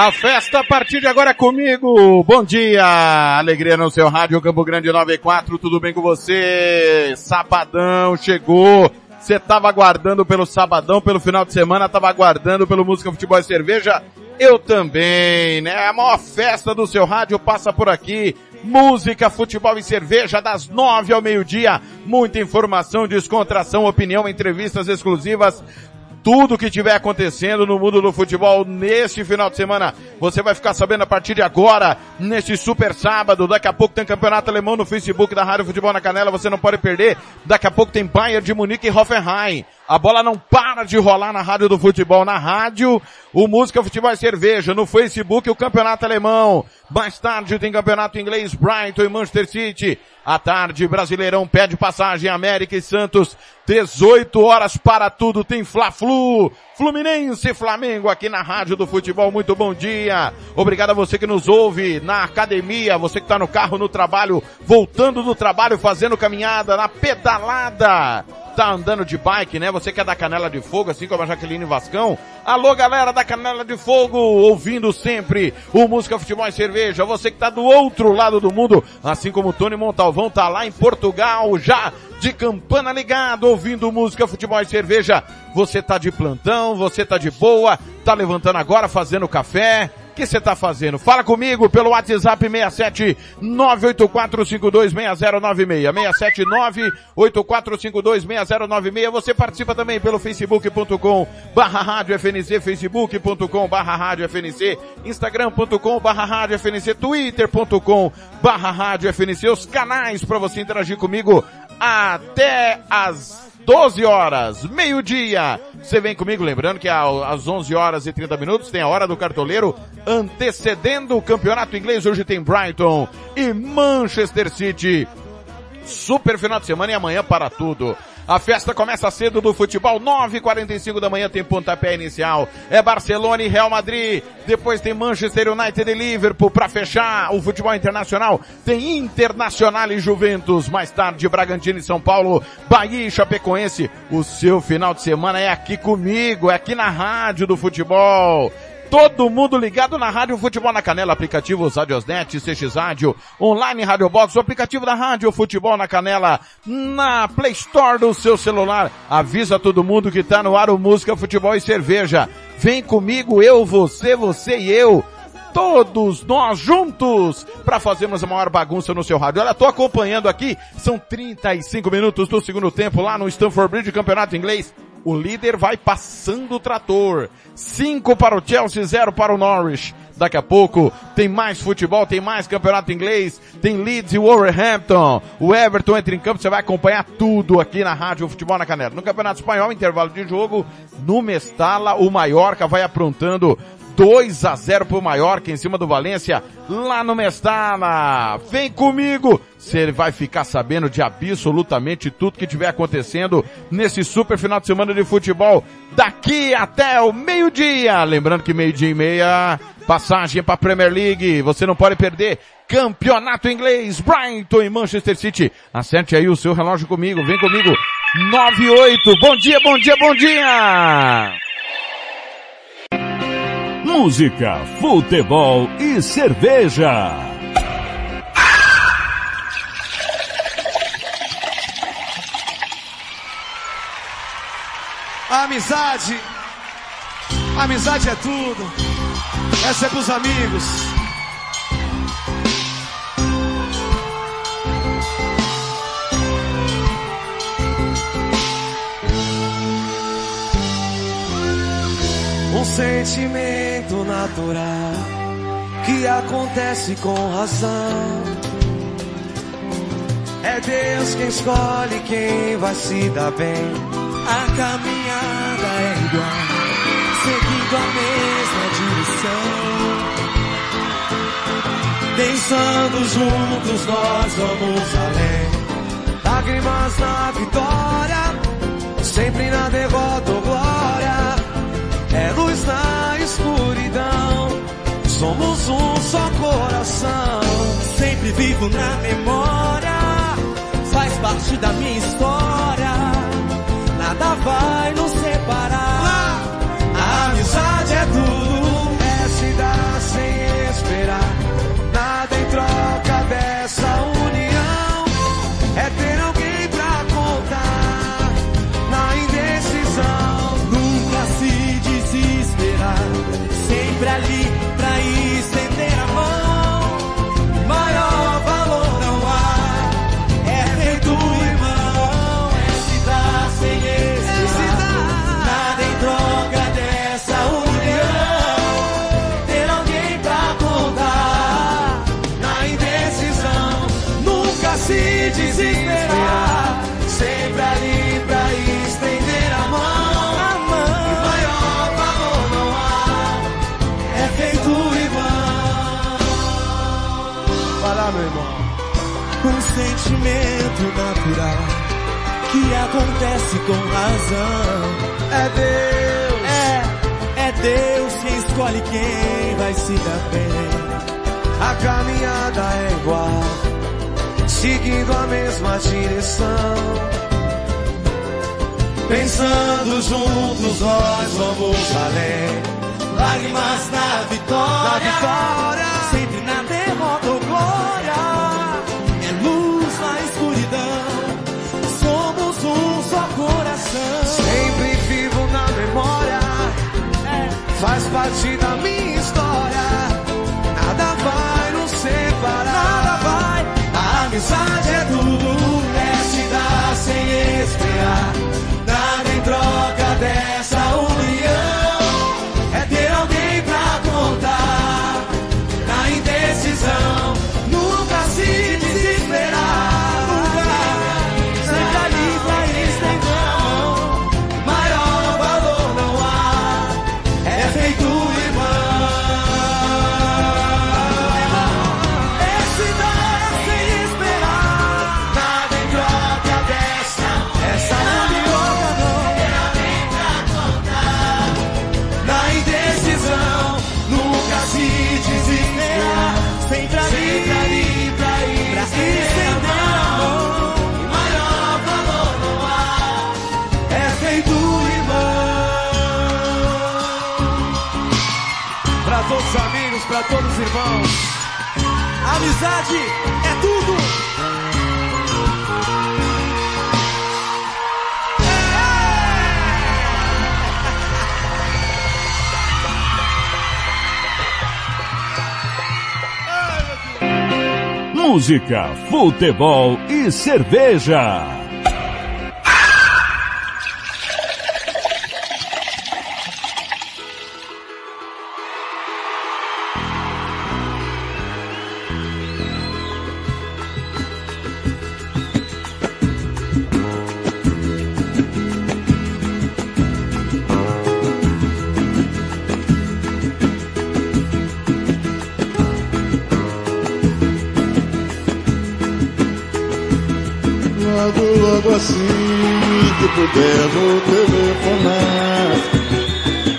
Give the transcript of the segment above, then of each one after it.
A festa a partir de agora é comigo. Bom dia, alegria no seu rádio Campo Grande 94, tudo bem com você? Sabadão chegou. Você tava aguardando pelo sabadão, pelo final de semana, tava aguardando pelo Música Futebol e Cerveja? Eu também, né? A maior festa do seu rádio passa por aqui. Música, futebol e cerveja das nove ao meio-dia. Muita informação, descontração, opinião, entrevistas exclusivas tudo que tiver acontecendo no mundo do futebol neste final de semana. Você vai ficar sabendo a partir de agora, neste super sábado. Daqui a pouco tem campeonato alemão no Facebook da Rádio Futebol na Canela, você não pode perder. Daqui a pouco tem Bayern de Munique e Hoffenheim. A bola não para de rolar na Rádio do Futebol. Na rádio, o Música Futebol e Cerveja. No Facebook, o Campeonato Alemão. Mais tarde tem Campeonato Inglês, Brighton e Manchester City. À tarde, Brasileirão pede passagem, América e Santos. 18 horas para tudo, tem Fla-Flu. Fluminense Flamengo aqui na Rádio do Futebol. Muito bom dia. Obrigado a você que nos ouve na academia, você que está no carro, no trabalho, voltando do trabalho, fazendo caminhada, na pedalada tá andando de bike, né? Você que é da Canela de Fogo, assim como a Jaqueline Vascão. Alô, galera da Canela de Fogo, ouvindo sempre o Música Futebol e Cerveja. Você que tá do outro lado do mundo, assim como o Tony Montalvão tá lá em Portugal, já de campana ligado, ouvindo música, futebol e cerveja. Você tá de plantão, você tá de boa, tá levantando agora, fazendo café. Que você tá fazendo? Fala comigo pelo WhatsApp 67 984526096. 67 984526096. Você participa também pelo facebook.com barra rádio FNC, facebook.com barra rádio FNC, instagram.com barra rádio FNC, twitter.com barra rádio FNC, os canais para você interagir comigo até as 12 horas, meio-dia. Você vem comigo, lembrando que às 11 horas e 30 minutos tem a hora do cartoleiro antecedendo o campeonato inglês. Hoje tem Brighton e Manchester City. Super final de semana e amanhã para tudo. A festa começa cedo do futebol, 9h45 da manhã tem pontapé inicial. É Barcelona e Real Madrid. Depois tem Manchester United e Liverpool para fechar o futebol internacional. Tem Internacional e Juventus. Mais tarde, Bragantino e São Paulo, Bahia e Chapecoense. O seu final de semana é aqui comigo, é aqui na rádio do futebol. Todo mundo ligado na Rádio Futebol na Canela, aplicativos Radiosnet, CX Rádio, online Rádio Box, o aplicativo da Rádio Futebol na Canela, na Play Store do seu celular. Avisa todo mundo que tá no ar o Música, Futebol e Cerveja. Vem comigo, eu, você, você e eu todos nós juntos para fazermos a maior bagunça no seu rádio. Olha, tô acompanhando aqui, são 35 minutos do segundo tempo lá no Stanford Bridge, Campeonato Inglês. O líder vai passando o trator. 5 para o Chelsea, 0 para o Norwich. Daqui a pouco tem mais futebol, tem mais campeonato inglês, tem Leeds e Wolverhampton. O Everton entra em campo, você vai acompanhar tudo aqui na Rádio Futebol na Canela. No Campeonato Espanhol, intervalo de jogo, no Mestala, o Mallorca vai aprontando 2 a 0 pro Mallorca em cima do Valência, lá no Mestala. Vem comigo! Você vai ficar sabendo de absolutamente tudo que tiver acontecendo nesse super final de semana de futebol daqui até o meio-dia. Lembrando que meio-dia e meia, passagem para Premier League. Você não pode perder. Campeonato inglês, Brighton e Manchester City. Acerte aí o seu relógio comigo, vem comigo. 98. Bom dia, bom dia, bom dia! Música, futebol e cerveja. amizade, amizade é tudo. Essa é pros amigos. Um sentimento natural que acontece com razão. É Deus quem escolhe quem vai se dar bem. A caminhada é igual, seguindo a mesma direção. Pensando juntos nós vamos além. Lágrimas na vitória, sempre na derrota ou glória. Somos um só coração. Sempre vivo na memória, faz parte da minha história. Nada vai nos separar. A amizade é tudo, é se dar sem esperar. Nada em troca dessa união. Sentimento natural que acontece com razão. É Deus. É, é Deus quem escolhe quem vai se dar bem. A caminhada é igual, seguindo a mesma direção. Pensando juntos nós vamos além. Lágrimas na vitória, na vitória, sempre na derrota ou glória. Parte da minha história. Nada vai nos separar, nada vai. A amizade é tudo, é se dar sem esperar. Nada em troca dessa Amizade é tudo. Música, futebol e cerveja. Puder vou telefonar.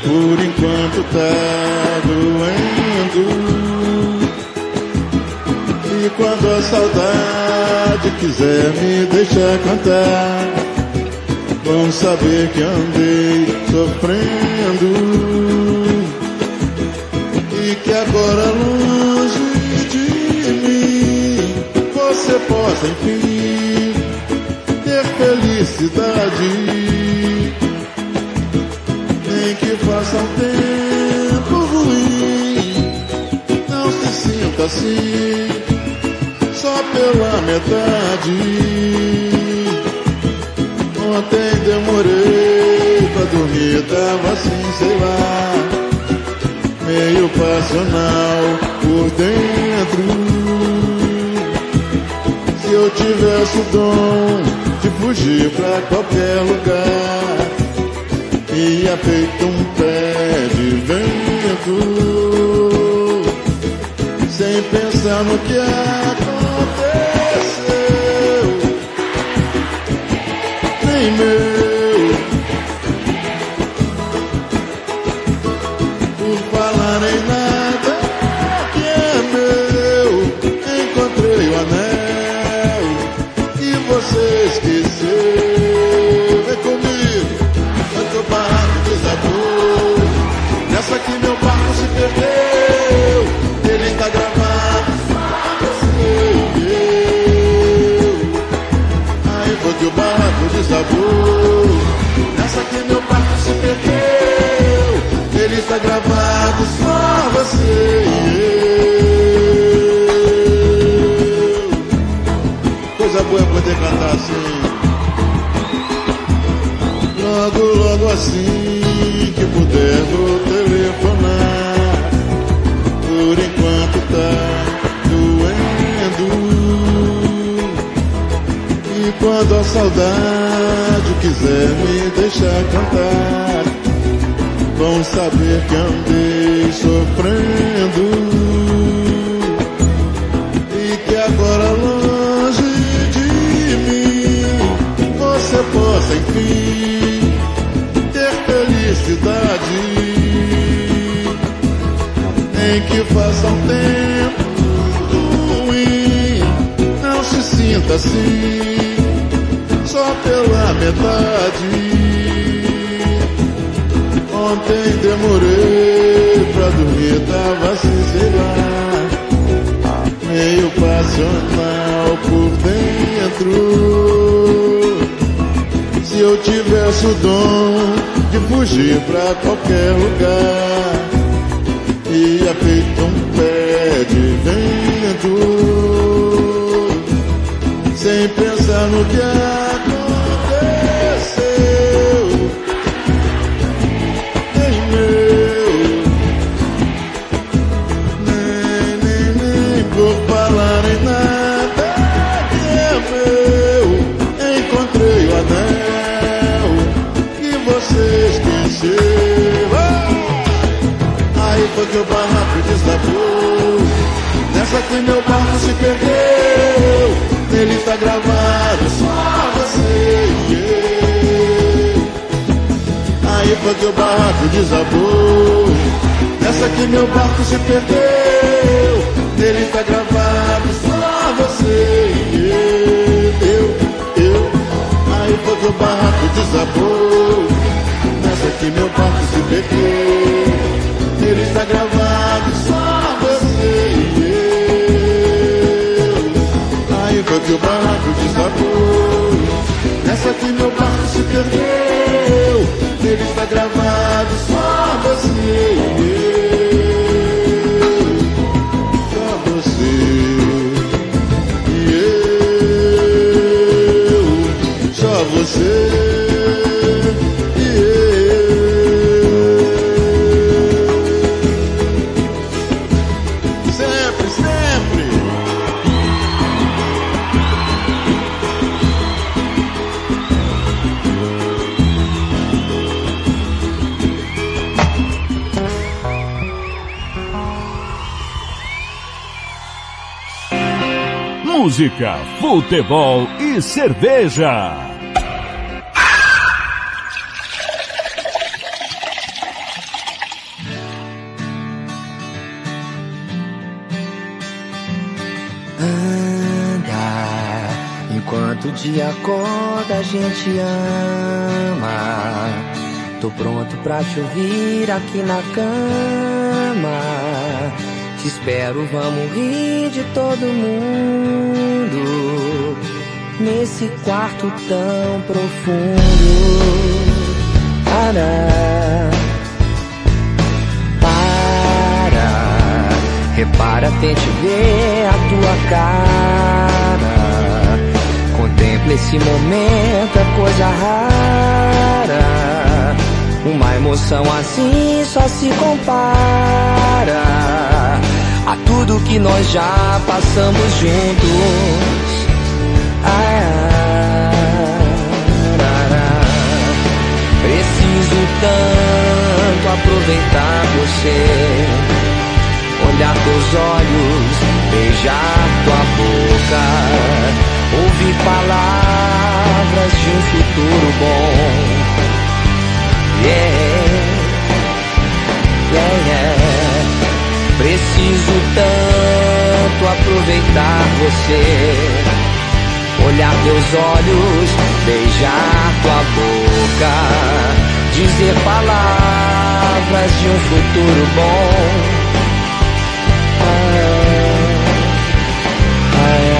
Por enquanto tá doendo. E quando a saudade quiser me deixar cantar, vão saber que andei sofrendo. E que agora longe de mim você possa enfim felicidade. Nem que faça um tempo ruim, não se sinta assim, só pela metade. Ontem demorei pra dormir, tava assim, sei lá, meio passional por dentro. Se eu tivesse o dom fugir pra qualquer lugar, ia feito um pé de vento, sem pensar no que aconteceu. Nem meu, Nessa que meu barco se perdeu, ele está gravado. Aí que o barco desabou. Nessa que meu barco se perdeu, ele está gravado só você e eu. Coisa boa é poder cantar assim. Logo, logo assim que puder vou telefonar. Quando a saudade quiser me deixar cantar, vão saber que andei sofrendo. E que agora longe de mim você possa enfim ter felicidade. Nem que faça um tempo ruim, não se sinta assim, metade. Ontem demorei pra dormir, tava assim, lá, meio passional por dentro. Se eu tivesse o dom de fugir pra qualquer lugar, ia feito um pé de vento, sem pensar no que aconteceu. Foi que o barraco desabou. Nessa que meu barco se perdeu. Nele está gravado só você e. Aí foi que o barraco desabou. Nessa que meu barco se perdeu. Nele está gravado só você e eu. Eu, eu. Aí foi que o barraco desabou. Nessa que meu barco se perdeu inteiro está gravado, só você e eu. Aí foi que o barraco desabou. Nessa que meu barco se perdeu. Ele está gravado, só você e eu. Música, futebol e cerveja. Anda, enquanto o dia acorda, a gente ama. Tô pronto pra te ouvir aqui na cama. Te espero, vamos rir de todo mundo. Nesse quarto tão profundo. Para, para, repara, tente ver a tua cara. Contempla esse momento, é coisa rara. Uma emoção assim só se compara a tudo que nós já passamos juntos. Preciso tanto aproveitar você, olhar teus olhos, beijar tua boca, ouvir palavras de um futuro bom. Yeah, yeah, yeah. Preciso tanto aproveitar você, olhar teus olhos, beijar tua boca, dizer palavras de um futuro bom. Ah, ah,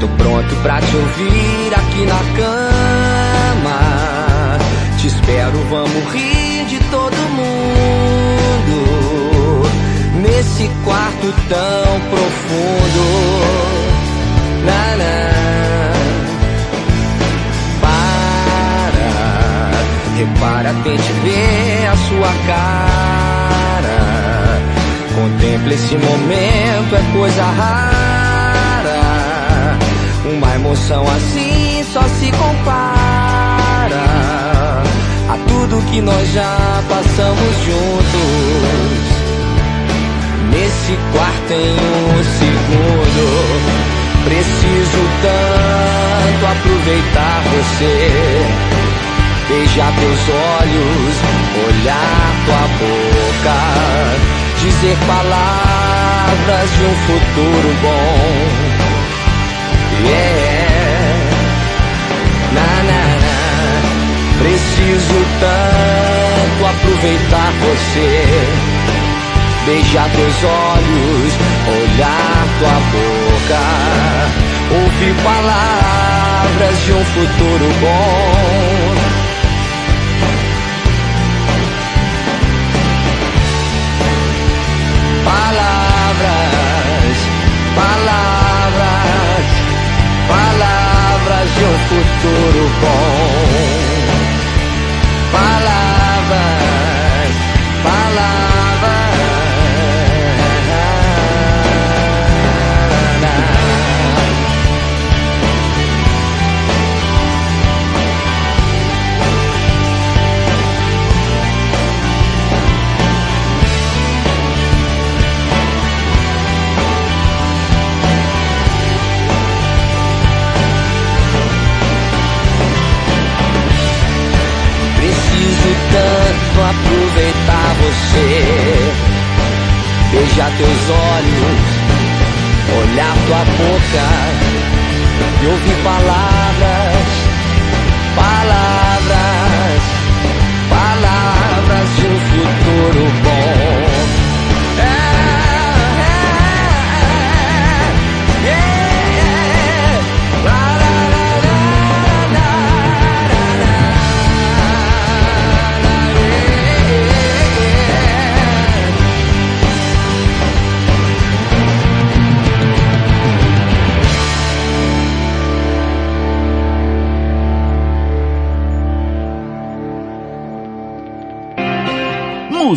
Tô pronto pra te ouvir aqui na cama. Te espero, vamos rir de todo mundo. Nesse quarto tão profundo. Na, na. Para, repara, tente ver a sua cara. Contempla esse momento, é coisa rara. Uma emoção assim só se compara a tudo que nós já passamos juntos. Nesse quarto em um segundo, preciso tanto aproveitar você. Beijar teus olhos, olhar tua boca, dizer palavras de um futuro bom. Yeah, na preciso tanto aproveitar você. Beijar teus olhos, olhar tua boca, ouvir palavras de um futuro bom. Palavras, de um futuro bom. Palavras, palavras. Aproveitar você, beijar teus olhos, olhar tua boca e ouvir palavras, palavras,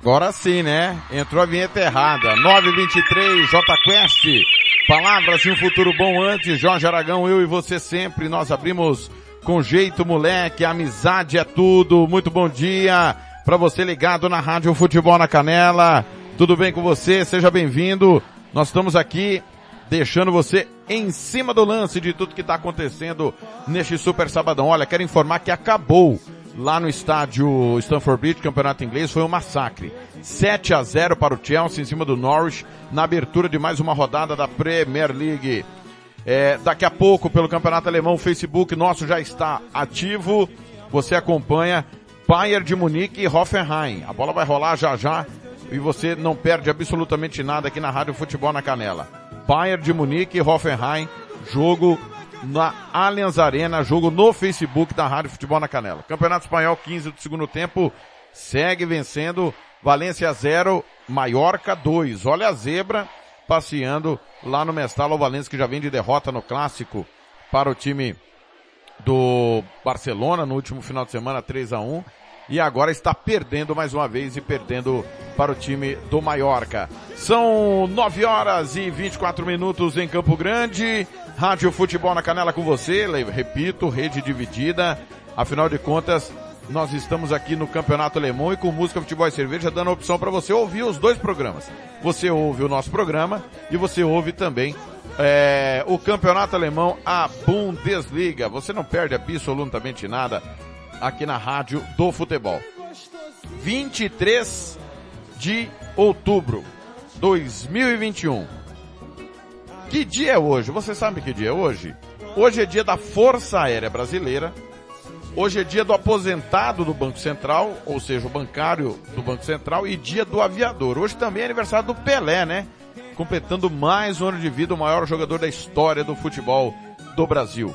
Agora sim, né? Entrou a vinheta errada. 923, J Quest. Palavras de um futuro bom antes. Jorge Aragão, eu e você sempre. Nós abrimos com jeito, moleque. Amizade é tudo. Muito bom dia para você ligado na Rádio Futebol na Canela. Tudo bem com você? Seja bem-vindo. Nós estamos aqui deixando você em cima do lance de tudo que está acontecendo neste super sabadão. Olha, quero informar que acabou lá no estádio Stamford Bridge, campeonato inglês, foi um massacre. 7 a 0 para o Chelsea em cima do Norwich, na abertura de mais uma rodada da Premier League. É, daqui a pouco, pelo campeonato alemão, o Facebook nosso já está ativo. Você acompanha Bayern de Munique e Hoffenheim. A bola vai rolar já já e você não perde absolutamente nada aqui na Rádio Futebol na Canela. Bayern de Munique e Hoffenheim, jogo na Allianz Arena, jogo no Facebook da Rádio Futebol na Canela. Campeonato Espanhol, 15 do segundo tempo, segue vencendo, Valência 0, Maiorca 2. Olha a zebra passeando lá no Mestalo, o Valência que já vem de derrota no clássico para o time do Barcelona no último final de semana, 3 a 1 e agora está perdendo mais uma vez e perdendo para o time do Maiorca. São 9 horas e 24 minutos em Campo Grande. Rádio Futebol na Canela com você. Repito, rede dividida. Afinal de contas, nós estamos aqui no Campeonato Alemão e com música, futebol e cerveja dando a opção para você ouvir os dois programas. Você ouve o nosso programa e você ouve também é, o Campeonato Alemão, a Bundesliga. Você não perde absolutamente nada aqui na Rádio do Futebol. 23 de outubro 2021. Que dia é hoje? Você sabe que dia é hoje? Hoje é dia da Força Aérea Brasileira. Hoje é dia do aposentado do Banco Central, ou seja, o bancário do Banco Central, e dia do aviador. Hoje também é aniversário do Pelé, né? Completando mais um ano de vida, o maior jogador da história do futebol do Brasil.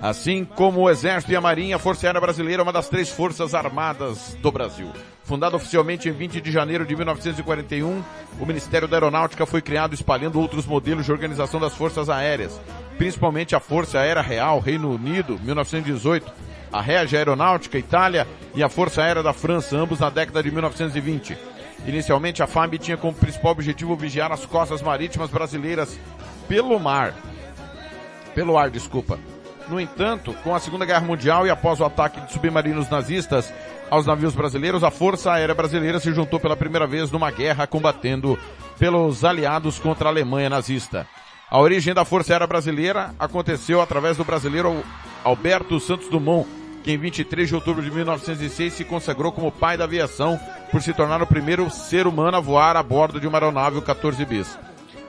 Assim como o Exército e a Marinha, a Força Aérea Brasileira é uma das três forças armadas do Brasil. Fundada oficialmente em 20 de janeiro de 1941, o Ministério da Aeronáutica foi criado espalhando outros modelos de organização das forças aéreas, principalmente a Força Aérea Real, Reino Unido, 1918, a Regia Aeronáutica, Itália, e a Força Aérea da França, ambos na década de 1920. Inicialmente, a FAB tinha como principal objetivo vigiar as costas marítimas brasileiras pelo mar. Pelo ar, desculpa. No entanto, com a Segunda Guerra Mundial e após o ataque de submarinos nazistas aos navios brasileiros, a Força Aérea Brasileira se juntou pela primeira vez numa guerra combatendo pelos aliados contra a Alemanha nazista. A origem da Força Aérea Brasileira aconteceu através do brasileiro Alberto Santos Dumont, que em 23 de outubro de 1906 se consagrou como pai da aviação por se tornar o primeiro ser humano a voar a bordo de uma aeronave o 14 bis.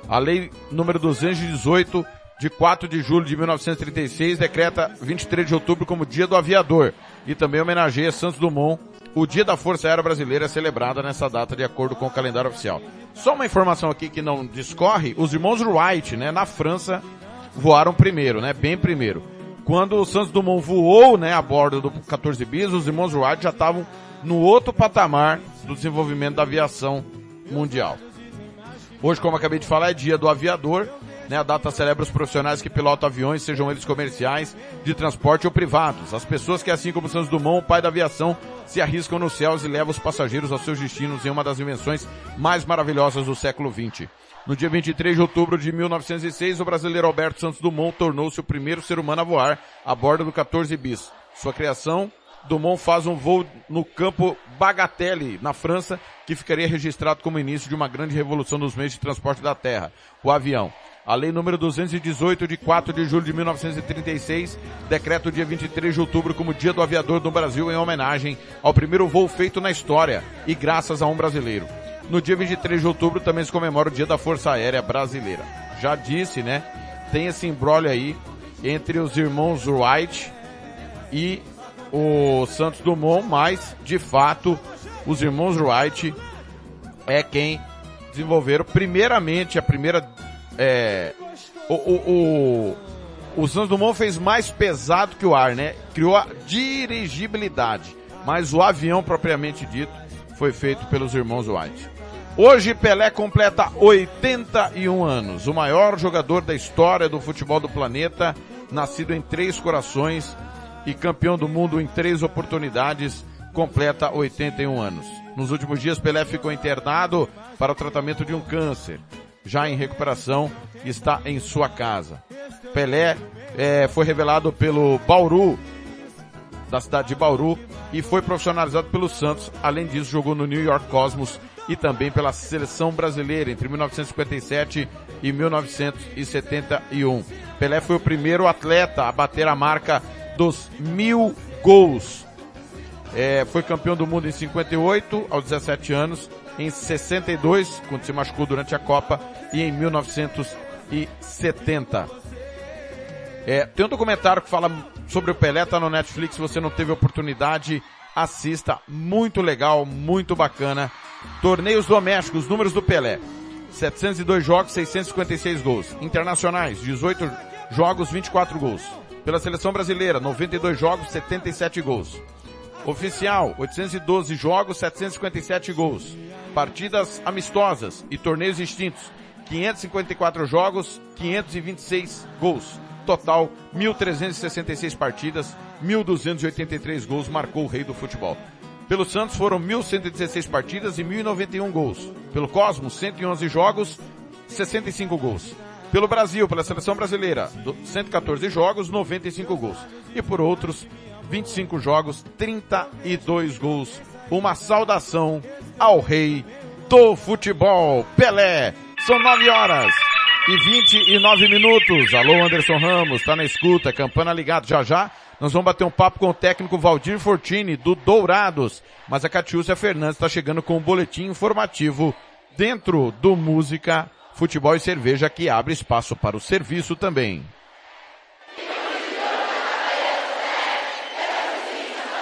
A lei número 218 de 4 de julho de 1936 decreta 23 de outubro como Dia do Aviador e também homenageia Santos Dumont. O Dia da Força Aérea Brasileira é celebrado nessa data de acordo com o calendário oficial. Só uma informação aqui que não discorre, os irmãos Wright, né, na França, voaram primeiro, né, bem primeiro. Quando o Santos Dumont voou, né, a bordo do 14 bis, os irmãos Wright já estavam no outro patamar do desenvolvimento da aviação mundial. Hoje, como acabei de falar, é dia do aviador Né, a data celebra os profissionais que pilotam aviões, sejam eles comerciais, de transporte ou privados. As pessoas que, assim como Santos Dumont, o pai da aviação, se arriscam nos céus e levam os passageiros aos seus destinos em uma das invenções mais maravilhosas do século XX. No dia 23 de outubro de 1906, o brasileiro Alberto Santos Dumont tornou-se o primeiro ser humano a voar a bordo do 14 bis. Sua criação, Dumont faz um voo no campo Bagatelle, na França, que ficaria registrado como início de uma grande revolução nos meios de transporte da Terra, o avião. A lei número 218 de 4 de julho de 1936 decreta o dia 23 de outubro como Dia do Aviador do Brasil em homenagem ao primeiro voo feito na história e graças a um brasileiro. No dia 23 de outubro também se comemora o Dia da Força Aérea Brasileira. Já disse, né? Tem esse embrólio aí entre os irmãos Wright e o Santos Dumont, mas de fato os irmãos Wright é quem desenvolveram primeiramente a primeira é, o, o, o, o Santos Dumont fez mais pesado que o ar, né? Criou a dirigibilidade, mas o avião propriamente dito foi feito pelos irmãos White. Hoje Pelé completa 81 anos, o maior jogador da história do futebol do planeta, nascido em Três Corações e campeão do mundo em três oportunidades, completa 81 anos. Nos últimos dias Pelé ficou internado para o tratamento de um câncer já em recuperação, está em sua casa. Pelé é, foi revelado pelo Bauru, da cidade de Bauru, e foi profissionalizado pelo Santos. Além disso, jogou no New York Cosmos e também pela seleção brasileira entre 1957 e 1971. Pelé foi o primeiro atleta a bater a marca dos mil gols. É, foi campeão do mundo em 58, aos 17 anos, em 62, quando se machucou durante a Copa, e em 1970. É, tem um documentário que fala sobre o Pelé, tá no Netflix, se você não teve oportunidade, assista, muito legal, muito bacana. Torneios domésticos, números do Pelé. 702 jogos, 656 gols. Internacionais, 18 jogos, 24 gols. Pela seleção brasileira, 92 jogos, 77 gols. Oficial, 812 jogos, 757 gols. Partidas amistosas e torneios extintos, 554 jogos, 526 gols. Total, 1.366 partidas, 1.283 gols marcou o rei do futebol. Pelo Santos foram 1.116 partidas e 1.091 gols. Pelo Cosmos, 111 jogos, 65 gols. Pelo Brasil, pela seleção brasileira, 114 jogos, 95 gols. E por outros, 25 jogos, 32 gols. Uma saudação ao rei do futebol, Pelé. São 9 horas e 29 minutos. Alô, Anderson Ramos, tá na escuta, campana ligado. Já já nós vamos bater um papo com o técnico Valdir Fortini, do Dourados. Mas a Catiúcia Fernandes está chegando com um boletim informativo dentro do Música, Futebol e Cerveja, que abre espaço para o serviço também.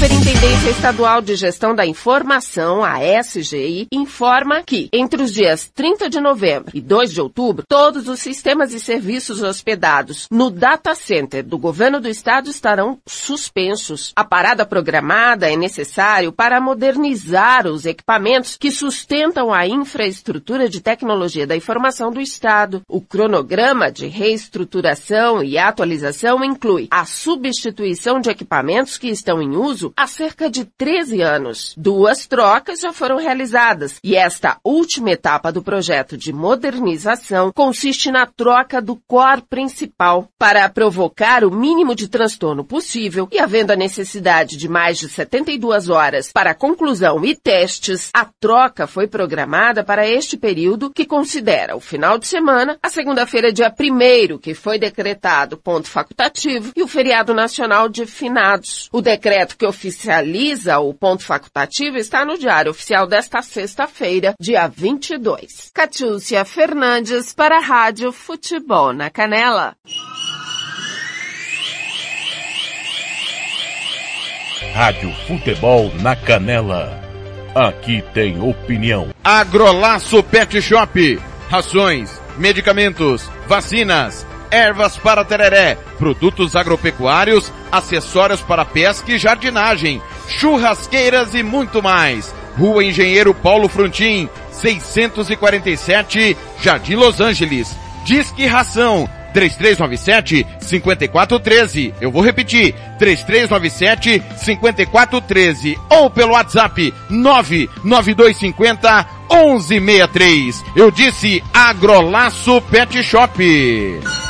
Superintendência Estadual de Gestão da Informação, a SGI, informa que, entre os dias 30 de novembro e 2 de outubro, todos os sistemas e serviços hospedados no data center do governo do estado estarão suspensos. A parada programada é necessário para modernizar os equipamentos que sustentam a infraestrutura de tecnologia da informação do estado. O cronograma de reestruturação e atualização inclui a substituição de equipamentos que estão em uso há cerca de 13 anos. Duas trocas já foram realizadas e esta última etapa do projeto de modernização consiste na troca do core principal para provocar o mínimo de transtorno possível e havendo a necessidade de mais de 72 horas para conclusão e testes, a troca foi programada para este período que considera o final de semana, a segunda-feira dia 1 que foi decretado ponto facultativo e o feriado nacional de finados. O decreto que oficializa o ponto facultativo está no Diário Oficial desta sexta-feira, dia 22. Catiúcia Fernandes para a Rádio Futebol na Canela. Rádio Futebol na Canela. Aqui tem opinião. Agrolaço Pet Shop. Rações, medicamentos, vacinas, ervas para tereré, produtos agropecuários, acessórios para pesca e jardinagem. churrasqueiras e muito mais. Rua Engenheiro Paulo Frontin, 647, Jardim Los Angeles. Disque Ração 3397 5413. Eu vou repetir, 3397 5413 ou pelo WhatsApp 99250 1163. Eu disse Agrolaço Pet Shop.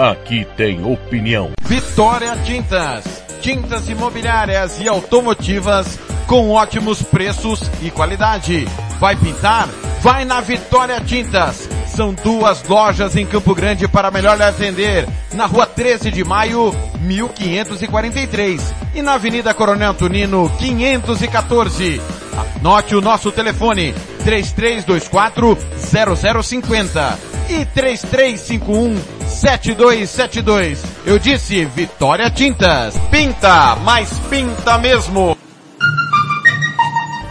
Aqui tem opinião. Vitória Tintas. Tintas imobiliárias e automotivas com ótimos preços e qualidade. Vai pintar? Vai na Vitória Tintas. São duas lojas em Campo Grande para melhor lhe atender. Na rua 13 de maio, 1543. E na Avenida Coronel Tunino, 514. Anote o nosso telefone, 3324 0050 e 3351 7272. Eu disse Vitória Tintas. Pinta, mas pinta mesmo.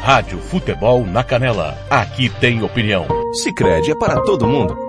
Rádio Futebol na Canela. Aqui tem opinião. Sicredi é para todo mundo.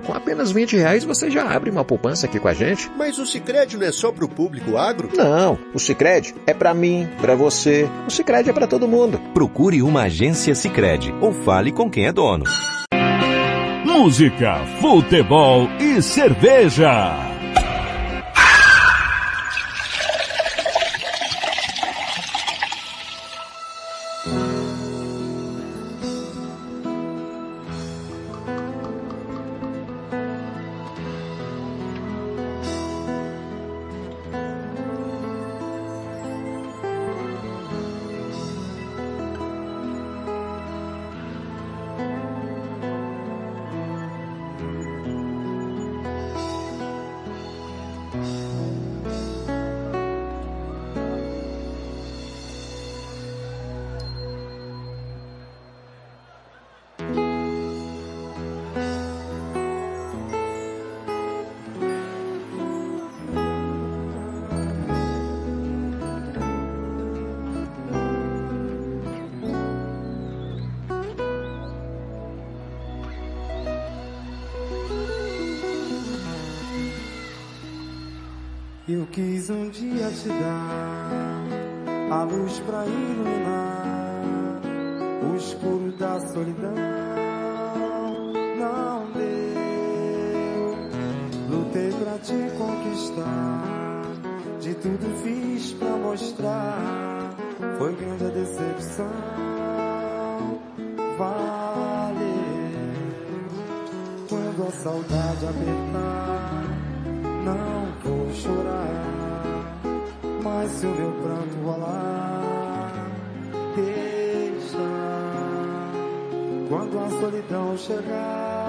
Com apenas 20 reais você já abre uma poupança aqui com a gente. Mas o Sicredi não é só para o público agro? Não, o Sicredi é para mim, para você. O Sicredi é para todo mundo. Procure uma agência Sicredi ou fale com quem é dono. Música, futebol e cerveja. Te dar a luz pra iluminar o escuro da solidão. Não deu, lutei pra te conquistar, de tudo fiz pra mostrar. Foi grande a decepção. Valeu quando a saudade apertar. Não vou chorar, mas se o meu pranto rolar, deixa. Quando a solidão chegar,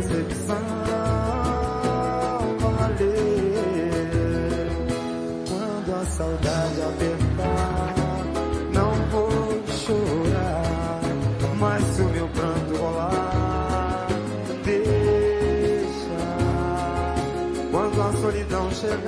decepção valer. Quando a saudade apertar, não vou chorar, mas se o meu pranto rolar, deixa. Quando a solidão chegar.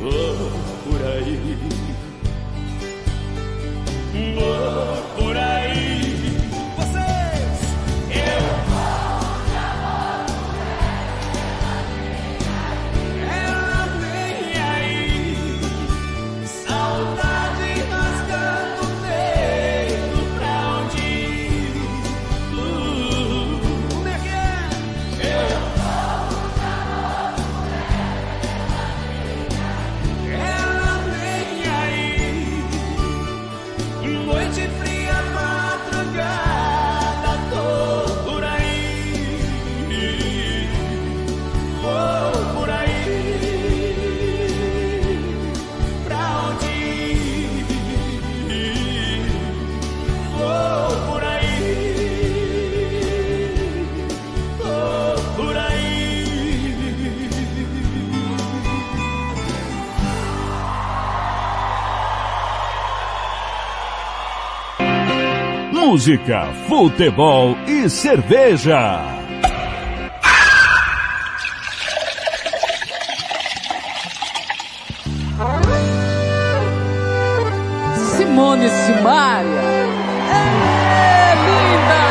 Vou por aí. Vou. Música, futebol e cerveja. Simone Simaria. É linda!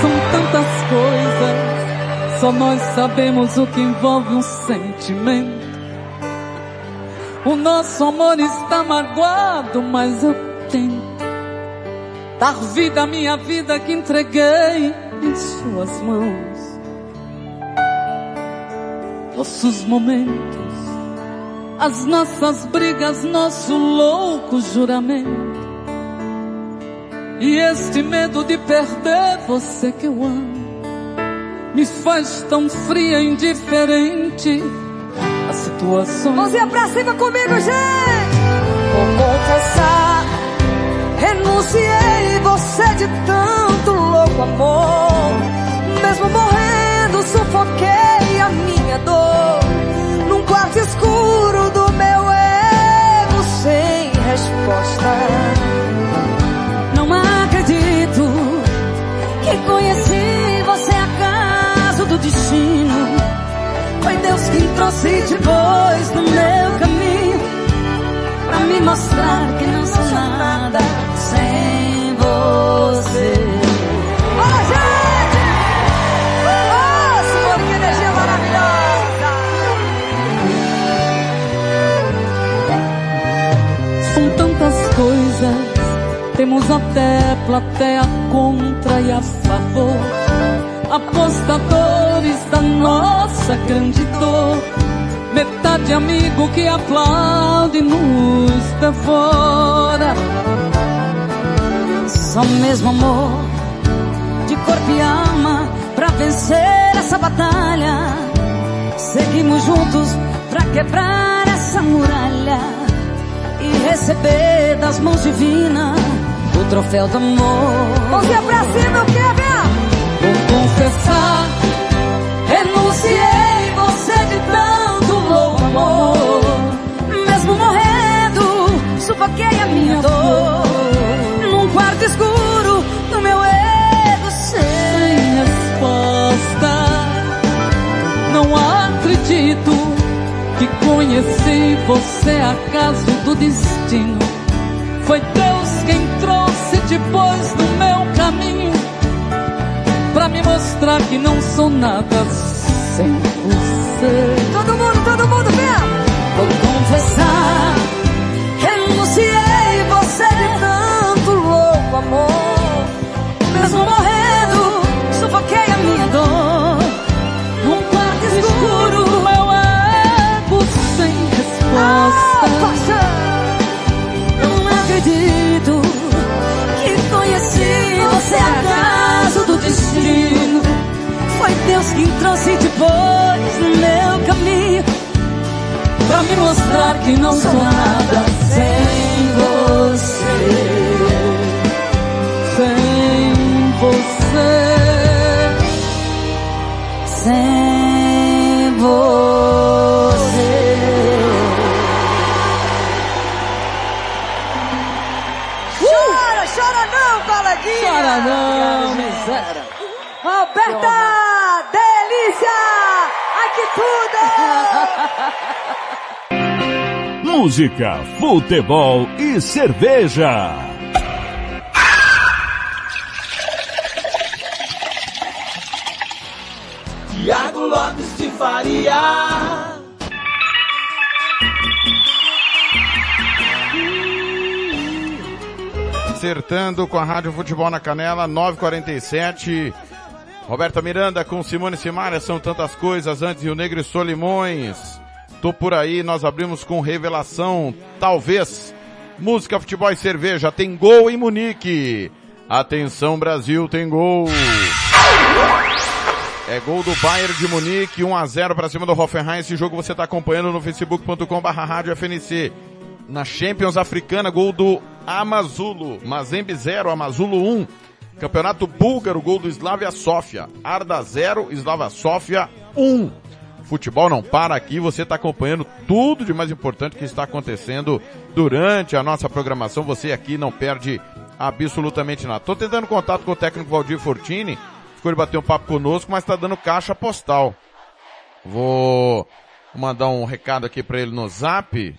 São tantas coisas, só nós sabemos o que envolve um sentimento. O nosso amor está magoado, mas eu tento dar vida à minha vida que entreguei em suas mãos. Nossos momentos as nossas brigas, nosso louco juramento. E este medo de perder você que eu amo me faz tão fria e indiferente a situação. Mãozinha pra cima comigo, gente! Vou confessar, renunciei você de tanto louco amor. Mesmo morrendo, sufoquei a minha dor num quarto escuro do meu ego sem resposta. Não acredito que conheci você acaso do destino. Foi Deus quem trouxe te pôs no meu caminho pra me mostrar que não sou nada temos até plateia contra e a favor. Apostadores da nossa grande dor. Metade amigo que aplaude e nos devora. Só mesmo amor de corpo e alma pra vencer essa batalha. Seguimos juntos pra quebrar essa muralha e receber das mãos divinas o troféu do amor. Mãozinha pra cima, ver! Vou confessar, renunciei você de tanto louco amor. Mesmo morrendo, sufoquei a minha dor. Quarto escuro do meu ego sem resposta. Não acredito que conheci você acaso do destino. Foi Deus quem trouxe depois no meu caminho pra me mostrar que não sou nada sem você. Todo mundo, todo mundo, vem! Vou confessar, Mesmo morrendo, sufoquei a minha dor. Num quarto escuro, meu ego sem resposta. Ah, não acredito que conheci você acaso do destino. Foi Deus quem trouxe depois no meu caminho pra me mostrar que não sou nada sem você. Chora não, miséria. Roberta, delícia! Ai que tudo! Música, futebol e cerveja. Acertando com a Rádio Futebol na Canela, 947. Roberta Miranda com Simone Simaria, são tantas coisas antes Rio Negro e Solimões. Tô por aí, nós abrimos com revelação, talvez. Música, futebol e cerveja, tem gol em Munique. Atenção Brasil, tem gol. É gol do Bayern de Munique, 1 a 0 para cima do Hoffenheim. Esse jogo você está acompanhando no facebook.com/rádio FNC. Na Champions Africana, gol do Amazulo, Mazembe 0, Amazulo 1. Campeonato Búlgaro, gol do Slavia Sofia. Arda 0, Slavia Sofia 1. futebol não para aqui, você está acompanhando tudo de mais importante que está acontecendo durante a nossa programação. Você aqui não perde absolutamente nada. Estou tentando contato com o técnico Valdir Fortini, ficou ele bater um papo conosco, mas está dando caixa postal. Vou mandar um recado aqui para ele no zap.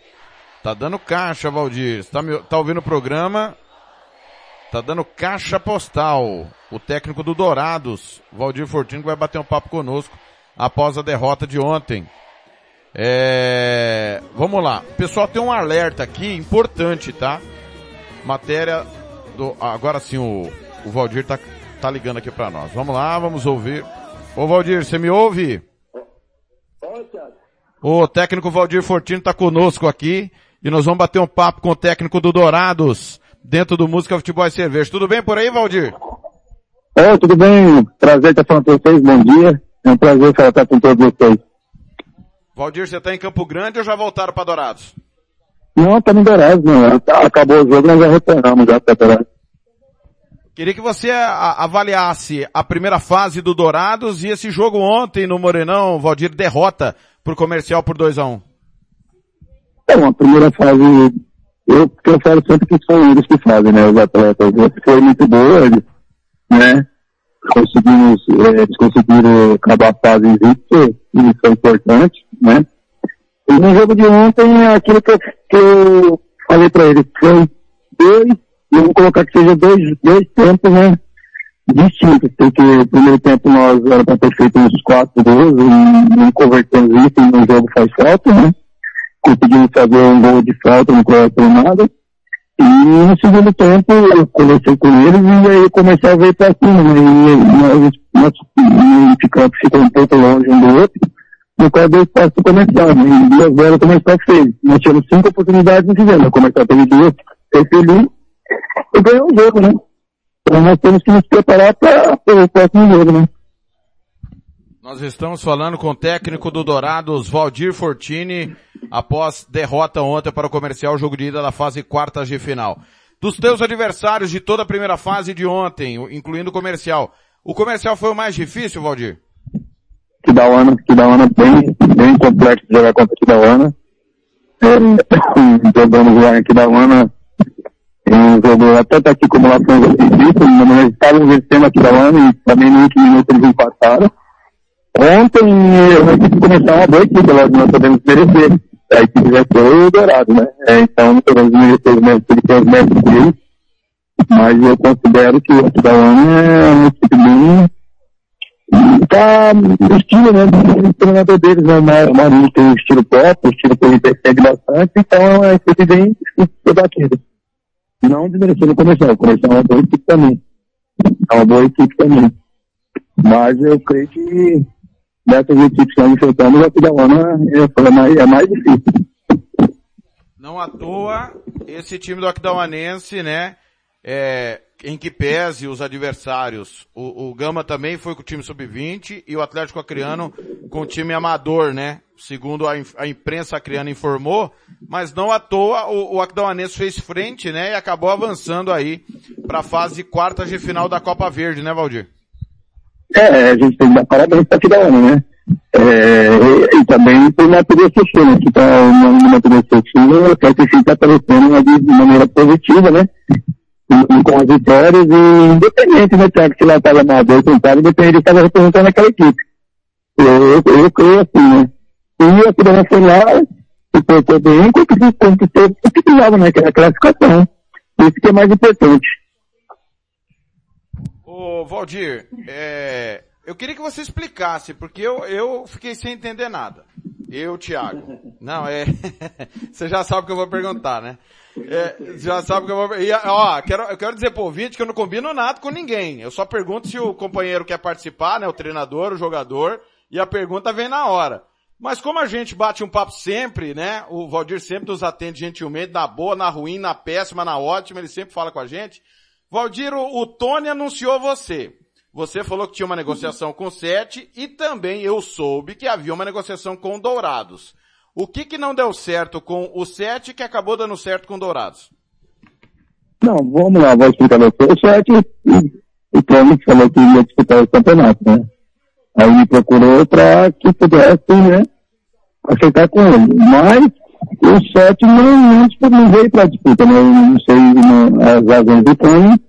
Tá dando caixa, Valdir. Tá, me, tá ouvindo o programa? Tá dando caixa postal. O técnico do Dourados, Valdir Fortino, que vai bater um papo conosco após a derrota de ontem. É... Vamos lá. Pessoal, tem um alerta aqui importante, tá? Matéria do... Agora sim, o, o Valdir tá, tá ligando aqui para nós. Vamos lá, vamos ouvir. Ô Valdir, você me ouve? O técnico Valdir Fortino tá conosco aqui e nós vamos bater um papo com o técnico do Dourados dentro do Música Futebol e Cerveja. Tudo bem por aí, Valdir? Oi, tudo bem? Prazer estar falando com vocês, bom dia. É um prazer estar com todos vocês. Valdir, você está em Campo Grande ou já voltaram para Dourados? Não, estamos em Dourados, não. Acabou o jogo, nós já retornamos já para Dourados. Queria que você avaliasse a primeira fase do Dourados e esse jogo ontem no Morenão, Valdir, derrota pro comercial por 2 a 1 um. É, uma primeira fase, eu, eu falo sempre que são eles que fazem, né, os atletas. Foi muito boa, eles, né, conseguimos, é, eles conseguiram acabar a fase invicta, e isso é importante, né. E no jogo de ontem, aquilo que eu, que eu falei para eles, foi dois, vou colocar que seja dois, dois tempos, né, distintos, porque o primeiro tempo nós era para ter feito uns quatro gols e não convertemos isso e no jogo faz falta, né? Conseguimos fazer um gol de falta, não correto nada. E no segundo tempo eu conversei com eles e aí comecei a ver para cima, né? E nós, nós ficamos, ficou um pouco longe um do outro, no qual dois passos começaram, né? E duas bolas começaram fez. Nós tínhamos cinco oportunidades e fizemos. Começar teve duas, fez feliz e ganhou o jogo, né? Então nós temos que nos preparar para o próximo jogo, né? Nós estamos falando com o técnico do Dourados, Valdir Fortini, após derrota ontem para o comercial, jogo de ida da fase quartas de final. Dos teus adversários de toda a primeira fase de ontem, incluindo o comercial, o comercial foi o mais difícil, Valdir? Kidauana, Kidauana bem, bem complexo jogar contra Kidauana. É, jogamos lá em Kidauana, um jogo até tá aqui como lá foi difícil, mas nós estávamos vencendo da ano e também no último minuto eles empataram. Ontem eu tive começar uma boa equipe, nós podemos merecer. A equipe foi o Dourado, né? É, então não podemos merecer os méritos, ele tem os méritos dele. Mas eu considero que o Aquidauana é uma equipe bem tá o estilo, né, do treinador deles, né, o Marinho tem o estilo pop, o estilo que ele persegue bastante, então é uma equipe bem daquele não desmerecendo o comercial. O comercial é uma boa equipe também. É uma boa equipe também. Mas eu creio que dessas equipes que estão enfrentando, o Aquidauana é, mais, é mais difícil. Não à toa, esse time do Aquidauanense, né, é, em que pese os adversários. O, o Gama também foi com o time sub-20 e o Atlético Acreano com o time amador, né? Segundo a, a imprensa acreana informou, mas não à toa o, o Aquidauanense fez frente, né? E acabou avançando aí para a fase quarta de final da Copa Verde, né, Valdir? É, a gente tem que dar parabéns para Aquidauana, né? É, e, e, também por Matheus Cristina, que está no Matheus Cristina, o Cristina está aparecendo de maneira positiva, né? com as vitórias e independente, né, Tiago, se lá estava amador, tentado, independente, estava representando aquela equipe. Eu, eu, eu creio assim, né? E a Pirana foi lá, se portou bem, conquistou, o que precisava, né, que era a classificação. Isso que é mais importante. Ô, Valdir, é, eu queria que você explicasse, porque eu, eu fiquei sem entender nada. Eu, Thiago. Não, é, você já sabe o que eu vou perguntar, né? É, já sabe que eu vou. Ó, quero, eu quero dizer pro ouvinte que eu não combino nada com ninguém. Eu só pergunto se o companheiro quer participar, né? O treinador, o jogador, e a pergunta vem na hora. Mas como a gente bate um papo sempre, né? O Valdir sempre nos atende gentilmente, na boa, na ruim, na péssima, na ótima, ele sempre fala com a gente. Valdir, o, o Tony anunciou você. Você falou que tinha uma negociação com o Sete e também eu soube que havia uma negociação com o Dourados. O que que não deu certo com o 7 que acabou dando certo com o Dourados? Não, vamos lá, vou explicar você. O 7, o Tony falou que ia disputar o campeonato, né? Aí me procurou para que pudesse, né, aceitar com ele. Mas o sete não, disputou, não veio para disputa, né? Eu não sei não, as razões do Cunha,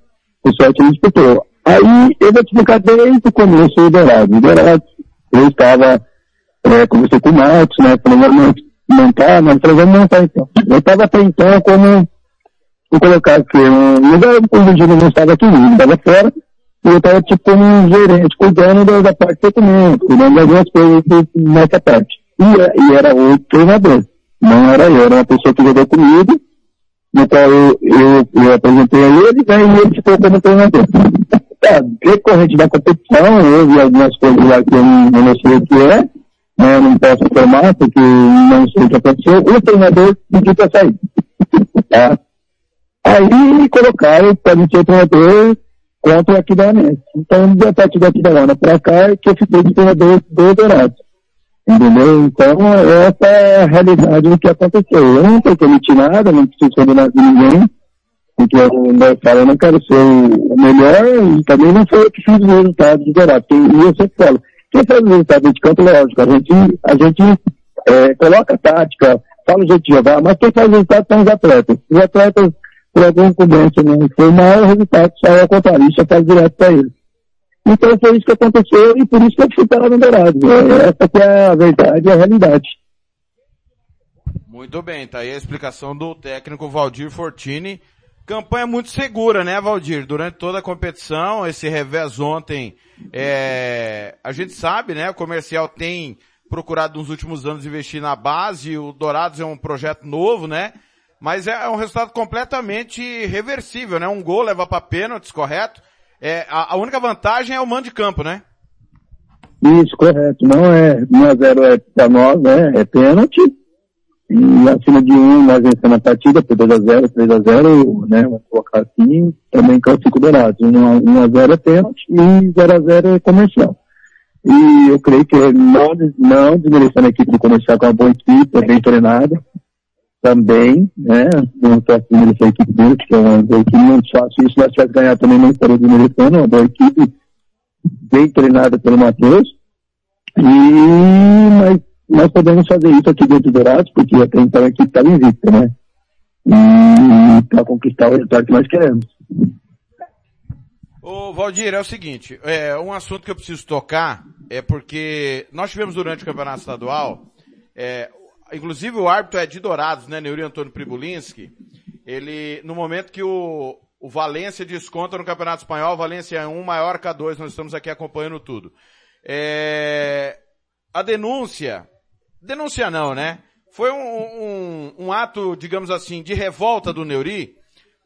o não disputou. Aí eu vou te explicar desde o começo do Dourado. O Dourado, eu estava, é, conversei com o Marcos, né? Falei, vamos montar, mas falei, vamos montar então. Eu estava até então como, vou colocar aqui, um lugar onde o Júlio não estava aqui, ele estava fora, e eu estava tipo como um gerente, cuidando da, da parte do documento, cuidando de algumas coisas nessa parte. E, e era o treinador. Não era eu, era uma pessoa que jogou comigo, no qual eu, eu, eu apresentei a ele, né, e ele ficou como treinador. Tá, decorrente da competição, houve algumas coisas lá que eu não, não sei o que é, né, não posso informar, porque não sei o que aconteceu, o treinador pediu para sair. Tá? Aí me colocaram para ser treinador contra o Aquidauanense. Então, a partir da Aquidauana para cá, é que eu fiquei de treinador do Dourado. Entendeu? Então, essa é a realidade do que aconteceu. Eu não tenho cometi nada, não preciso de ninguém, porque eu, falo, eu não quero ser o melhor e também não foi eu que fiz os resultados do Dourado. E eu sempre falo, quem faz os resultados de campo, lógico, a gente, a gente é, coloca tática, fala o jeito de jogar, mas quem faz os resultados são os atletas. Os atletas, por alguma incumbência, não foi mal, o resultado saiu ao contrário, isso faz direto para eles. Então foi isso que aconteceu e por isso que eu fui para no Dourado. Essa que é a verdade e a realidade. Muito bem, tá aí a explicação do técnico Valdir Fortini. Campanha muito segura, né, Valdir? Durante toda a competição, esse revés ontem, é, a gente sabe, né, o comercial tem procurado nos últimos anos investir na base, o Dourados é um projeto novo, né? Mas é um resultado completamente reversível, né? Um gol leva para pênaltis, correto? É, a, a, única vantagem é o mando de campo, né? Isso, correto. Não é 1x0 é para nós, né? É pênalti. E acima de 1 nós vencemos a partida por 2x0, 3x0, né? Vamos colocar assim, também classifico dourados. 1x0 é pênalti e 0x0 é comercial. E eu creio que não, não desmerecendo a equipe do comercial com uma boa equipe, é bem treinada também, né? Não posso desmerecer a equipe dele, que é uma boa equipe muito fácil. Isso nós tivesse ganhar também não estaria desmerecendo, uma boa equipe bem treinada pelo Matheus. E, mas nós podemos fazer isso aqui dentro do Dourados, porque até então a equipe estava invicta, né? E para conquistar o resultado que nós queremos. Ô, Valdir, é o seguinte, é, um assunto que eu preciso tocar é porque nós tivemos durante o Campeonato Estadual, é, inclusive o árbitro é de Dourados, né, Neuri Antônio Pribulinski, ele, no momento que o, o Valência desconta no Campeonato Espanhol, Valência é 1, Maiorca 2, nós estamos aqui acompanhando tudo. É, a denúncia, denúncia não, né? Foi um, um, um, ato, digamos assim, de revolta do Neuri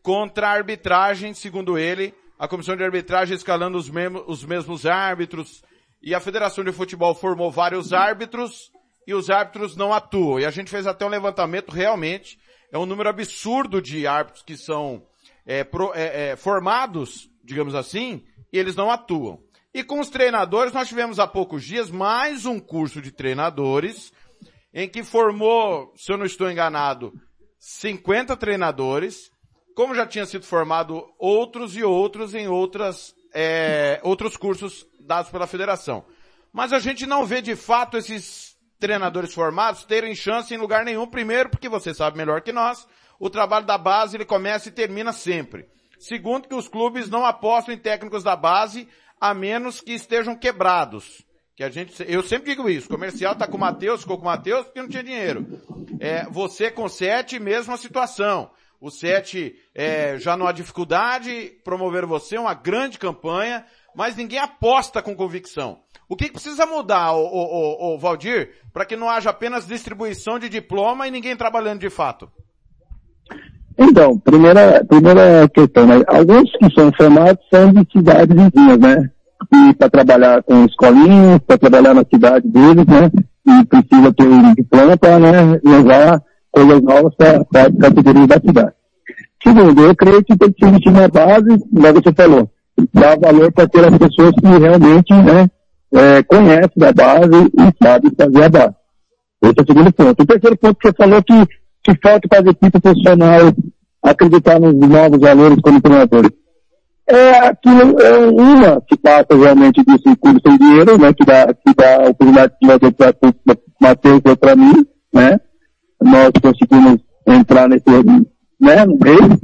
contra a arbitragem, segundo ele, a comissão de arbitragem escalando os, mesmos, os mesmos árbitros, e a Federação de Futebol formou vários árbitros, e os árbitros não atuam. E a gente fez até um levantamento, realmente, é um número absurdo de árbitros que são é, pro, é, é, formados, digamos assim, e eles não atuam. E com os treinadores, nós tivemos há poucos dias mais um curso de treinadores, em que formou, se eu não estou enganado, 50 treinadores, como já tinha sido formado outros e outros em outras, é, outros cursos dados pela federação. Mas a gente não vê de fato esses treinadores formados terem chance em lugar nenhum. Primeiro, porque você sabe melhor que nós, o trabalho da base ele começa e termina sempre. Segundo, que os clubes não apostam em técnicos da base a menos que estejam quebrados. Que a gente, eu sempre digo isso, comercial tá com o Matheus, ficou com o Matheus porque não tinha dinheiro. É, você com sete, mesma situação. O sete é, já não há dificuldade, promover você, uma grande campanha, mas ninguém aposta com convicção. O que, precisa mudar, o, o, o, o Valdir, para que não haja apenas distribuição de diploma e ninguém trabalhando de fato? Então, primeira, primeira questão, né? Alguns que são formados são de cidades vizinhas, né? E para trabalhar com escolinhas, para trabalhar na cidade deles, né? E precisa ter um diploma para né, levar coisas novas para a categoria da cidade. Segundo, eu creio que tem que se na base, como você falou, dar valor para ter as pessoas que realmente, né, é, conhece da base e sabe fazer a base. Esse é o segundo ponto. O terceiro ponto que você falou que, que falta para as equipes profissionais acreditar nos novos valores como treinadores. é aquilo, é uma que passa realmente desse curso sem dinheiro, né, que dá, que dá a oportunidade de fazer para o Matheus e para mim, né, nós conseguimos entrar nesse, né, no meio.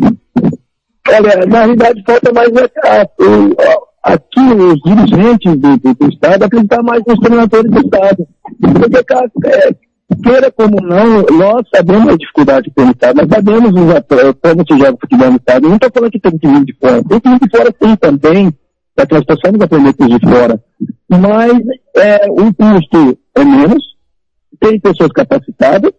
Olha, na realidade falta mais é, a, a- aqui os dirigentes do, do, do Estado acreditar mais nos treinadores do Estado. Porque, é, queira como não, nós sabemos a dificuldade que tem no Estado, nós sabemos os atletas, como se joga futebol no Estado. Eu não estou falando que tem que vir de fora. Tem que vir de fora sim também, para que nós possamos aprender com de fora. Mas é, o custo é menos, tem pessoas capacitadas,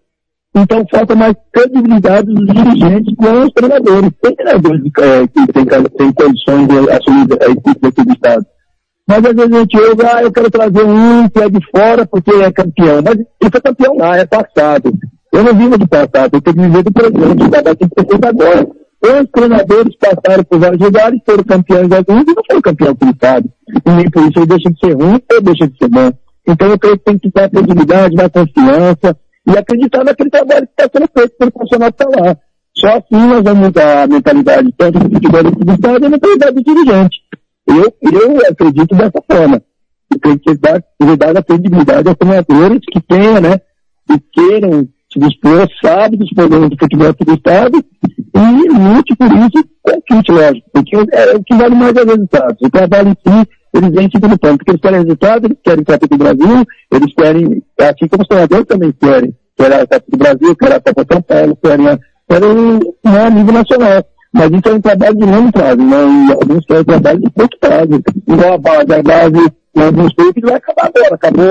então falta mais credibilidade dos dirigentes com os treinadores. Tem treinadores é, que têm tem condições de assumir a equipe daqui do Estado. Mas às vezes a gente ouve, ah, eu quero trazer um que é de fora porque é campeão. Mas ele foi campeão lá, é passado. Eu não vivo do passado, eu tenho que viver do presente, o trabalho tem que feito agora. Os treinadores passaram por vários lugares, foram campeões alguns e não foram campeão pelo Estado. E nem por isso ele deixa de ser ruim ou deixa de ser bom. Então eu creio que tem que dar credibilidade, dar confiança e acreditar naquele trabalho que está sendo feito pelo profissional que está lá. Só assim nós vamos mudar a mentalidade tanto do futebol do Estado e a mentalidade do dirigente. Eu, eu acredito dessa forma. E tem que dar, dar a credibilidade aos treinadores que tenham, né, que queiram se dispor, sabem dos problemas do futebol do Estado e lute por isso, conquiste, lógico, porque é o que vale mais é os resultados. O trabalho em si, eles vêm simplesmente, porque eles querem resultado, eles querem Copa do Brasil, eles querem, assim como os treinadores também querem, querem a Copa do Brasil, querem a Copa São Paulo, querem, a- querem a nível nacional. Mas isso é um trabalho de longo prazo, né? E alguns querem trabalho de curto prazo. Igual a base, a base em alguns clubes vai acabar agora. Acabou,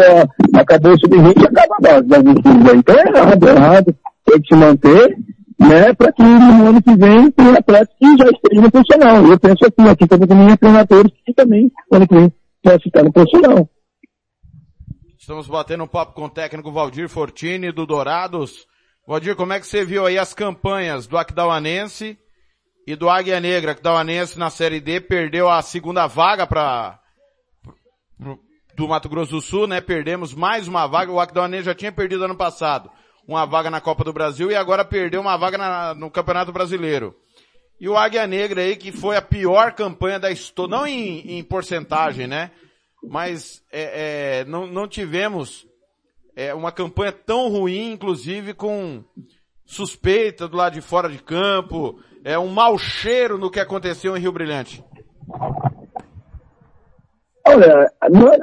acabou o sub-20 e acaba a base de alguns clubes. Então é errado, é errado. Tem que se manter, né? Para que no ano que vem tenha atletas que já estejam no profissional. Eu penso assim, aqui também tem minhas treinadores que também, no ano que vem, possam ficar no profissional. Estamos batendo um papo com o técnico Valdir Fortini do Dourados. Valdir, como é que você viu aí as campanhas do Aquidauanense e do Águia Negra? Aquidauanense na Série D perdeu a segunda vaga para do Mato Grosso do Sul, né? Perdemos mais uma vaga. O Aquidauanense já tinha perdido ano passado uma vaga na Copa do Brasil e agora perdeu uma vaga na- no Campeonato Brasileiro. E o Águia Negra aí, que foi a pior campanha da história, não em, em porcentagem, né? Mas é, é, não, não tivemos é, uma campanha tão ruim, inclusive com suspeita do lado de fora de campo, é um mau cheiro no que aconteceu em Rio Brilhante. Olha,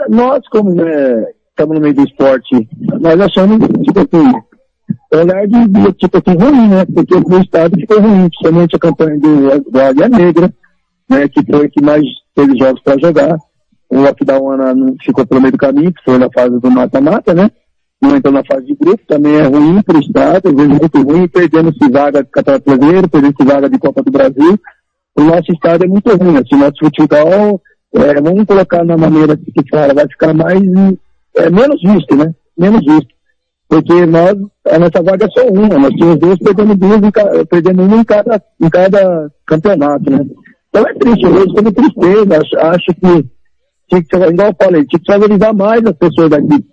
nós, como né, estamos no meio do esporte, nós achamos, tipo assim, olhar de, de assim, ruim, né? Porque o estado ficou ruim, principalmente a campanha do, do Águia Negra, né? Que foi que mais teve jogos para jogar. O Aquidauana ficou pelo meio do caminho, que foi na fase do mata-mata, né? Não entrou na fase de grupo, também é ruim para o estado, às vezes muito ruim, perdendo-se vaga de Campeonato Brasileiro, perdendo-se vaga de Copa do Brasil. O nosso estado é muito ruim, assim, nosso futebol, é, vamos colocar na maneira que fala, vai ficar mais, é, menos visto, né? Menos visto. Porque nós, a nossa vaga é só uma, nós tínhamos duas perdendo duas, em perdendo uma em cada, em cada campeonato, né? Então é triste, vejo como tristeza, acho, acho que tinha que, igual eu falei, tinha que valorizar mais as pessoas daqui.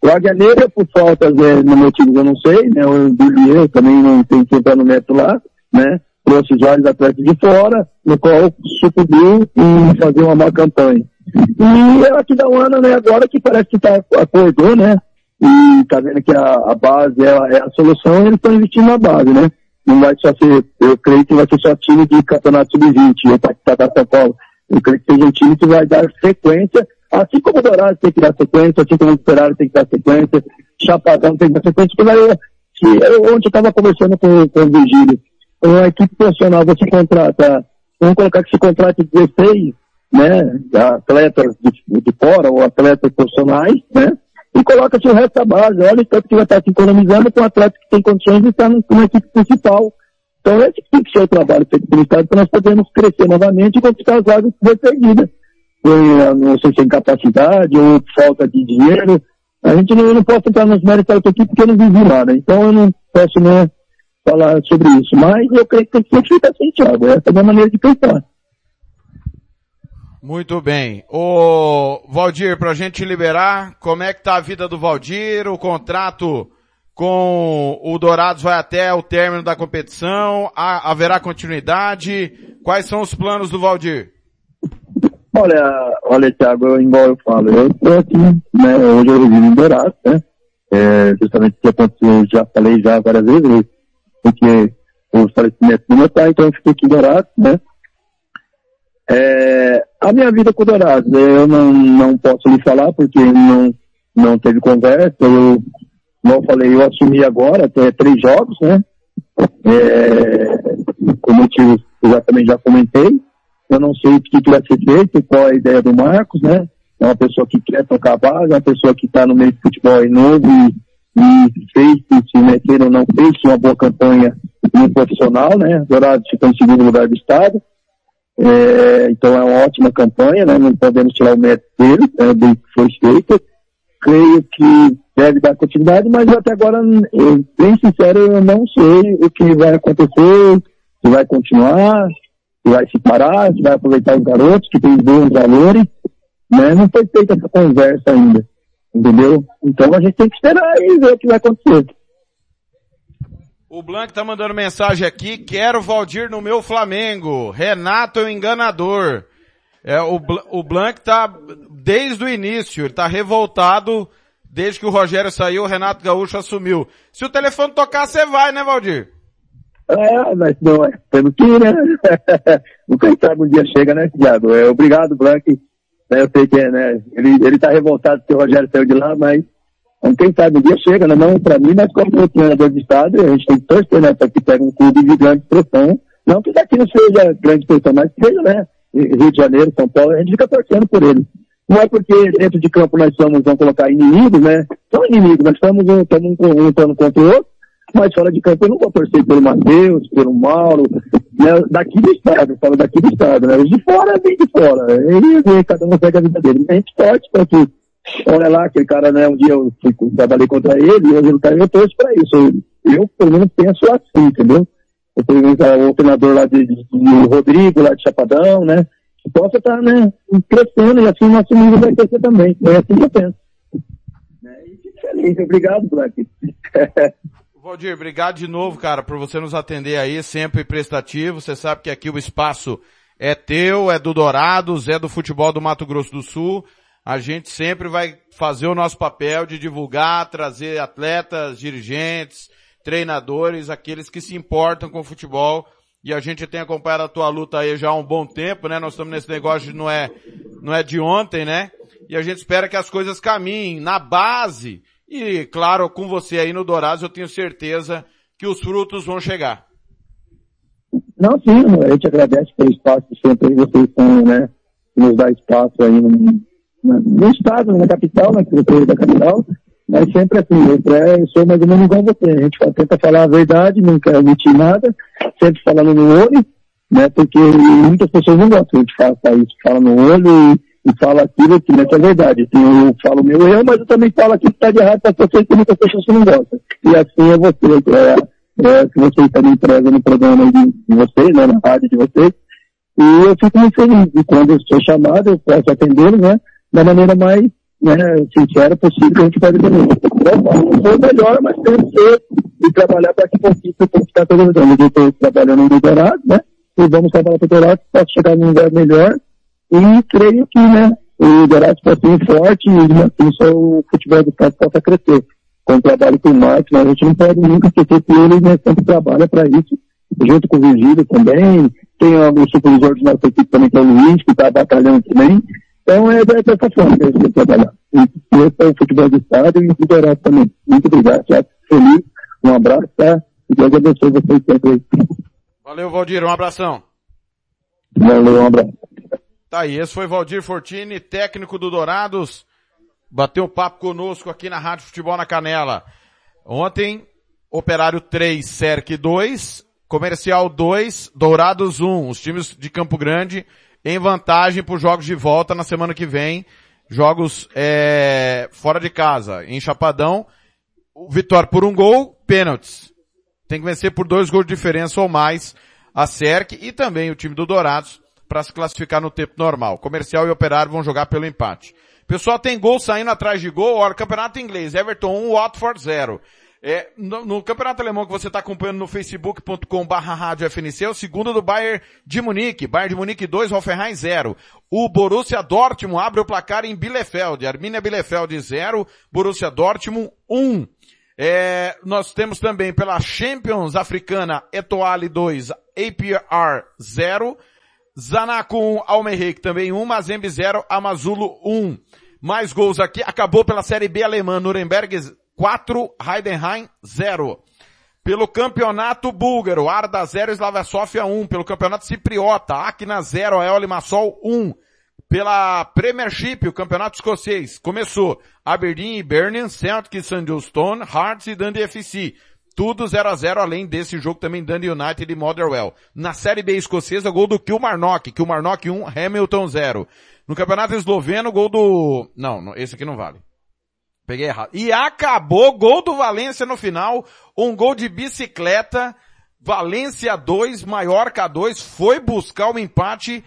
O Águia Negra, por faltas, é, no motivo eu não sei, né? O Dulier também não tem que entrar no método lá, né? Trouxe vários atletas de fora, no qual sucumbiu em fazer uma má campanha. E aqui da Ana, né, agora que parece que tá, acordou, né? E tá vendo que a, a base é, a- é a solução, eles estão investindo na base, né? Não vai só ser, eu creio que vai ser só time de campeonato sub-20, eu tá da São Paulo. Eu creio que seja um time que vai dar sequência, assim como o Dourado tem que dar sequência, assim como o Operário tem que dar sequência, Chapadão tem que dar sequência, porque vai, eu, ontem eu estava conversando com, com o Virgílio, uma equipe profissional, você contrata, vamos colocar que se contrate 16, né, atletas de, de fora ou atletas profissionais, né, e coloca-se o resto da base. Olha o tanto que vai estar se economizando com atletas que têm condições de estar na equipe principal. Então esse tem que ser o trabalho feito pelo Estado para nós podermos crescer novamente e conquistar as vagas que foi. Foi, eh, não sei se é incapacidade ou falta de dinheiro. A gente não, não posso entrar nos méritos da equipe porque eu não vivi lá, né? Então eu não posso né, falar sobre isso. Mas eu creio que tem que ser feito assim, Thiago. Essa é a minha maneira de pensar. Muito bem. Ô, Valdir, pra gente liberar, como é que tá a vida do Valdir? O contrato com o Dourados vai até o término da competição? Haverá continuidade? Quais são os planos do Valdir? Olha, olha, Thiago, eu, igual eu falo, eu tô aqui, né, hoje eu resido em Dourados, né, é, justamente o que aconteceu, já falei já várias vezes, porque o falecimento do meu pai, então eu fiquei aqui em Dourados, né, é, a minha vida com o Dourados, eu não, não posso lhe falar porque não, não teve conversa, eu, eu falei, eu assumi agora, até três jogos, né, é, eu já, também já comentei, eu não sei o que, que vai ser feito, qual é a ideia do Marcos, né? É uma pessoa que quer tocar a base, é uma pessoa que está no meio do futebol aí novo e, e fez, se meter ou não fez, uma boa campanha no profissional, né? Dourado ficou em segundo lugar do estado. É, então é uma ótima campanha, né? Não podemos tirar o mérito dele, né, do que foi feito. Creio que deve dar continuidade, mas até agora, eu, bem sincero, eu não sei o que vai acontecer, se vai continuar, se vai se parar, se vai aproveitar os garotos que têm bons valores, né? Não foi feita essa conversa ainda, entendeu? Então a gente tem que esperar e ver o que vai acontecer. O Blanc tá mandando mensagem aqui, quero Valdir no meu Flamengo. Renato é o enganador. É, o, o Blanc tá desde o início, ele tá revoltado desde que o Rogério saiu, o Renato Gaúcho assumiu. Se o telefone tocar, você vai, né, Valdir? É, mas não, é, temos que né? o sabe um dia chega, né, Thiago? É, obrigado, Blanc. Né, eu sei que é, né? Ele, ele tá revoltado porque o Rogério saiu de lá, mas então, quem sabe um dia chega, né? Não pra mim, mas como treinador de estado, a gente tem né? Pra que pegue um clube de grande expressão. Não que daqui não seja grande expressão, mas seja, né? Rio de Janeiro, São Paulo, a gente fica torcendo por ele. Não é porque dentro de campo nós somos, vamos colocar inimigos, né? São inimigos, nós estamos um, estamos um, lutando contra o outro, mas fora de campo eu não vou torcer pelo Matheus, pelo Mauro, né? daqui do estado, falo daqui do estado, né? Os de fora vem de fora. Ele, ele, cada um segue a vida dele. A gente torce para que, olha lá, aquele cara, né? Um dia eu, fui- trabalhei contra ele, e hoje ele tá eu torço para isso. Eu, eu, pelo menos, penso assim, entendeu? Eu tenho um o treinador lá de, de, de Rodrigo, lá de Chapadão, né? Que possa estar, né, crescendo e assim o nosso nível vai crescer também. É assim que eu penso. Né? E fico feliz, obrigado, Black. Valdir, obrigado de novo, cara, por você nos atender aí, sempre prestativo. Você sabe que aqui o espaço é teu, é do Dourados, é do futebol do Mato Grosso do Sul. A gente sempre vai fazer o nosso papel de divulgar, trazer atletas, dirigentes, treinadores, aqueles que se importam com o futebol. E a gente tem acompanhado a tua luta aí já há um bom tempo, né? Nós estamos nesse negócio de não é, não é de ontem, né? E a gente espera que as coisas caminhem na base. E, claro, com você aí no Dourados, eu tenho certeza que os frutos vão chegar. Não, sim, a gente agradece pelo espaço que sempre vocês estão, né, nos dá espaço aí no, no, estado, na capital, na secretaria da capital, mas sempre assim, eu, é, eu sou mais ou menos igual você, a gente tenta falar a verdade, quer omitir nada, sempre falando no olho, né, porque muitas pessoas não gostam a gente faça isso, fala no olho e, e fala aquilo que não é verdade. Eu falo meu erro, mas eu também falo aquilo que está de errado para vocês, que muitas pessoas não gostam. E assim é você, é, é, que vocês também pregam no programa de, de vocês, né, na rádio de vocês. E eu fico muito feliz. E quando eu sou chamado, eu posso atendê-lo, né, da maneira mais né, sincera possível que a gente pode. Então, não o melhor, mas tento ser e trabalhar para que consiga conquistar todo mundo. Eu estou trabalhando no doutorado, né, e vamos trabalhar para o doutorado, posso chegar num lugar melhor. E creio que, né, o Dourados pode ser forte e assim, só o futebol do estado possa crescer. Com o trabalho com o Marcos, mas a gente não pode nunca esquecer que ele né, sempre trabalha para isso, junto com o Virgílio também, tem o supervisor nossa equipe também, que é o Luiz, que está batalhando também. Então é dessa forma que a gente tem que trabalhar. E esse é o futebol do estado e o Dourados também. Muito obrigado, Tiago. Feliz. Um abraço, tá? E Deus abençoe vocês sempre. Valeu, Valdir, um abração. Valeu, um abraço. Tá aí, esse foi Valdir Fortini, técnico do Dourados. Bateu um papo conosco aqui na Rádio Futebol na Canela. Ontem, Operário 3, Cerc 2, Comercial 2, Dourados 1. Os times de Campo Grande em vantagem para os jogos de volta na semana que vem. Jogos é, fora de casa, em Chapadão. Vitória por um gol, pênaltis. Tem que vencer por dois gols de diferença ou mais a Cerc e também o time do Dourados para se classificar no tempo normal. Comercial e Operário vão jogar pelo empate. Pessoal, tem gol saindo atrás de gol. Olha, campeonato inglês. Everton 1, Watford 0. É, no, no campeonato alemão que você está acompanhando no facebook.com barra rádio FNC, é o segundo do Bayern de Munique. Bayern de Munique 2, Hoffenheim 0. O Borussia Dortmund abre o placar em Bielefeld. Arminia Bielefeld 0, Borussia Dortmund 1. É, nós temos também pela Champions Africana Etoile 2, APR 0. Zanaco 1, Almerreik também 1, Mazembe 0, Amazulo 1. Mais gols aqui. Acabou pela Série B alemã, Nuremberg 4, Heidenheim 0. Pelo campeonato búlgaro, Arda 0, Slavia Sofia 1. Pelo campeonato cipriota, Akna 0, Ael Limassol 1. Pela Premiership, o campeonato escocês, começou Aberdeen e Birmingham, Celtic e St. Johnstone, Hearts e Dundee FC. Tudo 0 a 0 além desse jogo também Dundee United e Motherwell. Na Série B escocesa, gol do Kilmarnock, Kilmarnock 1, Hamilton 0. No campeonato esloveno, gol do... Não, esse aqui não vale. Peguei errado. E acabou, gol do Valência no final, um gol de bicicleta, Valência 2, Maiorca 2, foi buscar o empate.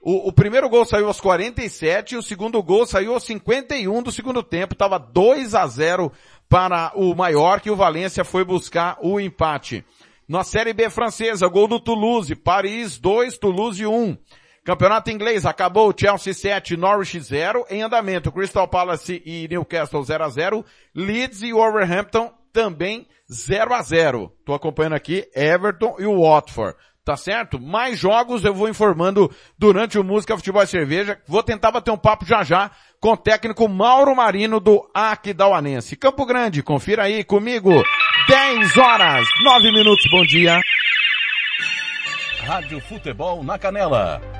O, o, primeiro gol saiu aos 47, o segundo gol saiu aos 51 do segundo tempo, estava 2 a 0 para o Maiorca e o Valência foi buscar o empate. Na Série B francesa, gol do Toulouse, Paris 2, Toulouse 1. Campeonato inglês, acabou Chelsea 7, Norwich 0, em andamento Crystal Palace e Newcastle 0 a 0, Leeds e Wolverhampton também 0 a 0. Tô acompanhando aqui Everton e o Watford. Tá certo? Mais jogos eu vou informando durante o Música Futebol e Cerveja. Vou tentar bater um papo já já com o técnico Mauro Marino do Aquidauanense. Campo Grande, confira aí comigo. 10 horas, 9 minutos, bom dia. Rádio Futebol na Canela.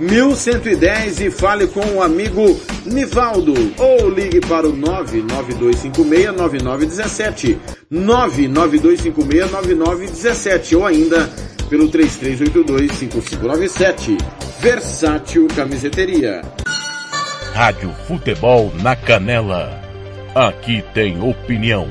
1110 e fale com o amigo Nivaldo. Ou ligue para o 992569917 992569917 ou ainda pelo 33825597 Versátil Camiseteria. Rádio Futebol na Canela. Aqui tem opinião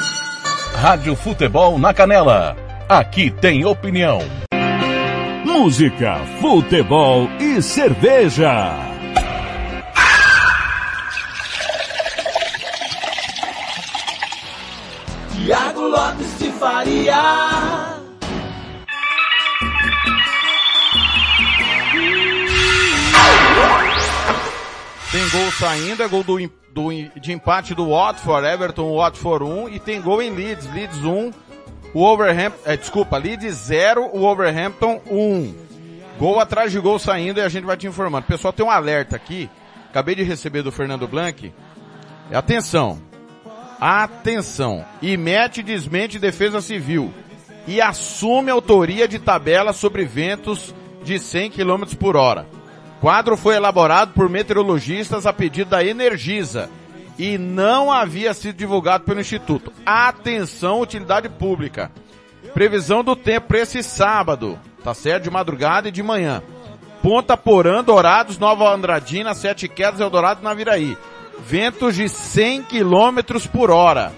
Rádio Futebol na Canela. Aqui tem opinião. Música, futebol e cerveja. Tiago Lopes de Faria. Tem gol saindo, é gol do, em- do de empate do Watford, Everton, Watford 1, e tem gol em Leeds, Leeds 1, o Overhampton, é, desculpa, Leeds 0, o Overhampton 1. Gol atrás de gol saindo e a gente vai te informando. Pessoal, tem um alerta aqui, acabei de receber do Fernando Blanc. Atenção, atenção, e mete desmente defesa civil e assume autoria de tabela sobre ventos de 100 km por hora. Quadro foi elaborado por meteorologistas a pedido da Energisa e não havia sido divulgado pelo Instituto. Atenção, utilidade pública. Previsão do tempo para esse sábado, tá certo? De madrugada e de manhã. Ponta Porã, Dourados, Nova Andradina, Sete Quedas, Eldorado, Naviraí. Ventos de 100 km por hora.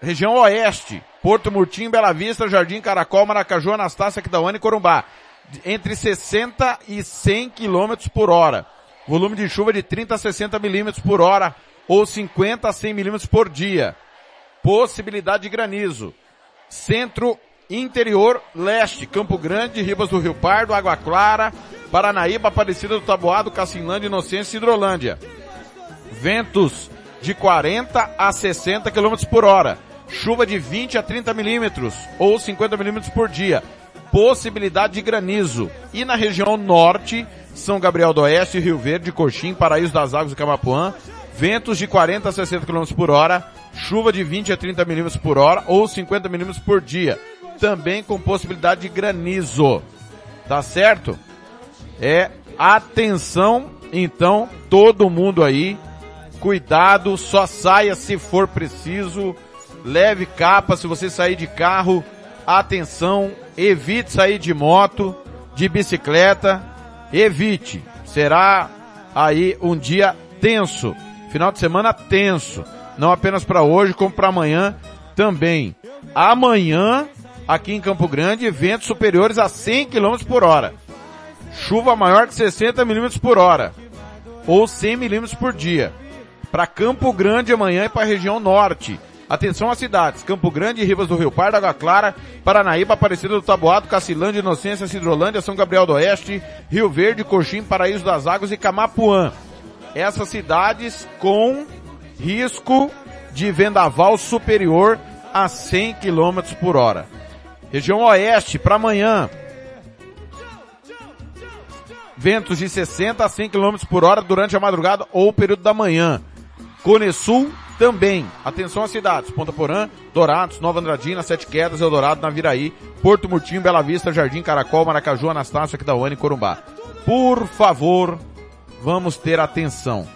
Região Oeste, Porto Murtinho, Bela Vista, Jardim Caracol, Maracaju, Anastácia, Aquidauana e Corumbá. Entre 60 e 100 km por hora. Volume de chuva de 30 a 60 milímetros por hora ou 50 a 100 milímetros por dia. Possibilidade de granizo. Centro Interior Leste, Campo Grande, Ribas do Rio Pardo, Água Clara, Paranaíba, Aparecida do Taboado, Cacilândia, Inocência e Hidrolândia. Ventos de 40 a 60 km por hora. Chuva de 20 a 30 milímetros ou 50 milímetros por dia. Possibilidade de granizo. E na região norte, São Gabriel do Oeste, Rio Verde, Coxim, Paraíso das Águas e Camapuã. Ventos de 40 a 60 km por hora. Chuva de 20 a 30 milímetros por hora ou 50 milímetros por dia. Também com possibilidade de granizo. Tá certo? É atenção, então, todo mundo aí, cuidado, só saia se for preciso, leve capa se você sair de carro, atenção, evite sair de moto, de bicicleta, evite, será aí um dia tenso, final de semana tenso, não apenas para hoje, como para amanhã também. Amanhã, aqui em Campo Grande, ventos superiores a 100 km por hora chuva maior que 60 milímetros por hora, ou 100 milímetros por dia. Para Campo Grande amanhã e para a região norte. Atenção às cidades, Campo Grande, Rivas do Rio Pardo, Água Clara, Paranaíba, Aparecida do Taboado, Cacilândia, Inocência, Cidrolândia, São Gabriel do Oeste, Rio Verde, Coxim, Paraíso das Águas e Camapuã. Essas cidades com risco de vendaval superior a 100 km por hora. Região Oeste, para amanhã, ventos de 60 a 100 km por hora durante a madrugada ou período da manhã. Cone Sul também. Atenção às cidades. Ponta Porã, Dourados, Nova Andradina, Sete Quedas, Eldorado, Naviraí, Porto Murtinho, Bela Vista, Jardim Caracol, Maracaju, Anastácio, Aquidauana e Corumbá. Por favor, vamos ter atenção.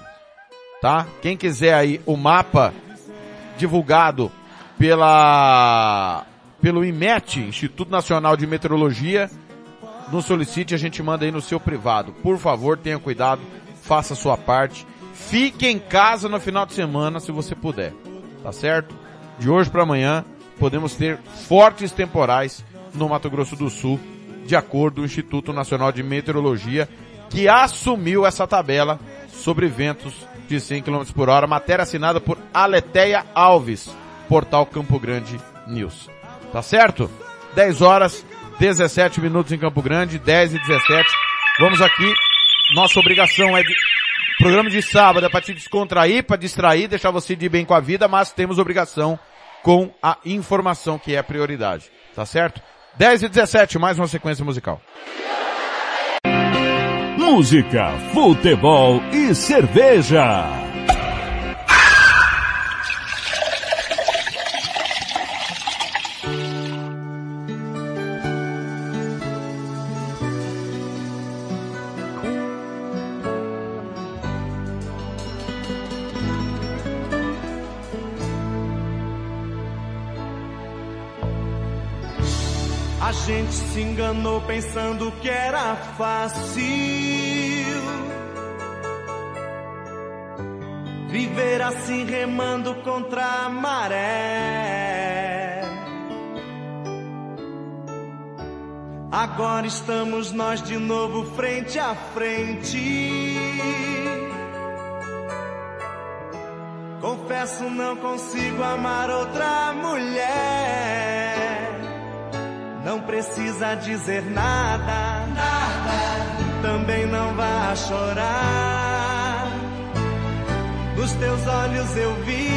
Tá? Quem quiser aí o mapa divulgado pela pelo IMET, Instituto Nacional de Meteorologia, nos solicite, a gente manda aí no seu privado. Por favor, tenha cuidado, faça a sua parte. Fique em casa no final de semana, se você puder. Tá certo? De hoje para amanhã, podemos ter fortes temporais no Mato Grosso do Sul, de acordo com o Instituto Nacional de Meteorologia, que assumiu essa tabela sobre ventos de 100 km por hora. Matéria assinada por Aleteia Alves, portal Campo Grande News. Tá certo? 10 horas, 17 minutos em Campo Grande, 10 e 17. Vamos aqui. Nossa obrigação é de, programa de sábado é para te descontrair, para distrair, deixar você de bem com a vida, mas temos obrigação com a informação que é a prioridade. Tá certo? 10 e 17, mais uma sequência musical. Música, futebol e cerveja. Enganou pensando que era fácil viver assim remando contra a maré. Agora estamos nós de novo frente a frente. Confesso, não consigo amar outra mulher. Não precisa dizer nada, nada. Também não vá chorar. Nos teus olhos eu vi,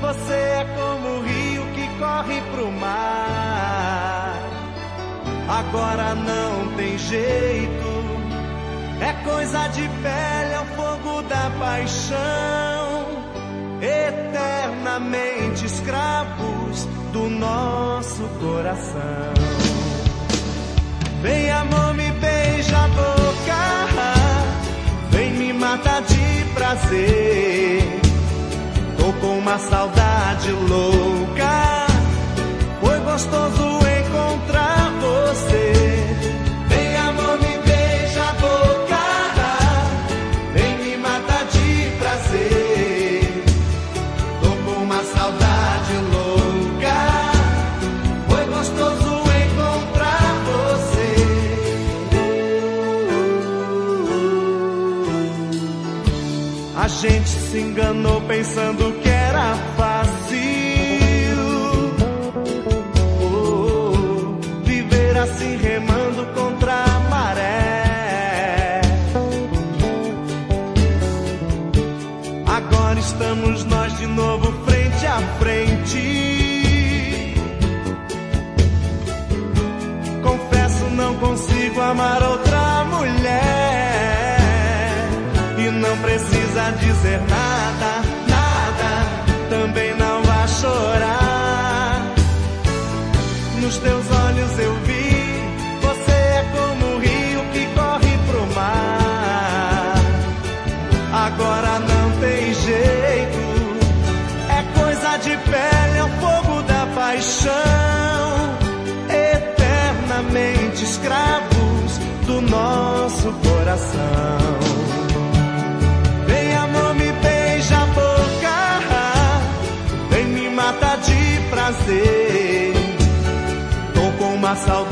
você é como o rio que corre pro mar. Agora não tem jeito, é coisa de pele, é o fogo da paixão. Eternamente escravos do nosso coração. Vem amor, me beija a boca, vem me matar de prazer. Tô com uma saudade louca, foi gostoso encontrar A gente se enganou pensando que era fácil. Oh, viver assim remando contra a maré. Agora estamos nós de novo frente a frente. Confesso, não consigo amar dizer nada, nada. Também não vá chorar. Nos teus olhos saudade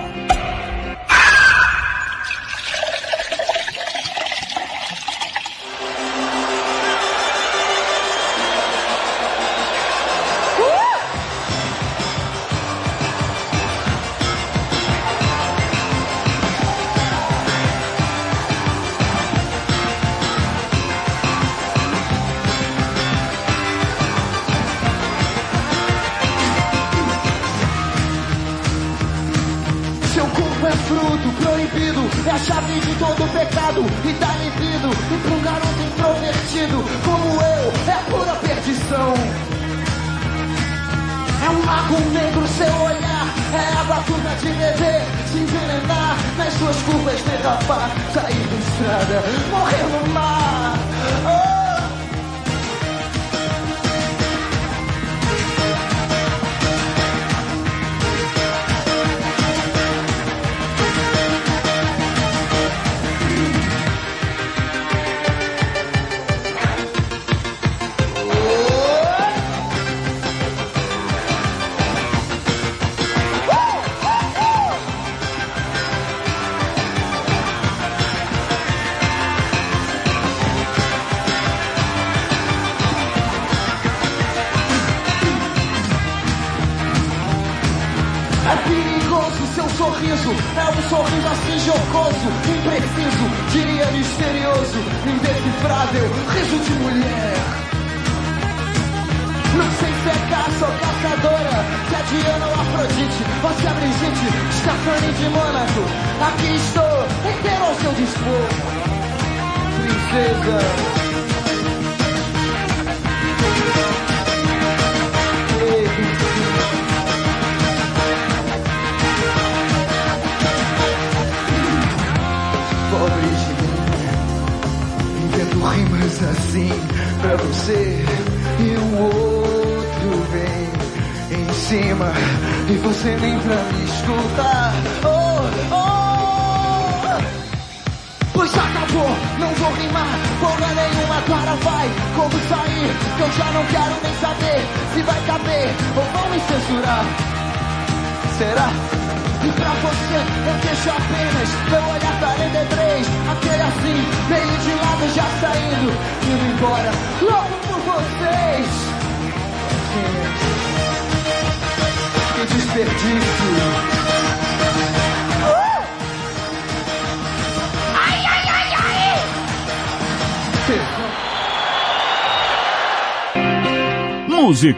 Curvas, derrapar, cair na estrada, morrer no mar.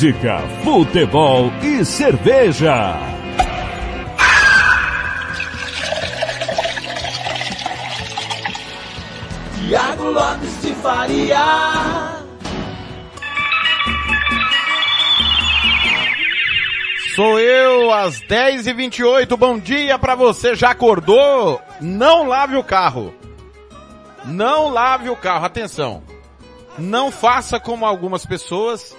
música, futebol e cerveja. Tiago Lopes de Faria. Sou eu, às 10h28. Bom dia para você. Já acordou? Não lave o carro. Não lave o carro. Atenção. Não faça como algumas pessoas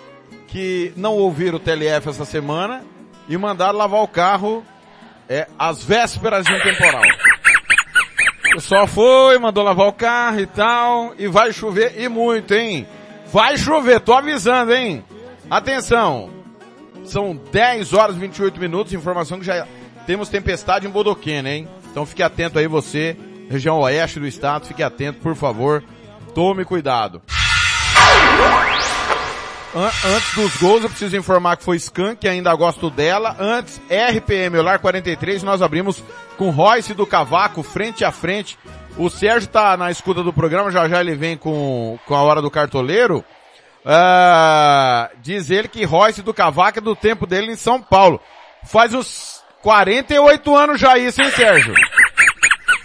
que não ouviram o TLF essa semana e mandaram lavar o carro é, às vésperas de um temporal. O pessoal foi, mandou lavar o carro e tal, e vai chover, e muito, hein? Vai chover, tô avisando, hein? Atenção, são 10 horas e 28 minutos, informação que já temos tempestade em Bodoquena, hein? Então fique atento aí você, região oeste do estado, fique atento, por favor, tome cuidado. An- Antes dos gols, eu preciso informar que foi que ainda gosto dela. Antes, RPM Olar 43, nós abrimos com Royce do Cavaco, frente a frente. O Sérgio tá na escuta do programa, já já ele vem com, com a hora do cartoleiro. Ah, diz ele que Royce do Cavaco é do tempo dele em São Paulo. Faz uns 48 anos já isso, hein, Sérgio?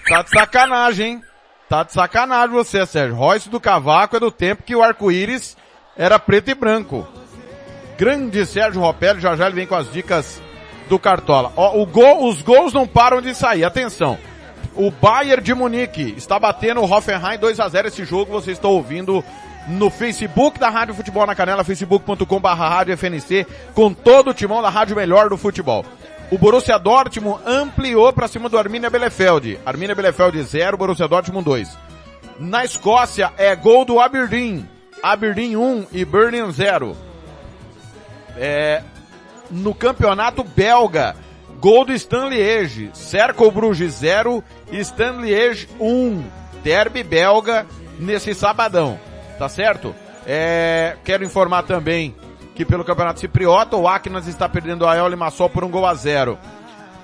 Tá de sacanagem, hein? Tá de sacanagem você, Sérgio. Royce do Cavaco é do tempo que o arco-íris era preto e branco. Grande Sérgio Ropelli, já já ele vem com as dicas do Cartola. Ó, o gol, os gols não param de sair, atenção. O Bayern de Munique está batendo o Hoffenheim 2 a 0 esse jogo, você está ouvindo no Facebook da Rádio Futebol na Canela, facebook.com FNC, com todo o timão da Rádio Melhor do Futebol. O Borussia Dortmund ampliou para cima do Arminia Bielefeld. Arminia Bielefeld 0, Borussia Dortmund 2. Na Escócia é gol do Aberdeen. Aberdeen 1 e Birmingham 0. É, no campeonato belga, gol do Stanley Liège. Cercle Bruges 0 e Stanley Liège 1. Derby belga nesse sabadão. Tá certo? É, quero informar também que pelo Campeonato Cipriota, o Acnas está perdendo a El Limassol por um gol a zero.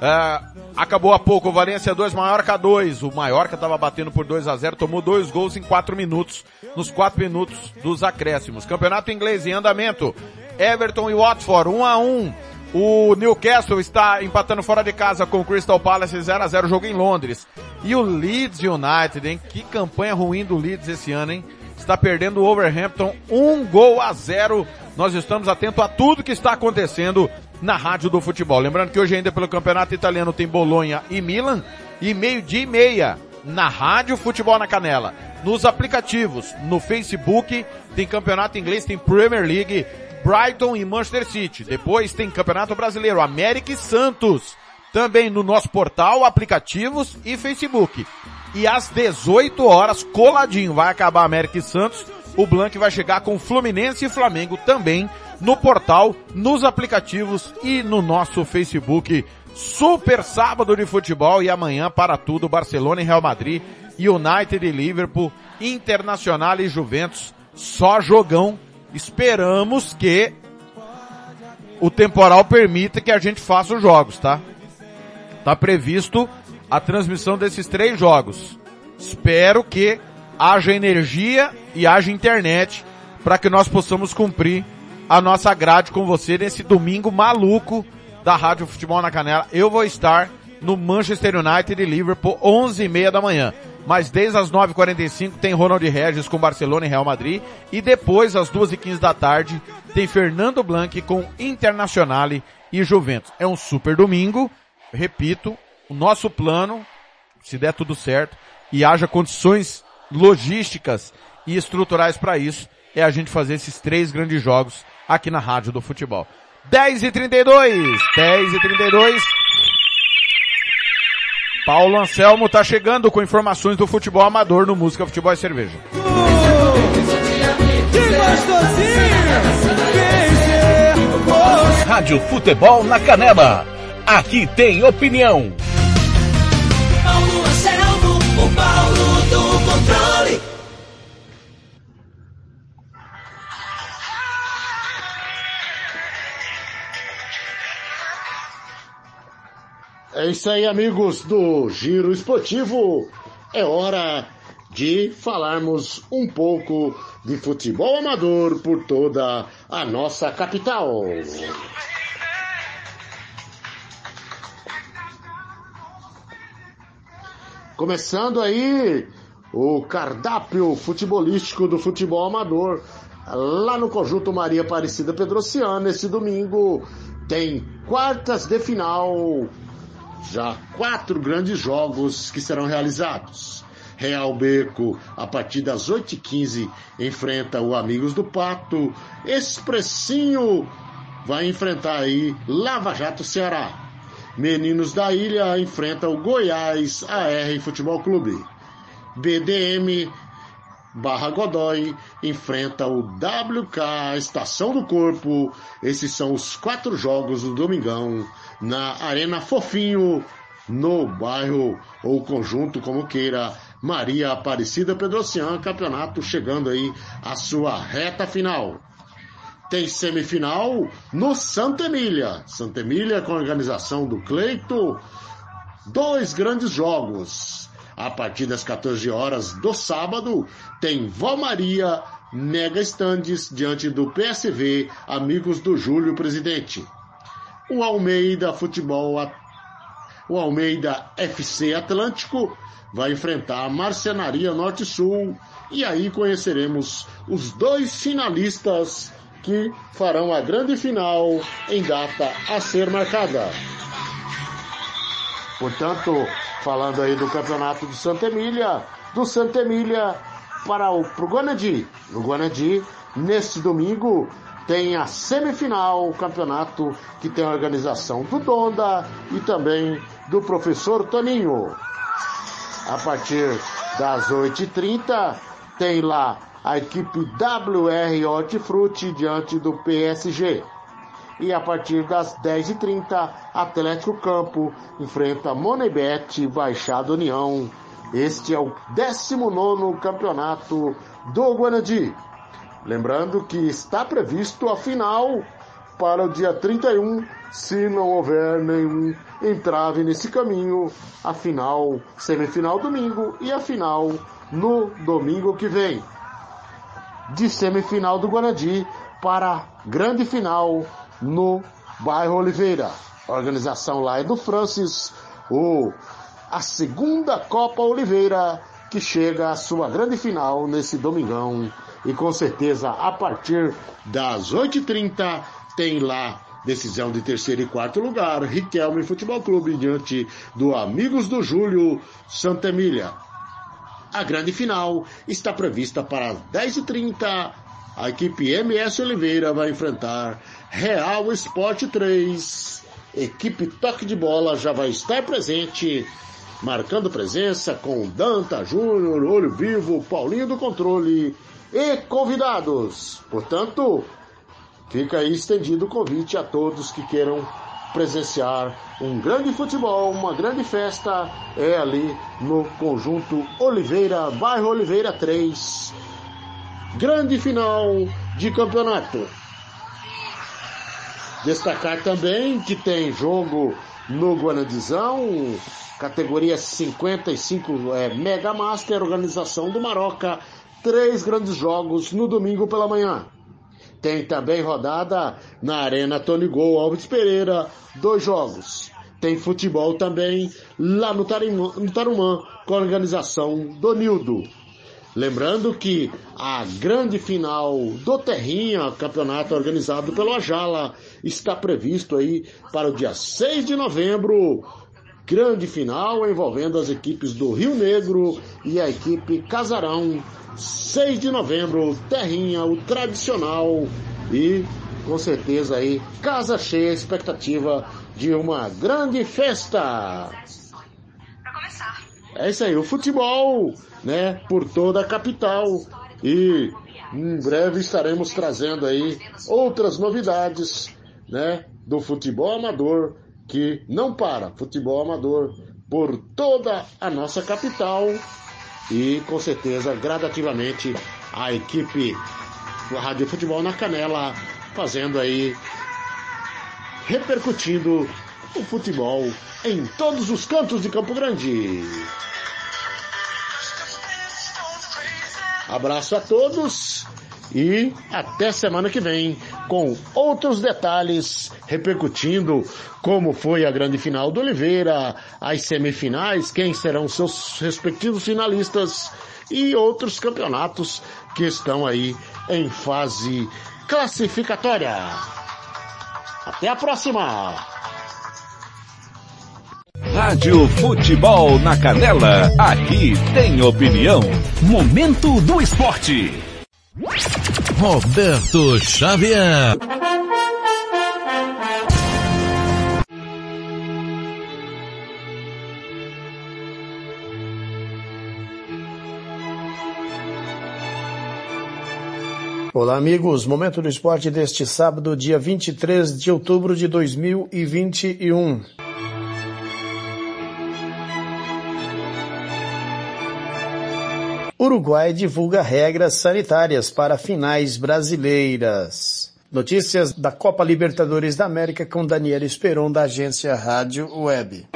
É, acabou há pouco o Valência 2, Maiorca 2. O Maiorca estava batendo por 2 a 0 tomou dois gols em 4 minutos, nos 4 minutos dos acréscimos. Campeonato inglês em andamento. Everton e Watford 1 a 1. O Newcastle está empatando fora de casa com o Crystal Palace 0 a 0 jogo em Londres. E o Leeds United, hein? Que campanha ruim do Leeds esse ano, hein? Está perdendo o Overhampton um gol a zero. Nós estamos atentos a tudo que está acontecendo na Rádio do Futebol. Lembrando que hoje ainda pelo Campeonato Italiano tem Bolonha e Milan e meio-dia e meia na Rádio Futebol na Canela. Nos aplicativos, no Facebook, tem Campeonato Inglês, tem Premier League, Brighton e Manchester City. Depois tem Campeonato Brasileiro, América e Santos. Também no nosso portal, aplicativos e Facebook. E às 18 horas, coladinho, vai acabar América e Santos. O Blank vai chegar com Fluminense e Flamengo também no portal, nos aplicativos e no nosso Facebook. Super sábado de futebol e amanhã para tudo Barcelona e Real Madrid, United e Liverpool, Internacional e Juventus. Só jogão. Esperamos que o temporal permita que a gente faça os jogos, tá? Tá previsto a transmissão desses três jogos. Espero que haja energia e haja internet para que nós possamos cumprir a nossa grade com você nesse domingo maluco da Rádio Futebol na Canela. Eu vou estar no Manchester United e Liverpool 11 e meia da manhã. Mas desde as 9h45 tem Ronald Regis com Barcelona e Real Madrid. E depois, às 2h15 da tarde, tem Fernando Blanc com Internazionale e Juventus. É um super domingo. Repito, o nosso plano, se der tudo certo, e haja condições logísticas e estruturais para isso, é a gente fazer esses três grandes jogos aqui na Rádio do Futebol. 10 e 32 10 e 32 Paulo Anselmo tá chegando com informações do futebol amador no Música, Futebol e Cerveja. Rádio Futebol na Canela. Aqui tem opinião. É isso aí, amigos do Giro Esportivo. É hora de falarmos um pouco de futebol amador por toda a nossa capital. Começando aí o cardápio futebolístico do futebol amador lá no Conjunto Maria Aparecida Pedrociana. Esse domingo tem quartas de final, já quatro grandes jogos que serão realizados. Real Beco, a partir das 8h15, enfrenta o Amigos do Pato. Expressinho vai enfrentar aí Lava Jato Ceará. Meninos da Ilha enfrenta o Goiás AR Futebol Clube. BDM Barra Godoy enfrenta o WK Estação do Corpo. Esses são os quatro jogos do Domingão na Arena Fofinho, no bairro ou conjunto, como queira, Maria Aparecida Pedrocian, campeonato chegando aí à sua reta final. Tem semifinal no Santa Emília. Santa Emília com a organização do Cleito. Dois grandes jogos. A partir das 14 horas do sábado, tem Vó Maria Mega Stands diante do PSV Amigos do Júlio Presidente. O Almeida Futebol, o Almeida FC Atlântico vai enfrentar a Marcenaria Norte Sul e aí conheceremos os dois finalistas que farão a grande final em data a ser marcada. Portanto, falando aí do campeonato do Santa Emília, do Santa Emília para o pro Guanadi. No Guanadi, neste domingo, tem a semifinal, o campeonato que tem a organização do Donda e também do professor Toninho. A partir das 8h30, tem lá a equipe WR Hortifruti diante do PSG. E a partir das 10h30, Atlético Campo enfrenta Monebet Baixada União. Este é o 19 campeonato do Guanadi. Lembrando que está previsto a final para o dia 31, se não houver nenhum entrave nesse caminho, a final, semifinal domingo e a final no domingo que vem. De semifinal do Guanadi para grande final no bairro Oliveira. A organização lá é do Francis, o, a segunda Copa Oliveira que chega à sua grande final nesse domingão. E com certeza a partir das 8h30 tem lá decisão de terceiro e quarto lugar, Riquelme Futebol Clube diante do Amigos do Júlio Santa Emília. A grande final está prevista para as 10h30. A equipe MS Oliveira vai enfrentar Real Esporte 3. Equipe Toque de Bola já vai estar presente, marcando presença com Danta Júnior, Olho Vivo, Paulinho do Controle e convidados. Portanto, fica aí estendido o convite a todos que queiram presenciar um grande futebol, uma grande festa, é ali no conjunto Oliveira, bairro Oliveira 3. Grande final de campeonato. Destacar também que tem jogo no Guanadizão, categoria 55 é, Mega Master, organização do Maroca, três grandes jogos no domingo pela manhã. Tem também rodada na Arena Tony Gol Alves Pereira, dois jogos. Tem futebol também lá no, Tarimã, no Tarumã, com a organização do Nildo. Lembrando que a grande final do Terrinha, campeonato organizado pelo Ajala, está previsto aí para o dia 6 de novembro. Grande final envolvendo as equipes do Rio Negro e a equipe Casarão. 6 de novembro, Terrinha, o tradicional e com certeza aí casa cheia, expectativa de uma grande festa. É isso aí, o futebol, né, por toda a capital. E em breve estaremos trazendo aí outras novidades, né, do futebol amador que não para, futebol amador por toda a nossa capital e com certeza gradativamente a equipe do Rádio Futebol na Canela fazendo aí repercutindo o futebol em todos os cantos de Campo Grande. Abraço a todos E até semana que vem com outros detalhes repercutindo como foi a grande final do Oliveira, as semifinais, quem serão seus respectivos finalistas e outros campeonatos que estão aí em fase classificatória. Até a próxima! Rádio Futebol na Canela, aqui tem opinião. Momento do esporte. Roberto Xavier. Olá, amigos. Momento do esporte deste sábado, dia 23 de outubro de 2021. Uruguai divulga regras sanitárias para finais brasileiras. Notícias da Copa Libertadores da América com Daniel Esperon da agência Rádio Web.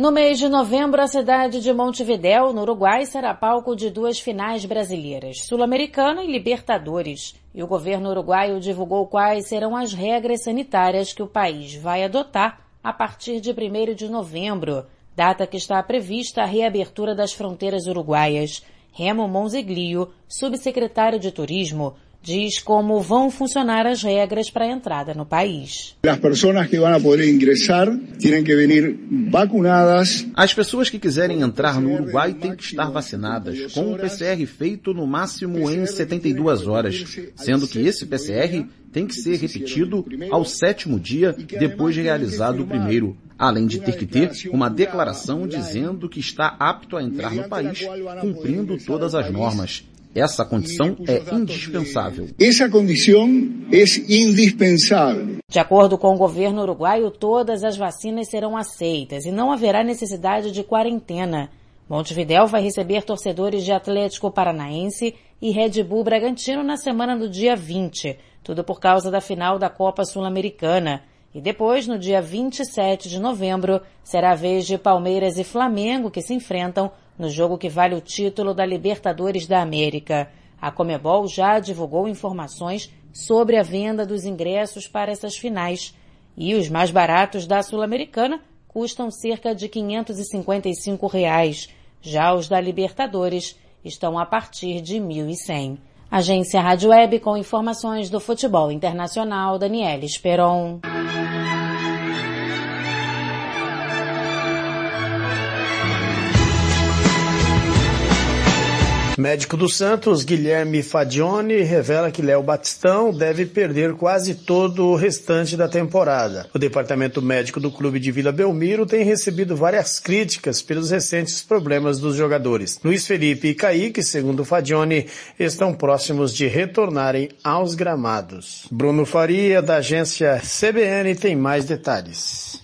No mês de novembro, a cidade de Montevidéu, no Uruguai, será palco de duas finais brasileiras, Sul-Americana e Libertadores. E o governo uruguaio divulgou quais serão as regras sanitárias que o país vai adotar a partir de 1 de novembro, data que está prevista a reabertura das fronteiras uruguaias. Remo Monzeglio, subsecretário de Turismo, diz como vão funcionar as regras para a entrada no país. Las personas que a poder ingresar tienen que venir vacunadas. As pessoas que quiserem entrar no Uruguai têm que estar vacinadas, com um PCR feito no máximo em 72 horas, sendo que esse PCR tem que ser repetido ao sétimo dia depois de realizado o primeiro, além de ter que ter uma declaração dizendo que está apto a entrar no país, cumprindo todas as normas. Essa condição é indispensável. Essa condição é indispensável. De acordo com o governo uruguaio, todas as vacinas serão aceitas e não haverá necessidade de quarentena. Montevidéu vai receber torcedores de Atlético Paranaense e Red Bull Bragantino na semana do dia 20, tudo por causa da final da Copa Sul-Americana. E depois, no dia 27 de novembro, será a vez de Palmeiras e Flamengo que se enfrentam no jogo que vale o título da Libertadores da América. A Comebol já divulgou informações sobre a venda dos ingressos para essas finais. E os mais baratos da Sul-Americana custam cerca de 555 reais. Já os da Libertadores estão a partir de R$ 1.100. Agência Rádio Web com informações do futebol internacional, Daniela Esperon. Médico do Santos, Guilherme Fagione, revela que Léo Batistão deve perder quase todo o restante da temporada. O departamento médico do clube de Vila Belmiro tem recebido várias críticas pelos recentes problemas dos jogadores. Luiz Felipe e Kaique, segundo Fagione, estão próximos de retornarem aos gramados. Bruno Faria, da agência CBN, tem mais detalhes.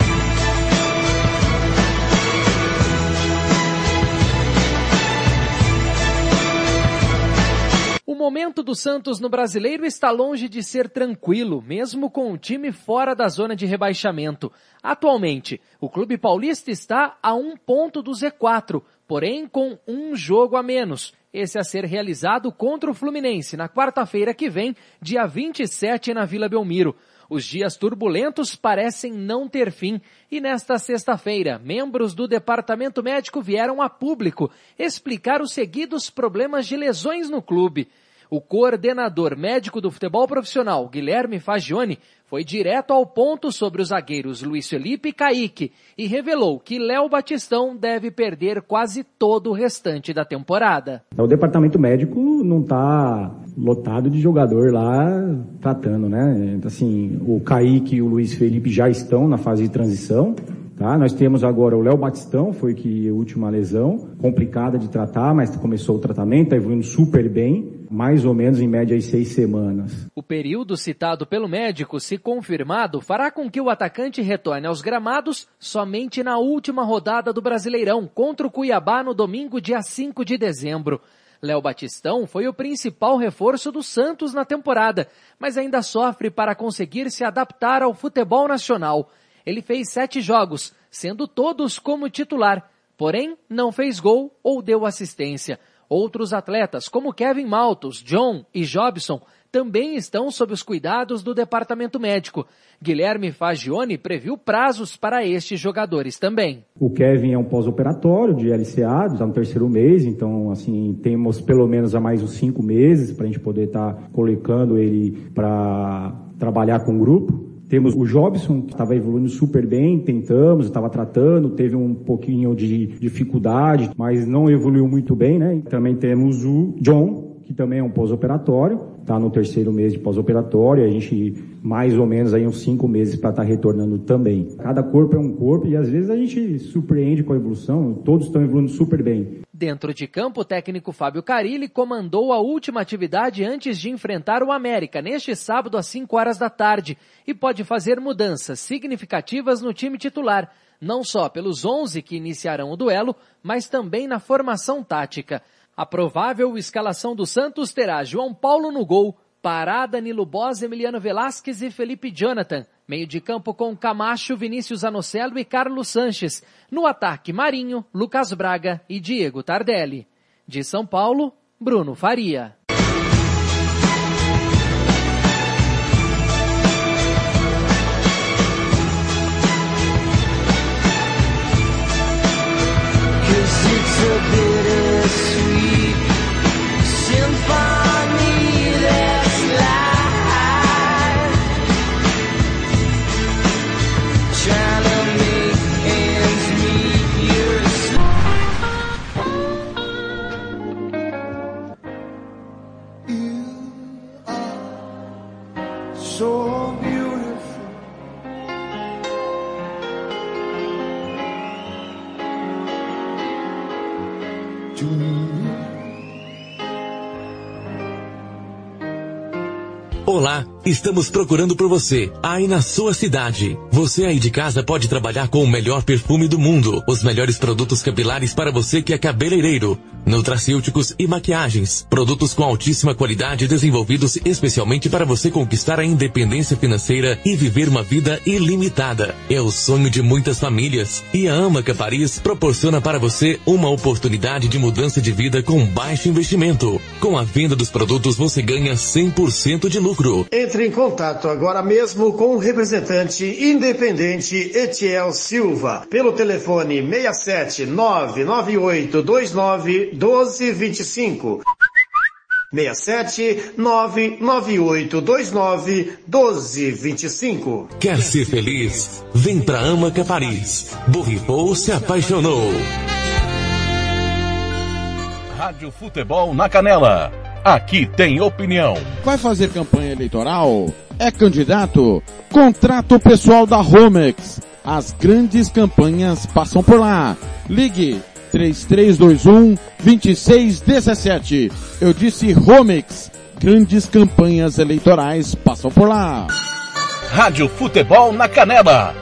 Momento do Santos no brasileiro está longe de ser tranquilo, mesmo com o time fora da zona de rebaixamento. Atualmente, o clube paulista está a um ponto do Z4, porém com um jogo a menos. Esse a ser realizado contra o Fluminense na quarta-feira que vem, dia 27 na Vila Belmiro. Os dias turbulentos parecem não ter fim e nesta sexta-feira, membros do departamento médico vieram a público explicar os seguidos problemas de lesões no clube. O coordenador médico do futebol profissional, Guilherme Fagione, foi direto ao ponto sobre os zagueiros Luiz Felipe e Kaique e revelou que Léo Batistão deve perder quase todo o restante da temporada. O departamento médico não está lotado de jogador lá tratando, né? Assim, o Kaique e o Luiz Felipe já estão na fase de transição. Tá? Nós temos agora o Léo Batistão, foi que a última lesão, complicada de tratar, mas começou o tratamento, está evoluindo super bem, mais ou menos em média seis semanas. O período citado pelo médico, se confirmado, fará com que o atacante retorne aos gramados somente na última rodada do Brasileirão, contra o Cuiabá no domingo, dia 5 de dezembro. Léo Batistão foi o principal reforço do Santos na temporada, mas ainda sofre para conseguir se adaptar ao futebol nacional. Ele fez sete jogos, sendo todos como titular, porém não fez gol ou deu assistência. Outros atletas, como Kevin Maltos, John e Jobson, também estão sob os cuidados do departamento médico. Guilherme Fagione previu prazos para estes jogadores também. O Kevin é um pós-operatório de LCA, está no terceiro mês, então assim temos pelo menos a mais uns cinco meses para a gente poder estar tá colocando ele para trabalhar com o grupo. Temos o Jobson, que estava evoluindo super bem, tentamos, estava tratando, teve um pouquinho de dificuldade, mas não evoluiu muito bem, né? Também temos o John, que também é um pós-operatório, está no terceiro mês de pós-operatório, a gente mais ou menos aí uns cinco meses para estar tá retornando também. Cada corpo é um corpo e às vezes a gente surpreende com a evolução, todos estão evoluindo super bem. Dentro de campo, o técnico Fábio Carilli comandou a última atividade antes de enfrentar o América neste sábado às 5 horas da tarde e pode fazer mudanças significativas no time titular, não só pelos 11 que iniciarão o duelo, mas também na formação tática. A provável escalação do Santos terá João Paulo no gol, Pará, Danilo Boz, Emiliano Velasquez e Felipe Jonathan. Meio de campo com Camacho, Vinícius Anocelo e Carlos Sanches. No ataque, Marinho, Lucas Braga e Diego Tardelli. De São Paulo, Bruno Faria. So beautiful. To me. Olá, estamos procurando por você, aí na sua cidade. Você aí de casa pode trabalhar com o melhor perfume do mundo, os melhores produtos capilares para você que é cabeleireiro, nutracêuticos e maquiagens, produtos com altíssima qualidade desenvolvidos especialmente para você conquistar a independência financeira e viver uma vida ilimitada. É o sonho de muitas famílias e a Amaca Paris proporciona para você uma oportunidade de mudança de vida com baixo investimento. Com a venda dos produtos você ganha 100% de lucro. Em contato agora mesmo com o representante independente Etiel Silva pelo telefone 67 99829 1225. 67 99829 1225. Quer ser feliz? Vem pra Amaca Paris. Borripou se apaixonou. Rádio Futebol na Canela. Aqui tem opinião. Vai fazer campanha eleitoral? É candidato? Contrato pessoal da Romex. As grandes campanhas passam por lá. Ligue 3321 2617. Eu disse Romex. Grandes campanhas eleitorais passam por lá. Rádio Futebol na Canela.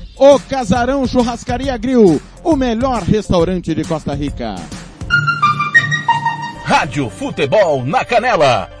O Casarão Churrascaria Grill, o melhor restaurante de Costa Rica. Rádio Futebol na Canela.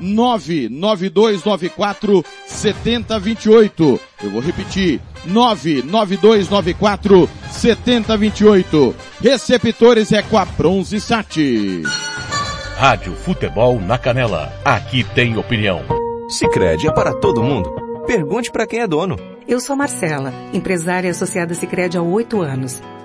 99294 7028 Eu vou repetir, 99294 7028. Receptores é com a Bronze Sat. Rádio Futebol na Canela. Aqui tem opinião. Sicredi é para todo mundo. Pergunte para quem é dono. Eu sou Marcela, empresária associada Sicredi há oito anos.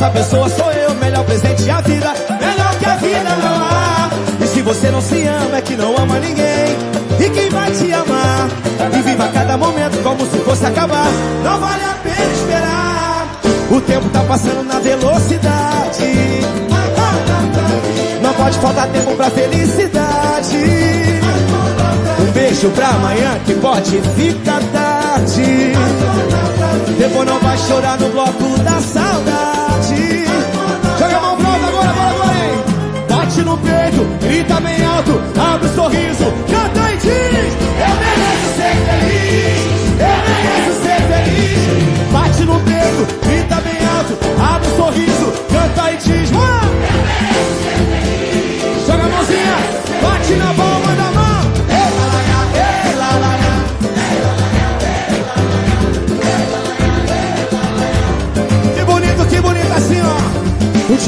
Essa pessoa sou eu, melhor presente da vida, melhor que a vida não há. E se você não se ama, é que não ama ninguém. E quem vai te amar? E viva cada momento como se fosse acabar. Não vale a pena esperar. O tempo tá passando na velocidade. Não pode faltar tempo pra felicidade. Um beijo pra amanhã que pode ficar tarde. Depois não vai chorar no bloco da saudade. Peito, grita bem alto, abre o sorriso, canta e diz: Eu mereço ser feliz, eu mereço ser feliz. Bate no peito, grita bem alto, abre o sorriso, canta e diz: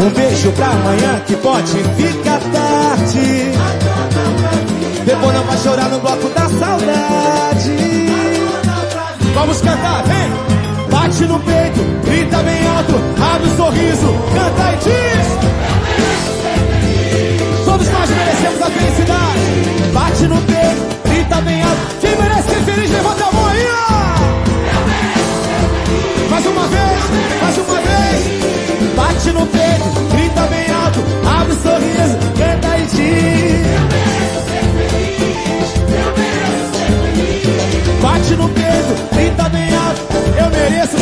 Um beijo pra amanhã que pode ficar tarde. Depois não vai chorar no bloco da saudade. Vamos cantar, vem! Bate no peito, grita bem alto, abre o sorriso, canta e diz. Todos nós merecemos a felicidade. Bate no peito, grita bem alto. Quem merece ser feliz, levanta a mão aí, ó. Mais uma vez, mais uma vez. Bate no peito, sorriso, canta e diz. Bate no peito, grita bem alto. Eu mereço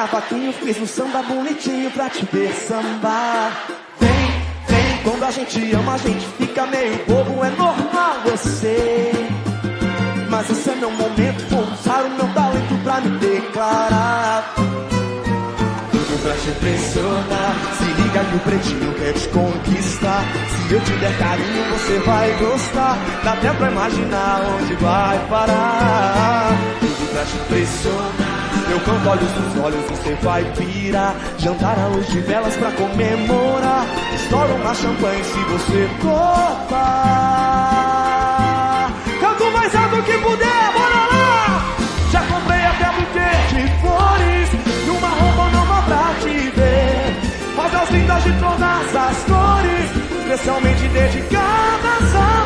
Cavaquinho, fiz um samba bonitinho pra te ver sambar. Vem, vem, quando a gente ama, a gente fica meio bobo, é normal, sei. Mas esse é meu momento, vou usar o meu talento pra me declarar. Tudo pra te impressionar. Se liga que o pretinho quer te conquistar. Se eu te der carinho, você vai gostar. Dá até pra imaginar onde vai parar. Tudo pra te impressionar. Eu canto olhos nos olhos, você vai pirar. Jantar à luz de velas pra comemorar. Estoura uma champanhe se você topar. Canto mais alto que puder, bora lá! Já comprei até buquê de flores e uma roupa nova pra te ver. Rosas lindas de todas as cores, especialmente dedicadas a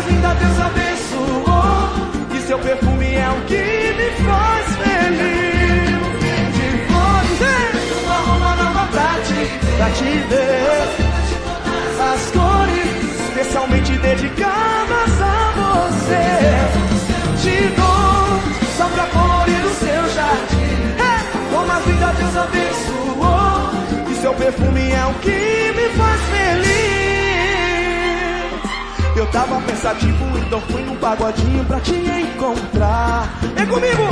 a flor mais linda Deus abençoou. E seu perfume é o que me faz feliz. De flores, uma nova pra te, pra te ver as cores especialmente dedicadas a você. Te dou só pra colorir o seu jardim. É, como a Deus abençoou. E seu perfume é o que me faz feliz. Eu tava pensativo, então fui num pagodinho pra te encontrar. Vem comigo!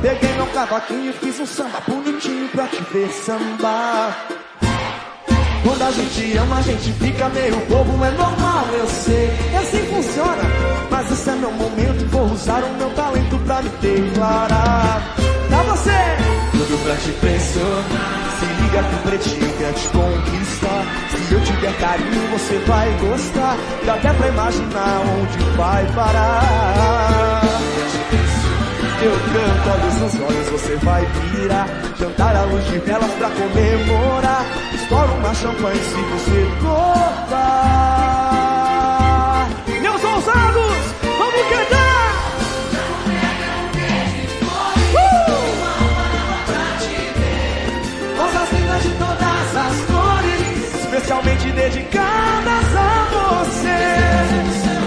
Peguei meu cavaquinho e fiz um samba bonitinho pra te ver sambar. Quando a gente ama, a gente fica meio bobo, é normal, eu sei. É assim que funciona. Mas esse é meu momento, vou usar o meu talento pra me declarar. Pra você! Tudo pra te impressionar. Se liga que o pretinho quer te conquistar. Se eu te der carinho, você vai gostar. Dá até pra imaginar onde vai parar. Eu canto, olhos nos olhos, você vai virar. Jantar à luz de velas pra comemorar. Estoura uma champanhe se você topar. Dedicadas a você.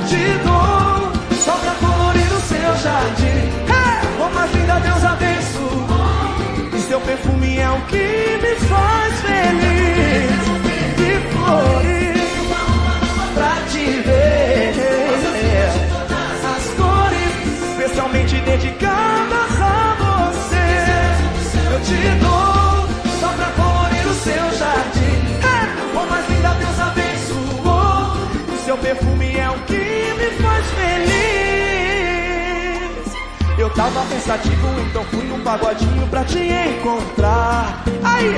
Te dou só pra colorir o seu jardim. É, oh, mais linda Deus abençoe. E seu perfume é o que me faz feliz. De flores perfume é o que me faz feliz. Eu tava pensativo, então fui num pagodinho pra te encontrar. Aí,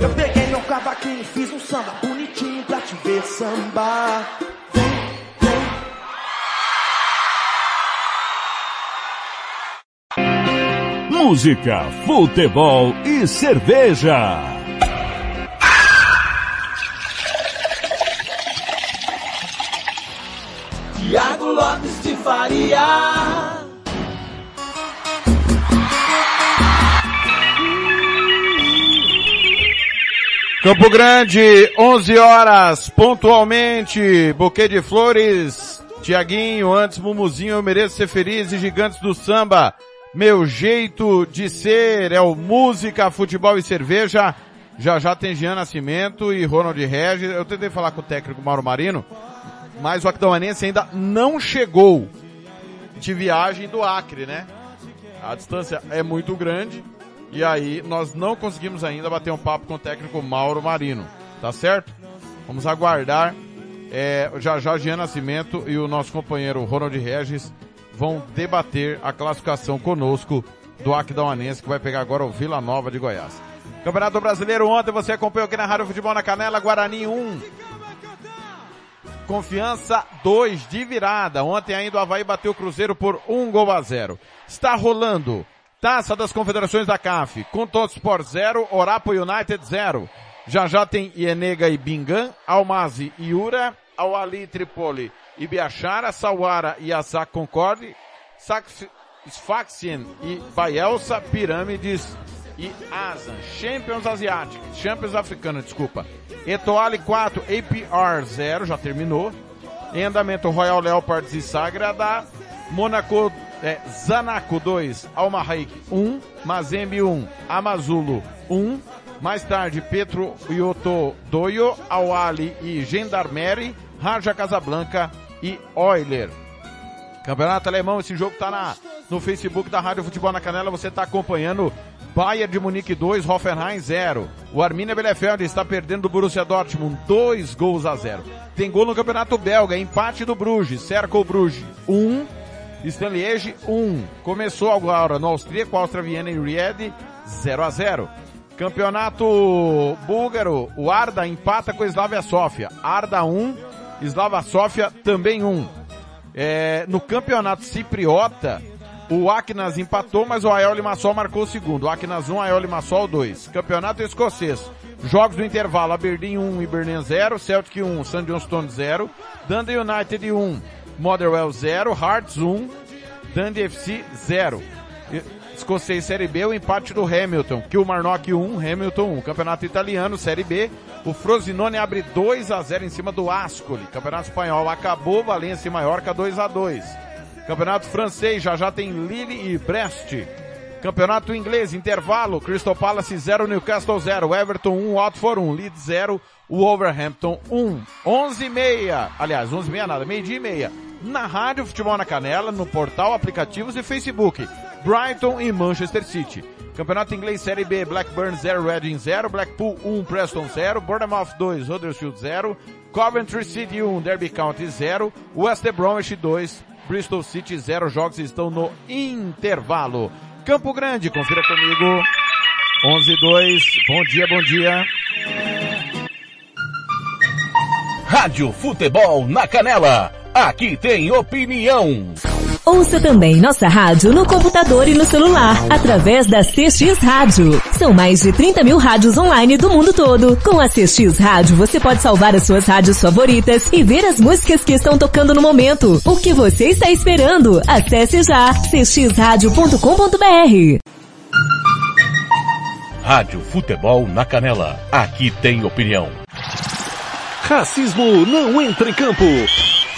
eu peguei meu cavaquinho, fiz um samba bonitinho pra te ver sambar. Música, futebol e cerveja. Lopes de Faria. Campo Grande, 11 horas, pontualmente, buquê de flores, Tiaguinho, antes Mumuzinho, eu mereço ser feliz e gigantes do samba, meu jeito de ser é o música, futebol e cerveja, já já tem Jean Nascimento e Ronald Regis, eu tentei falar com o técnico Mauro Marino, mas o Aquidauanense ainda não chegou de viagem do Acre, né? A distância é muito grande, e aí nós não conseguimos ainda bater um papo com o técnico Mauro Marino, tá certo? Vamos aguardar. É, já já Jean Nascimento e o nosso companheiro Ronald Regis vão debater a classificação conosco do Aquidauanense, que vai pegar agora o Vila Nova de Goiás. Campeonato Brasileiro, ontem você acompanhou aqui na Rádio Futebol na Canela, Guarani 1. Confiança 2 de virada. Ontem ainda o Havaí bateu o Cruzeiro por 1 gol a 0. Está rolando Taça das Confederações da CAF. Contos Sport 0, Orapo United 0. Já já tem Ienega e Bingan, Almazi e Ura, Awali Tripoli e Biachara, Sawara e Azak Concorde, Sfaxien e Baelsa, Pirâmides e Asan. Champions Asiáticos, Champions Africano, desculpa. Etoile 4, APR 0, já terminou. Em andamento Royal Leopards e Sagrada. Monaco é, Zanaco 2, Almahaik 1, Mazembe 1, Amazulo 1, mais tarde Petro Yoto Doyo, Awali e Gendarmerie, Raja Casablanca e Euler. Campeonato Alemão, esse jogo tá na, no Facebook da Rádio Futebol na Canela, você tá acompanhando Bayern de Munique 2, Hoffenheim 0. O Arminia Bielefeld está perdendo do Borussia Dortmund 2 gols a 0. Tem gol no Campeonato Belga, empate do Bruges, cerca o Bruges 1, um, Stanliege 1. Começou agora no Austríaco, Áustria Viena e Ried 0 a 0. Campeonato búlgaro, o Arda empata com a Slavia Sofia. Arda 1, Slava Sofia também 1. É, no campeonato cipriota, o Aknas empatou, mas o Ael Limassol marcou o segundo. O Aknas 1, Ael Limassol 2. Campeonato escocês. Jogos do intervalo, Aberdeen 1, Hibernian 0, Celtic 1, St. Johnstone 0, Dundee United 1, Motherwell 0, Hearts 1, Dundee FC 0. Escocês Série B, o empate do Hamilton. Kilmarnock 1, Hamilton 1. Campeonato Italiano, Série B. O Frosinone abre 2 a 0 em cima do Ascoli. Campeonato Espanhol acabou, Valência e Maiorca 2 a 2. Campeonato Francês, já já tem Lille e Brest. Campeonato Inglês, intervalo, Crystal Palace 0, Newcastle 0, Everton 1, Watford 1, Leeds 0, Wolverhampton 1. 11 e meia, aliás, 11 e meia nada, meio dia e meia. Na rádio Futebol na Canela, no portal, aplicativos e Facebook. Brighton e Manchester City. Campeonato Inglês Série B, Blackburn 0, Reading 0, Blackpool 1, Preston 0, Bournemouth 2, Huddersfield 0, Coventry City 1, Derby County 0, West Bromwich 2, Bristol City 0, jogos estão no intervalo. Campo Grande, confira comigo. 11 2, bom dia, bom dia. Rádio Futebol na Canela. Aqui tem opinião. Ouça também nossa rádio no computador e no celular, através da CX Rádio. São mais de 30 mil rádios online do mundo todo. Com a CX Rádio, você pode salvar as suas rádios favoritas e ver as músicas que estão tocando no momento. O que você está esperando? Acesse já cxradio.com.br. Rádio Futebol na Canela. Aqui tem opinião. Racismo não entra em campo.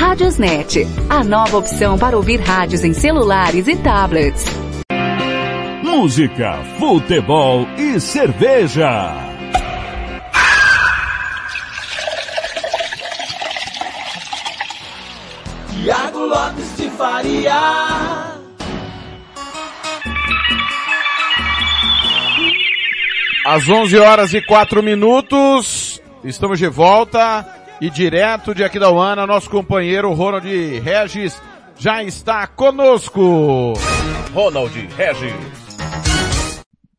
Radiosnet, a nova opção para ouvir rádios em celulares e tablets. Música, futebol e cerveja. Tiago Lopes de Faria. Às 11 horas e 4 minutos, estamos de volta e direto de Aquidauana, nosso companheiro Ronald Regis já está conosco. Ronald Regis.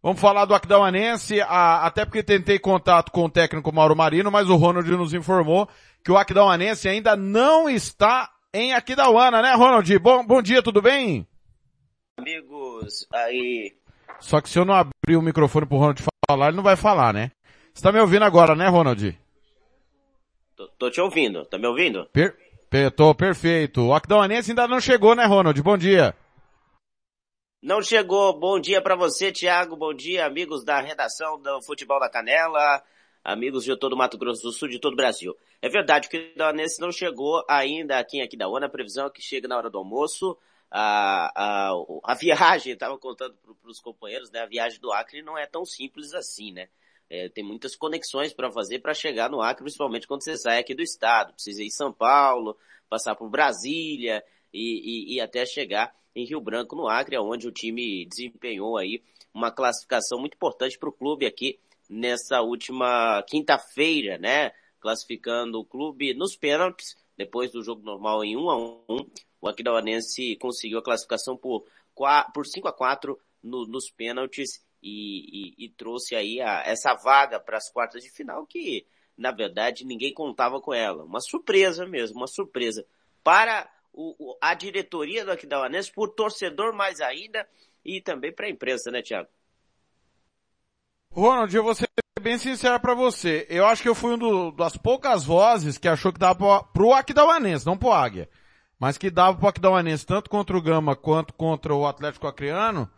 Vamos falar do Aquidauanense, a- até porque tentei contato com o técnico Mauro Marino, mas o Ronald nos informou que o Aquidauanense ainda não está em Aquidauana, né Ronald? Bom, bom dia, tudo bem? Amigos, aí, Só que se eu não abrir o microfone pro Ronald falar, ele não vai falar, né? Você tá me ouvindo agora, né, Ronald? Tô, tô te ouvindo, tá me ouvindo? Per per- tô perfeito. O Aquidauanense ainda não chegou, né, Ronald? Bom dia. Não chegou, bom dia pra você, Thiago, bom dia, amigos da redação do Futebol da Canela, amigos de todo o Mato Grosso do Sul, de todo o Brasil. É verdade que o Aquidauanense não chegou ainda aqui em Aquidauana, a previsão é que chega na hora do almoço, a, a, a viagem, estava contando para os companheiros, né, a viagem do Acre não é tão simples assim, né? É, tem muitas conexões para fazer para chegar no Acre, principalmente quando você sai aqui do estado. Precisa ir em São Paulo, passar por Brasília e, e, e até chegar em Rio Branco, no Acre, onde o time desempenhou aí uma classificação muito importante para o clube aqui nessa última quinta-feira, né? Classificando o clube nos pênaltis, depois do jogo normal em 1 a 1 o Aquidauanense conseguiu a classificação por, por 5 a 4 no- nos pênaltis e, e- e trouxe aí a- essa vaga para as quartas de final que, na verdade, ninguém contava com ela. Uma surpresa mesmo, uma surpresa para o- o- a diretoria do Aquidauanense, por torcedor mais ainda e também para a imprensa, né, Thiago? Ronald, eu vou ser bem sincero pra você. Eu acho que eu fui um do- das poucas vozes que achou que dava pro, pro Aquidauanense, não pro Águia. Mas que dava pro Aquidauanense, tanto contra o Gama quanto contra o Atlético Acreano,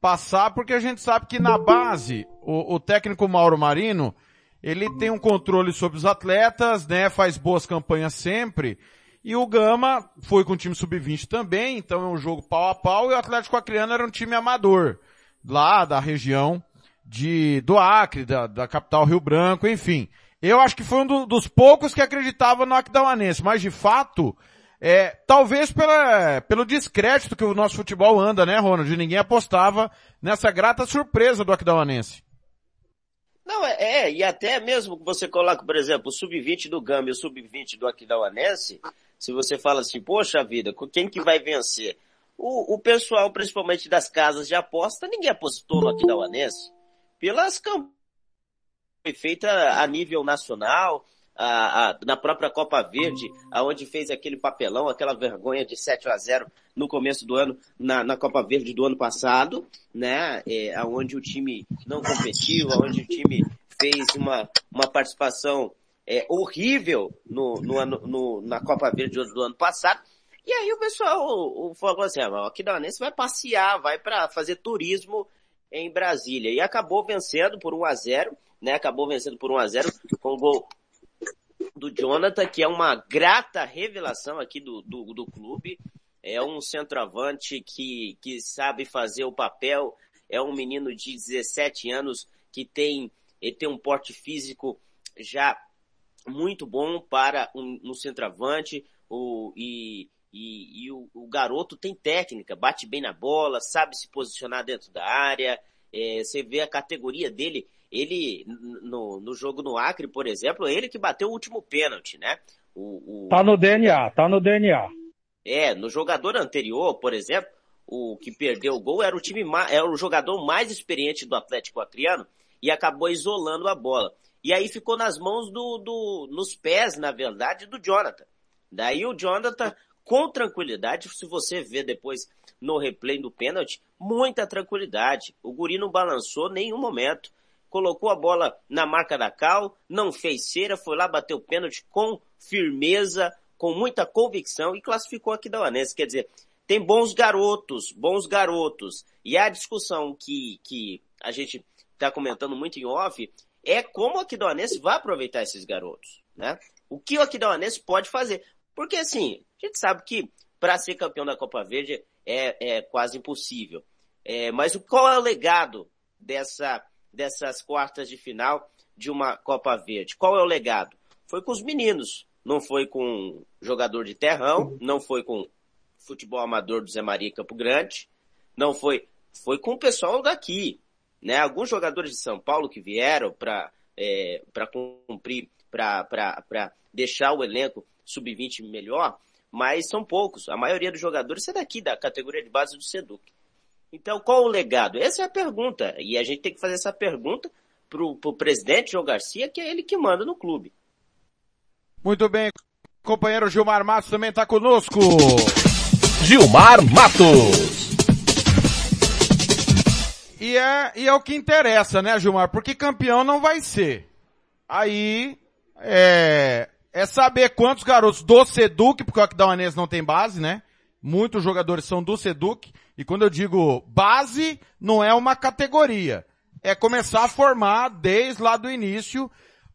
passar, porque a gente sabe que na base, o, o técnico Mauro Marino, ele tem um controle sobre os atletas, né, faz boas campanhas sempre, e o Gama foi com o time sub-20 também, então é um jogo pau a pau, e o Atlético Acreano era um time amador, lá da região de, do Acre, da, da capital Rio Branco, enfim. Eu acho que foi um do- dos poucos que acreditava no Aquidauanense, mas de fato, é, talvez pela, pelo descrédito que o nosso futebol anda, né, Ronald? Ninguém apostava nessa grata surpresa do Aquidauanense. Não, é, é, e até mesmo que você coloca, por exemplo, o sub-20 do Gama e o sub-20 do Aquidauanense, se você fala assim, poxa vida, quem que vai vencer? O, o pessoal, principalmente das casas de aposta, ninguém apostou no Aquidauanense. Pelas campanhas foi feita a nível nacional, a, a- na própria Copa Verde, aonde fez aquele papelão, aquela vergonha de 7 a 0 no começo do ano, na, na Copa Verde do ano passado, né, é, aonde o time não competiu, aonde o time fez uma, uma participação é, horrível no, no no- na Copa Verde do, ano passado. E aí o pessoal o, o falou assim, ah, o Aquidauanense vai passear, vai para fazer turismo em Brasília. E acabou vencendo por 1 a 0 né? Acabou vencendo por 1 a 0 com o gol do Jonathan, que é uma grata revelação aqui do, do, do clube. É um centroavante que, que sabe fazer o papel. É um menino de 17 anos que tem, ele tem um porte físico já muito bom para um, um centroavante o, e, e, e o, o, garoto tem técnica, bate bem na bola, sabe se posicionar dentro da área. É, você vê a categoria dele, ele no, no jogo no Acre, por exemplo, ele que bateu o último pênalti, né? O, o... Tá no DNA, tá no DNA. É, no jogador anterior, por exemplo, o que perdeu o gol era o time era o jogador mais experiente do Atlético Acreano e acabou isolando a bola. E aí ficou nas mãos do, do nos pés, na verdade, do Jonathan. Daí o Jonathan, com tranquilidade, se você vê depois no replay do pênalti, muita tranquilidade. O Guri não balançou nenhum momento. Colocou a bola na marca da Cal, não fez cera, foi lá, bateu o pênalti com firmeza, com muita convicção e classificou aqui da Uanense. Quer dizer, tem bons garotos, bons garotos. E a discussão que, que a gente está comentando muito em off é como o Aquidauanense vai aproveitar esses garotos, né? O que o Aquidauanense pode fazer. Porque assim, a gente sabe que para ser campeão da Copa Verde é, é quase impossível. É, mas qual é o legado dessa, dessas quartas de final de uma Copa Verde? Qual é o legado? Foi com os meninos, não foi com jogador de terrão, não foi com futebol amador do Zé Maria Campo Grande, não foi, foi com o pessoal daqui, né? Alguns jogadores de São Paulo que vieram para é, para cumprir, para deixar o elenco sub-20 melhor, mas são poucos. A maioria dos jogadores é daqui, da categoria de base do Seduc. Então, qual o legado? Essa é a pergunta. E a gente tem que fazer essa pergunta pro, pro presidente João Garcia, que é ele que manda no clube. Muito bem. Companheiro Gilmar Matos também está conosco. Gilmar Matos. E é, e é o que interessa, né, Gilmar? Porque campeão não vai ser. Aí, é, é saber quantos garotos do Seduc, porque o Aquidauanense não tem base, né? Muitos jogadores são do Seduc. E quando eu digo base, não é uma categoria. É começar a formar desde lá do início.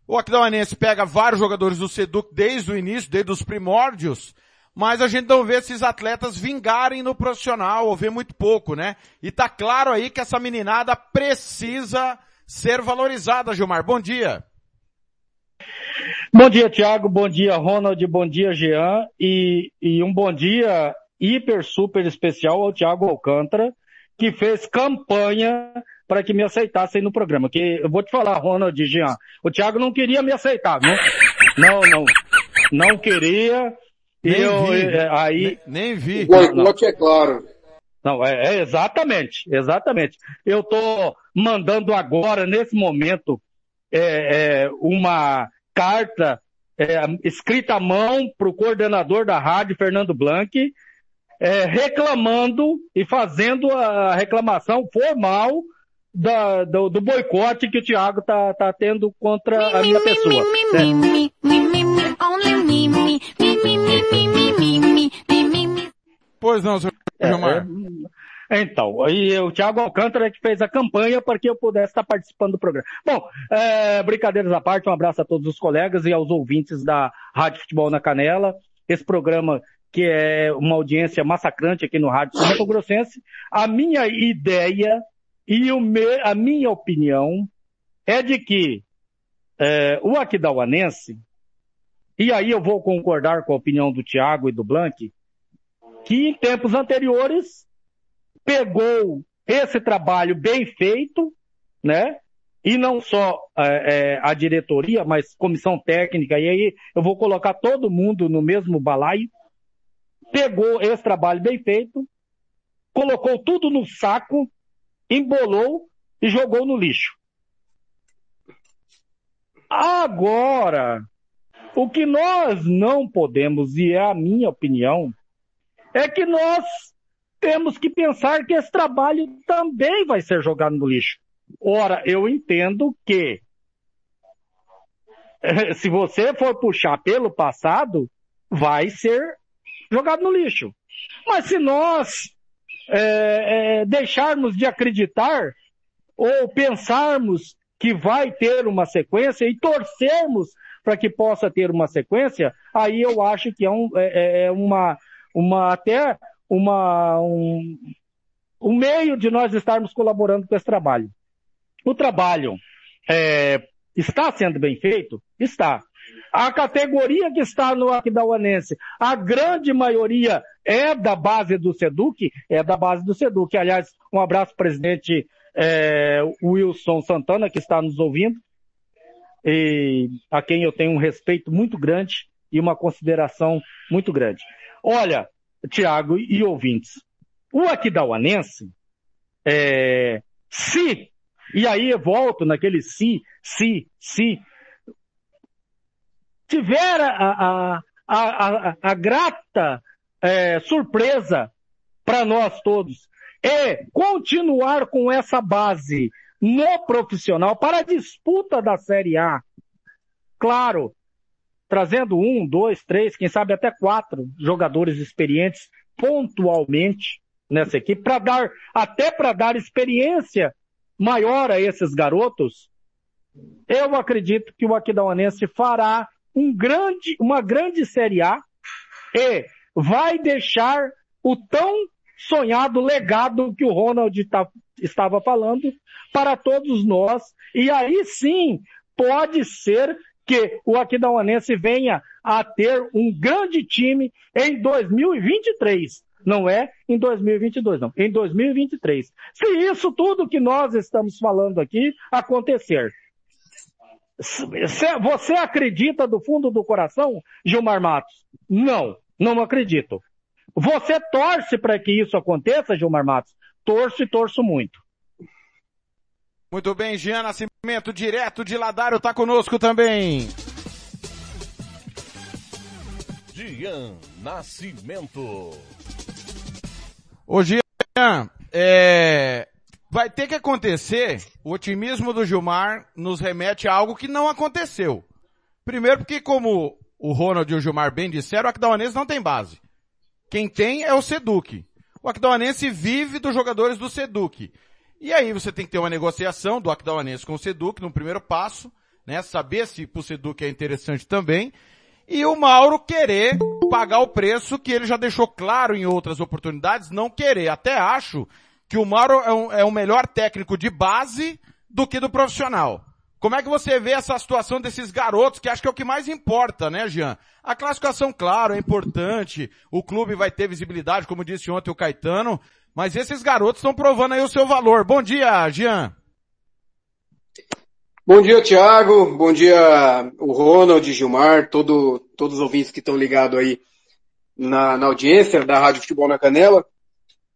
O Aquidauanense pega vários jogadores do Seduc desde o início, desde os primórdios, mas a gente não vê esses atletas vingarem no profissional, ou vê muito pouco, né? E tá claro aí que essa meninada precisa ser valorizada, Gilmar. Bom dia. Bom dia, Thiago. Bom dia, Ronald. Bom dia, Jean. E, e um bom dia hiper, super especial ao Thiago Alcântara, que fez campanha para que me aceitassem no programa. Que eu vou te falar, Ronald e Jean, o Thiago não queria me aceitar, não? Não, não. Não queria. Nem eu, vi. é, aí, nem, nem vi. O boicote é claro. Não, é, é exatamente, exatamente. Eu estou mandando agora, nesse momento, é, é, uma carta é, escrita à mão para o coordenador da rádio, Fernando Blanc, é, reclamando e fazendo a reclamação formal da, do, do boicote que o Thiago está tá tendo contra a minha pessoa. Pois não, senhor Gilmar. É, então, aí o Thiago Alcântara é que fez a campanha para que eu pudesse estar participando do programa. Bom, é, brincadeiras à parte, um abraço a todos os colegas e aos ouvintes da Rádio Futebol na Canela. Esse programa que é uma audiência massacrante aqui no Rádio São Grossense. A minha ideia e me, a minha opinião é de que é, o Aquidauanense, e aí eu vou concordar com a opinião do Tiago e do Blank, que em tempos anteriores pegou esse trabalho bem feito, né? E não só é, é, a diretoria, mas comissão técnica, e aí eu vou colocar todo mundo no mesmo balaio, pegou esse trabalho bem feito, colocou tudo no saco, embolou e jogou no lixo. Agora, o que nós não podemos, e é a minha opinião, é que nós temos que pensar que esse trabalho também vai ser jogado no lixo. Ora, eu entendo que se você for puxar pelo passado, vai ser jogado no lixo. Mas se nós é, é, deixarmos de acreditar ou pensarmos que vai ter uma sequência e torcermos para que possa ter uma sequência, aí eu acho que é, um, é, é uma, uma até uma, um, um meio de nós estarmos colaborando com esse trabalho. O trabalho é, está sendo bem feito? Está. A categoria que está no Aquidauanense, a grande maioria é da base do Seduc, é da base do Seduc. Aliás, um abraço, presidente é, Wilson Santana, que está nos ouvindo, e a quem eu tenho um respeito muito grande e uma consideração muito grande. Olha, Tiago e ouvintes, o Aquidauanense, é, se, e aí eu volto naquele se, se, se, tiver a, a, a, a, grata é, surpresa para nós todos é continuar com essa base no profissional para a disputa da Série A. Claro, trazendo um, dois, três, quem sabe até quatro jogadores experientes pontualmente nessa equipe para dar até para dar experiência maior a esses garotos. Eu acredito que o Aquidauanense fará um grande, uma grande Série A e vai deixar o tão sonhado legado que o Ronald tá, estava falando para todos nós. E aí sim, pode ser que o Aquidauanense venha a ter um grande time em 2023. Não é em 2022, não. Em 2023. Se isso tudo que nós estamos falando aqui acontecer. Você acredita do fundo do coração, Gilmar Matos? Não, não acredito. Você torce para que isso aconteça, Gilmar Matos? Torço e torço muito. Muito bem, Jean Nascimento, direto de Ladário, tá conosco também. Jean Nascimento. Ô Jean, é, vai ter que acontecer, o otimismo do Gilmar nos remete a algo que não aconteceu. Primeiro porque como o Ronald e o Gilmar bem disseram, o Aquidauanense não tem base. Quem tem é o Seduc. O Aquidauanense vive dos jogadores do Seduc. E aí você tem que ter uma negociação do Aquidauanense com o Seduc no primeiro passo, né? Saber se pro Seduc é interessante também. E o Mauro querer pagar o preço que ele já deixou claro em outras oportunidades, não querer. Até acho que o Mauro é um, é um melhor técnico de base do que do profissional. Como é que você vê essa situação desses garotos, que acho que é o que mais importa, né, Jean? A classificação, claro, é importante, o clube vai ter visibilidade, como disse ontem o Caetano, mas esses garotos estão provando aí o seu valor. Bom dia, Jean. Bom dia, Thiago. Bom dia, o Ronald, Gilmar, todo, todos os ouvintes que estão ligados aí na, na audiência da Rádio Futebol na Canela.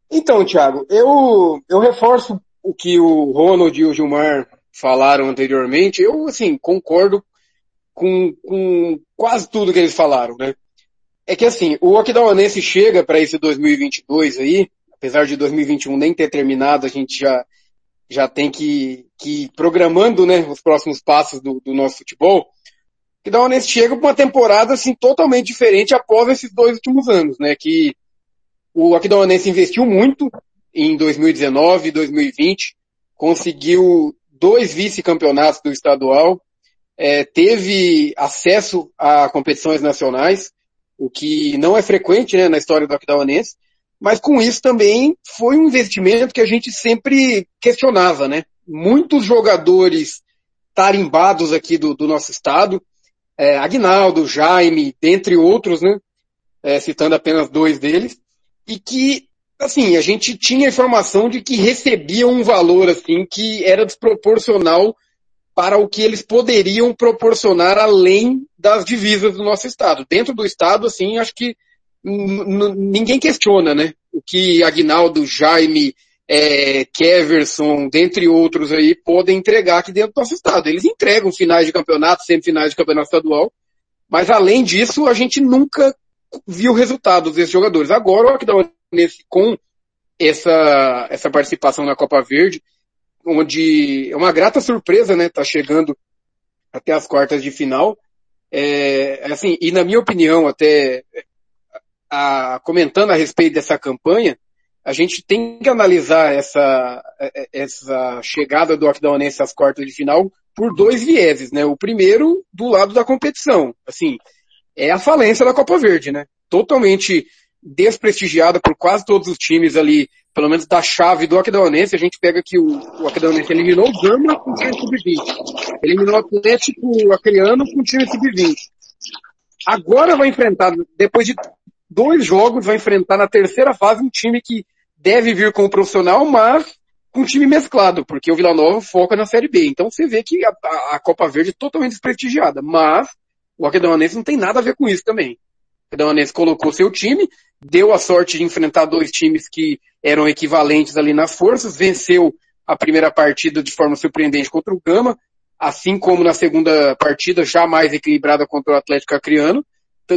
Então, Thiago, eu, eu reforço o que o Ronald e o Gilmar falaram anteriormente. Eu, assim, concordo com, com quase tudo que eles falaram, né? É que, assim, o Aquidauanense chega para esse 2022 aí, apesar de 2021 nem ter terminado, a gente já, já tem que, que ir programando, né, os próximos passos do, do nosso futebol. Que da Onense chega com uma temporada, assim, totalmente diferente após esses dois últimos anos, né, que o Aquidauanense investiu muito em 2019 e 2020, conseguiu dois vice-campeonatos do estadual, é, teve acesso a competições nacionais, o que não é frequente, né, na história do Aquidauanense, mas com isso também foi um investimento que a gente sempre questionava, né? Muitos jogadores tarimbados aqui do, do nosso estado, é, Agnaldo, Jaime, dentre outros, né? É, citando apenas dois deles, e que, assim, a gente tinha informação de que recebiam um valor, assim, que era desproporcional para o que eles poderiam proporcionar além das divisas do nosso estado. Dentro do estado, assim, acho que ninguém questiona, né? O que Agnaldo, Jaime, é, Keverson, dentre outros aí, podem entregar aqui dentro do nosso estado. Eles entregam finais de campeonato, semifinais de campeonato estadual, mas além disso, a gente nunca viu resultados desses jogadores. Agora, o Aquidauanense com essa, essa participação na Copa Verde, onde é uma grata surpresa, né? Tá chegando até as quartas de final. É, assim, e na minha opinião, até a, comentando a respeito dessa campanha, a gente tem que analisar essa, essa chegada do Aquidauanense às quartas de final por dois vieses, né? O primeiro, do lado da competição. Assim, é a falência da Copa Verde, né? Totalmente desprestigiada por quase todos os times ali pelo menos da chave do Aquidauanense, a gente pega que o, o Aquidauanense eliminou o Gama com time sub-20. Eliminou o Atlético Acreano com time sub-20. Agora vai enfrentar, depois de dois jogos, vai enfrentar na terceira fase um time que deve vir com o profissional, mas com um time mesclado, porque o Vila Nova foca na Série B. Então você vê que a- a Copa Verde é totalmente desprestigiada, mas o Aquidauanense não tem nada a ver com isso também. O Aquidauanense colocou seu time, deu a sorte de enfrentar dois times que eram equivalentes ali nas forças, venceu a primeira partida de forma surpreendente contra o Gama, assim como na segunda partida, já mais equilibrada contra o Atlético Acreano,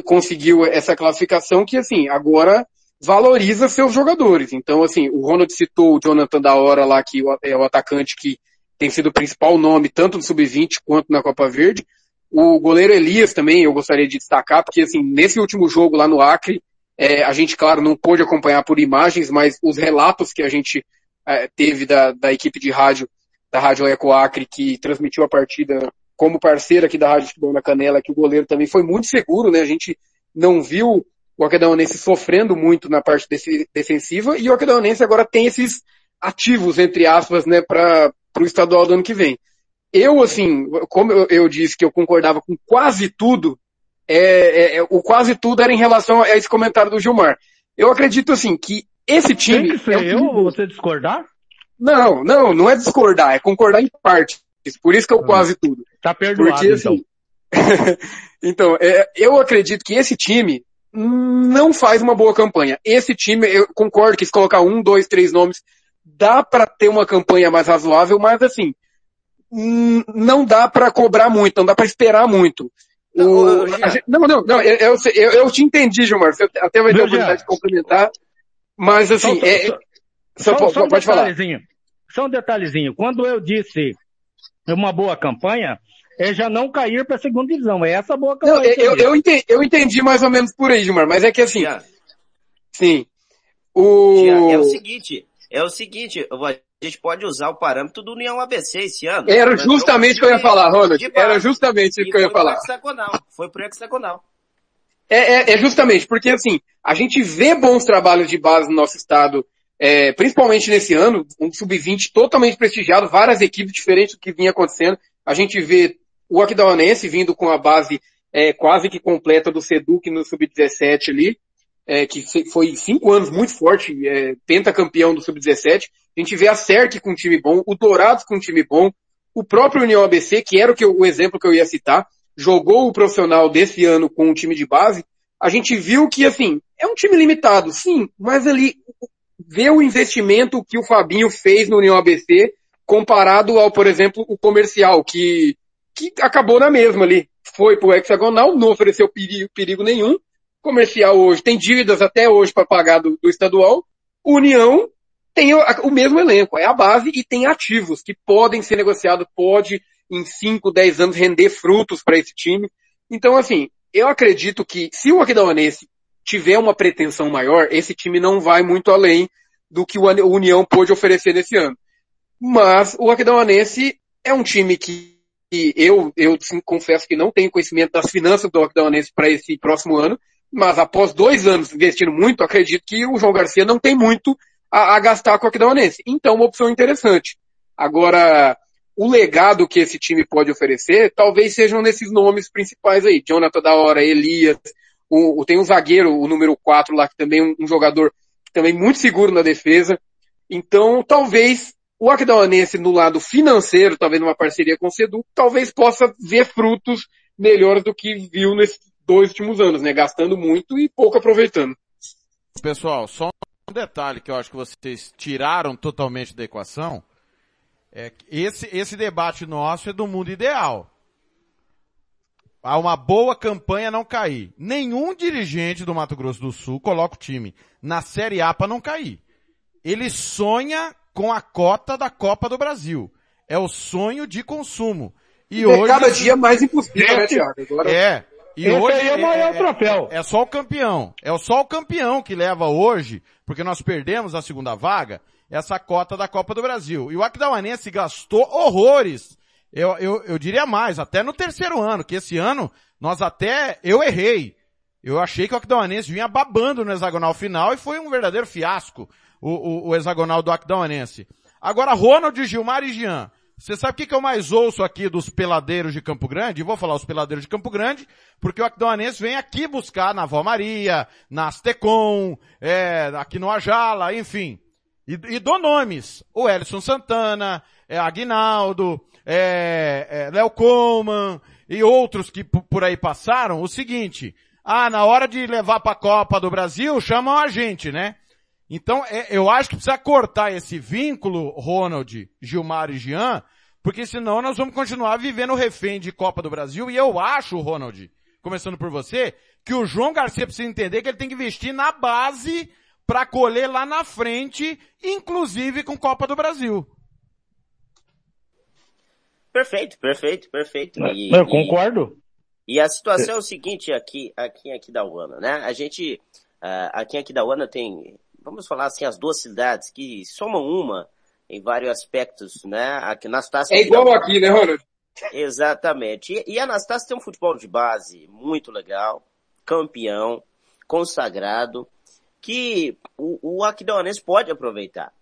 conseguiu essa classificação que, assim, agora valoriza seus jogadores. Então, assim, o Ronald citou o Jonathan da Hora lá, que é o atacante que tem sido o principal nome, tanto no Sub-20 quanto na Copa Verde. O goleiro Elias também eu gostaria de destacar, porque, assim, nesse último jogo lá no Acre, é, a gente, claro, não pôde acompanhar por imagens, mas os relatos que a gente é, teve da, da equipe de rádio, da Rádio Eco Acre, que transmitiu a partida como parceira aqui da Rádio Futebol na Canela, que o goleiro também foi muito seguro, né? A gente não viu o Aquedauanense sofrendo muito na parte desse- defensiva e o Aquedauanense agora tem esses ativos, entre aspas, né, para o estadual do ano que vem. Eu, assim, como eu, disse que eu concordava com quase tudo, é, é, é, o quase tudo era em relação a esse comentário do Gilmar. Eu acredito, assim, que esse time... Tem que ser é um time eu ou você discordar? não, não, não é discordar, é concordar em partes. Por isso que eu quase tudo. Tá perdoado, Porque, assim, então, é, eu acredito que esse time não faz uma boa campanha. Esse time, eu concordo que se colocar um, dois, três nomes, dá pra ter uma campanha mais razoável, mas assim, não dá pra cobrar muito, não dá pra esperar muito. O- gente- não, não, não, eu, eu, eu- eu te entendi, Gilmar, você até vai ter a oportunidade de complementar, mas assim, Só- é, só- só- Só, só um pode falar. detalhezinho. Só um detalhezinho. Quando eu disse uma boa campanha, é já não cair para a segunda divisão. É essa boa campanha. Não, eu, disse. eu, entendi, eu entendi mais ou menos por aí, Gilmar, mas é que assim, sim, o... Tia, É o seguinte, é o seguinte, eu vou- a gente pode usar o parâmetro do União ABC esse ano. Era justamente o que eu ia falar, Ronald. de base. Era justamente E que eu ia foi pro falar. hexagonal, Foi pro hexagonal. É, é, é justamente, porque assim, a gente vê bons trabalhos de base no nosso estado, é, principalmente nesse ano, um sub-20 totalmente prestigiado, várias equipes diferentes do que vinha acontecendo. A gente vê o Aquidauanense vindo com a base é, quase que completa do Seduc no sub-17 ali, é, que foi cinco anos muito forte, é, pentacampeão do sub-17. A gente vê a CERC com um time bom, o Dourados com um time bom, o próprio União ABC, que era o, que eu- o exemplo que eu ia citar, jogou o profissional desse ano com um time de base, a gente viu que, assim, é um time limitado, sim, mas ali vê o investimento que o Fabinho fez no União ABC comparado ao, por exemplo, o comercial, que, que acabou na mesma ali. Foi pro hexagonal, não ofereceu perigo, perigo nenhum. Comercial hoje tem dívidas até hoje para pagar do, do estadual. União tem o, o mesmo elenco, é a base e tem ativos que podem ser negociados, pode em 5, 10 anos render frutos para esse time. Então, assim, eu acredito que se o Aquidauanense tiver uma pretensão maior, esse time não vai muito além do que o Uni- o União pôde oferecer nesse ano. Mas o Aquidauanense é um time que que eu, eu sim, confesso que não tenho conhecimento das finanças do Aquidauanense para esse próximo ano, mas após dois anos investindo muito, acredito que o João Garcia não tem muito a, a gastar com o Aquidauanense. Então, uma opção interessante. Agora, o legado que esse time pode oferecer, talvez sejam nesses nomes principais aí. Jonathan da Hora, Elias, o, o- tem um zagueiro, o número 4 lá, que também é um, um jogador também muito seguro na defesa. Então, talvez o Aquidauanense no lado financeiro, talvez numa parceria com o Sedu, talvez possa ver frutos melhores do que viu nesses dois últimos anos, né? Gastando muito e pouco aproveitando. Pessoal, só um detalhe que eu acho que vocês tiraram totalmente da equação. É que esse, esse debate nosso é do mundo ideal. Há uma boa campanha não cair. Nenhum dirigente do Mato Grosso do Sul coloca o time na Série A para não cair. Ele sonha com a cota da Copa do Brasil. É o sonho de consumo. E É hoje cada dia mais impossível, né, Thiago? Agora- É. E Esse hoje aí é o maior troféu. É só o campeão. É só o campeão que leva hoje, porque nós perdemos a segunda vaga, essa cota da Copa do Brasil. E o Aquidauanense gastou horrores. Eu, eu, eu diria mais, até no terceiro ano, que esse ano nós até, eu errei. Eu achei que o Aquidauanense vinha babando no hexagonal final e foi um verdadeiro fiasco o, o, o hexagonal do Aquidauanense. Agora, Ronald, Gilmar e Jean. Você sabe o que, que eu mais ouço aqui dos peladeiros de Campo Grande? E vou falar os peladeiros de Campo Grande, porque o Aquidauanense vem aqui buscar na Vó Maria, na Astecom, é, aqui no Ajala, enfim. E, e dou nomes. O Elson Santana, é, Aguinaldo, é, é, Léo Coman e outros que por aí passaram. O seguinte, ah, na hora de levar para a Copa do Brasil, chamam a gente, né? Então, é- eu acho que precisa cortar esse vínculo, Ronald, Gilmar e Jean, porque senão nós vamos continuar vivendo refém de Copa do Brasil. E eu acho, Ronald, começando por você, que o João Garcia precisa entender que ele tem que investir na base para colher lá na frente, inclusive com Copa do Brasil. Perfeito, perfeito, perfeito. E- Eu e- concordo. E a situação é o seguinte aqui, aqui em Aquidauana, né? A gente, ah, aqui em Aquidauana tem, vamos falar assim, as duas cidades que somam uma em vários aspectos, né? Aqui Anastácio. É igual aqui, né, Ronald? Exatamente. E, e a Anastácio tem um futebol de base muito legal, campeão, consagrado, que o, o Aquidauanense pode aproveitar.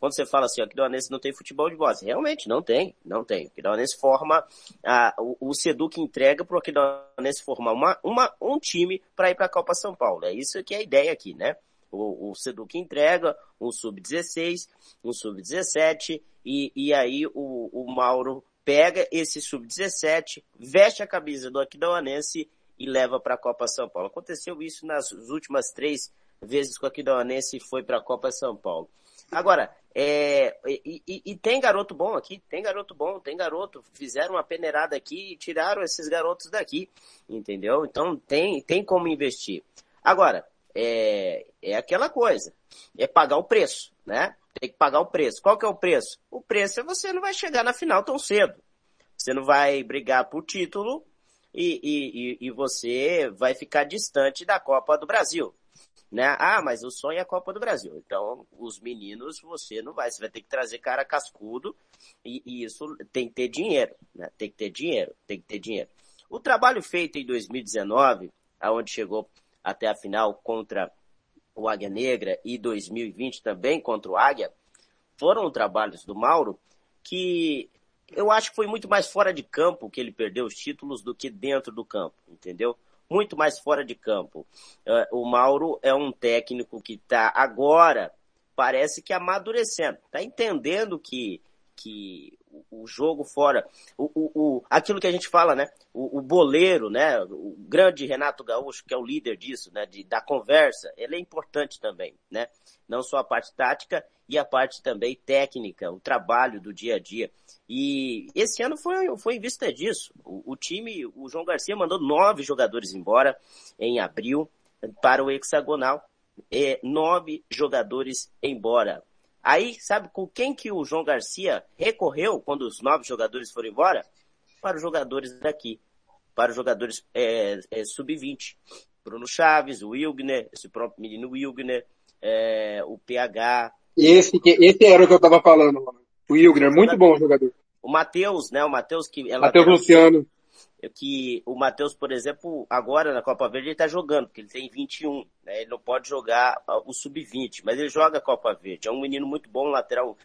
Quando você fala assim, o Aquidauanense não tem futebol de base, realmente não tem, não tem. O Aquidauanense forma, ah, o, o Seduc entrega para o Aquidauanense formar uma, uma, um time para ir para a Copa São Paulo. É isso que é a ideia aqui, né? O, o Seduc entrega um sub-16, um sub-17 e, e aí o, o Mauro pega esse sub-17, veste a camisa do Aquidauanense e leva para a Copa São Paulo. Aconteceu isso nas últimas três vezes que o Aquidauanense foi para a Copa São Paulo. Agora, é, e, e- e tem garoto bom aqui, tem garoto bom, tem garoto. Fizeram uma peneirada aqui e tiraram esses garotos daqui, entendeu? Então tem, tem como investir. Agora, é, é aquela coisa, é pagar o preço, né? Tem que pagar o preço. Qual que é o preço? O preço é você não vai chegar na final tão cedo. Você não vai brigar por título e, e, e- e você vai ficar distante da Copa do Brasil. Né? Ah, mas o sonho é a Copa do Brasil. Então, os meninos, você não vai. Você vai ter que trazer cara cascudo e, e isso tem que ter dinheiro. Né? Tem que ter dinheiro, tem que ter dinheiro. O trabalho feito em 2019, aonde chegou até a final contra o Águia Negra e 2020 também contra o Águia, foram trabalhos do Mauro que eu acho que foi muito mais fora de campo que ele perdeu os títulos do que dentro do campo, entendeu? Muito mais fora de campo. Eh, o Mauro é um técnico que está agora, parece que amadurecendo, está entendendo que, que o- jogo fora, o, o, aquilo que a gente fala, né? O, boleiro, né? O grande Renato Gaúcho, que é o líder disso, né? De, da conversa, ele é importante também, né? Não só a parte tática e a parte também técnica, o trabalho do dia a dia. E esse ano foi, foi em vista disso. O time, o João Garcia mandou nove jogadores embora em abril para o hexagonal. É, nove jogadores embora. Aí, sabe com quem que o João Garcia recorreu quando os nove jogadores foram embora? Para os jogadores daqui, para os jogadores é, é, sub-20. Bruno Chaves, o Wilgner, esse próprio menino Wilgner, é, o PH, Esse, esse era o que eu tava falando. O Wilgner, muito bom jogador. o Matheus, né? O Matheus que é Matheus Luciano. Que o Matheus, por exemplo, agora na Copa Verde ele tá jogando, porque ele tem 21, né? Ele não pode jogar ah, o sub-20, mas ele joga a Copa Verde. É um menino muito bom, lateral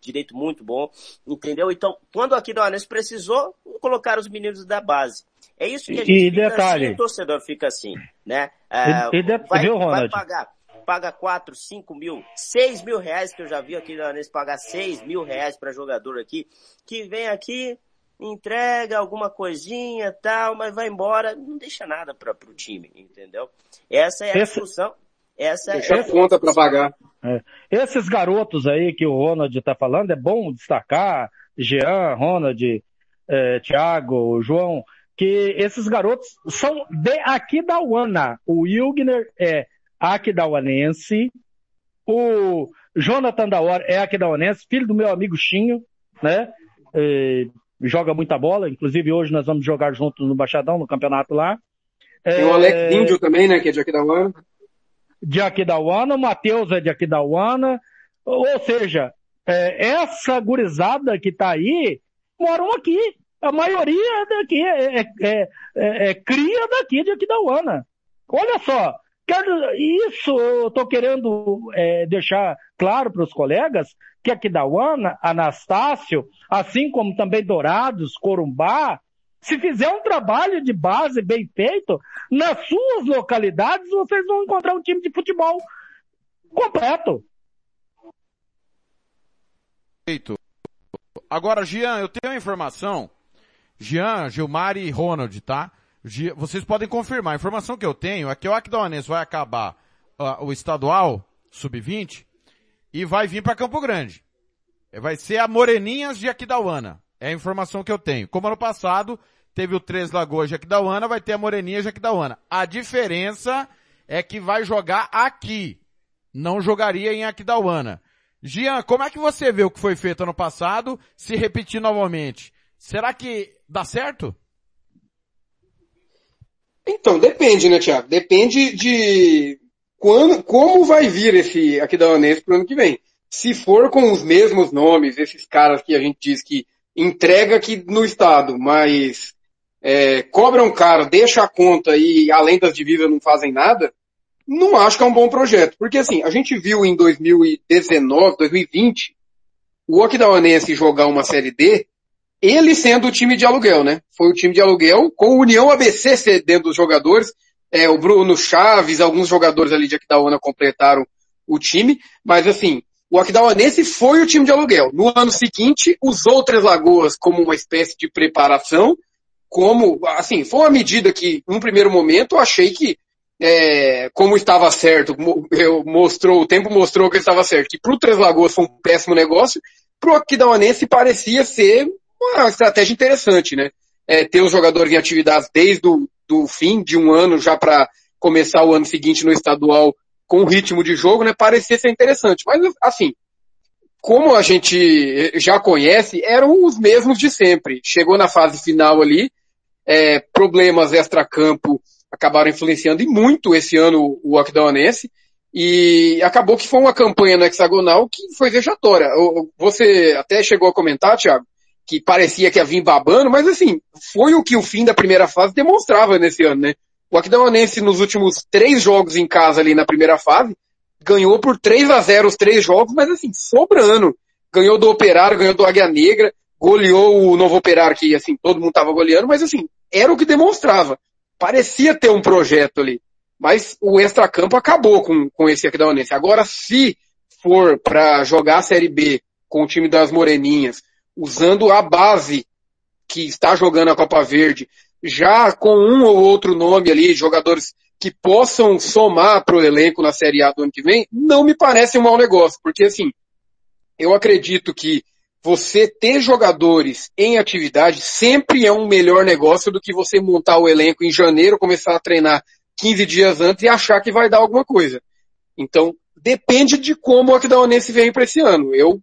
direito muito bom, entendeu? Então, quando aqui do Anês precisou, colocaram os meninos da base. É isso que a gente e detalhe. assim, o torcedor fica assim, né? Ah, E- e de- vai, viu, vai Ronald? pagar, paga 4, 5 mil, 6 mil reais, que eu já vi aqui do Anês pagar 6 mil reais para jogador aqui, que vem aqui, entrega alguma coisinha e tal, mas vai embora, não deixa nada para o time, entendeu? Essa é a Esse- discussão. Essa Deixa é a conta pra pagar. É. Esses garotos aí que o Ronald está falando, é bom destacar, Jean, Ronald, eh, Thiago, João, que esses garotos são de Aquidauana. O Wilgner é aquidauanense, o Jonathan da Hora é aquidauanense, filho do meu amigo Chinho, né? Joga muita bola, inclusive hoje nós vamos jogar juntos no Baixadão, no campeonato lá. Tem o Eh, Alex Índio também, né, que é de Aquidauana. de Aquidauana, o Matheus é de Aquidauana, ou seja, é, essa gurizada que tá aí, moram aqui. A maioria é daqui, é, é, é- é- é cria daqui de Aquidauana. Olha só, isso eu estou querendo é, deixar claro para os colegas que aqui da UANA, Anastácio, assim como também Dourados, Corumbá, se fizer um trabalho de base bem feito, nas suas localidades vocês vão encontrar um time de futebol completo. Perfeito. Agora, Jean, eu tenho uma informação. Jean, Gilmar e Ronald, tá? Vocês podem confirmar. A informação que eu tenho é que o Aquidauanense vai acabar ah, o estadual sub-20 e vai vir para Campo Grande. É, Vai ser a Moreninhas de Aquidauana. É a informação que eu tenho. Como ano passado teve o Três Lagoas de Aquidauana, vai ter a Moreninhas de Aquidauana. A diferença é que vai jogar aqui. Não jogaria em Aquidauana. Gian, como é que você vê o que foi feito ano passado se repetir novamente? Será que dá certo? Então, depende, né, Thiago? Depende de quando, como vai vir esse Aquidauanense pro ano que vem. Se for com os mesmos nomes, esses caras que a gente diz que entrega aqui no estado, mas é, cobram caro, deixa a conta e além das divisas não fazem nada, não acho que é um bom projeto. Porque assim, a gente viu em 2019, 2020, o Aquidauanense jogar uma Série D, ele sendo o time de aluguel, né? Foi o time de aluguel, com o União ABC cedendo os jogadores, é, o Bruno Chaves, alguns jogadores ali de Aquidauana completaram o time, mas assim, o Aquidauanense foi o time de aluguel. No ano seguinte, usou Três Lagoas como uma espécie de preparação, como, assim, foi uma medida que, num primeiro momento, eu achei que, é, como estava certo, eu, mostrou, o tempo mostrou que estava certo, que pro Três Lagoas foi um péssimo negócio, pro Aquidauanense parecia ser uma estratégia interessante, né? É, ter os jogadores em atividades desde o do fim de um ano já para começar o ano seguinte no estadual com ritmo de jogo, né? Parecia ser interessante. Mas, assim, como a gente já conhece, eram os mesmos de sempre. Chegou na fase final ali, é, problemas extra-campo acabaram influenciando e muito esse ano o Aquidauanense. E acabou que foi uma campanha no hexagonal que foi vexatória. Você até chegou a comentar, Thiago, que parecia que ia vir babando, mas assim, foi o que o fim da primeira fase demonstrava nesse ano, né? O Aquidauanense nos últimos três jogos em casa ali na primeira fase, ganhou por 3 a 0 os três jogos, mas assim, sobrando. Ganhou do Operário, ganhou do Águia Negra, goleou o Novo Operário, que assim, todo mundo tava goleando, mas assim, era o que demonstrava. Parecia ter um projeto ali. Mas o extracampo acabou com, com esse Aquidauanense. Agora, se for para jogar a Série B com o time das Moreninhas, usando a base que está jogando a Copa Verde, já com um ou outro nome ali, jogadores que possam somar para o elenco na Série A do ano que vem, não me parece um mau negócio, porque assim, eu acredito que você ter jogadores em atividade sempre é um melhor negócio do que você montar o elenco em janeiro, começar a treinar 15 dias antes e achar que vai dar alguma coisa. Então, depende de como o Aquidauanense vem para esse ano. Eu,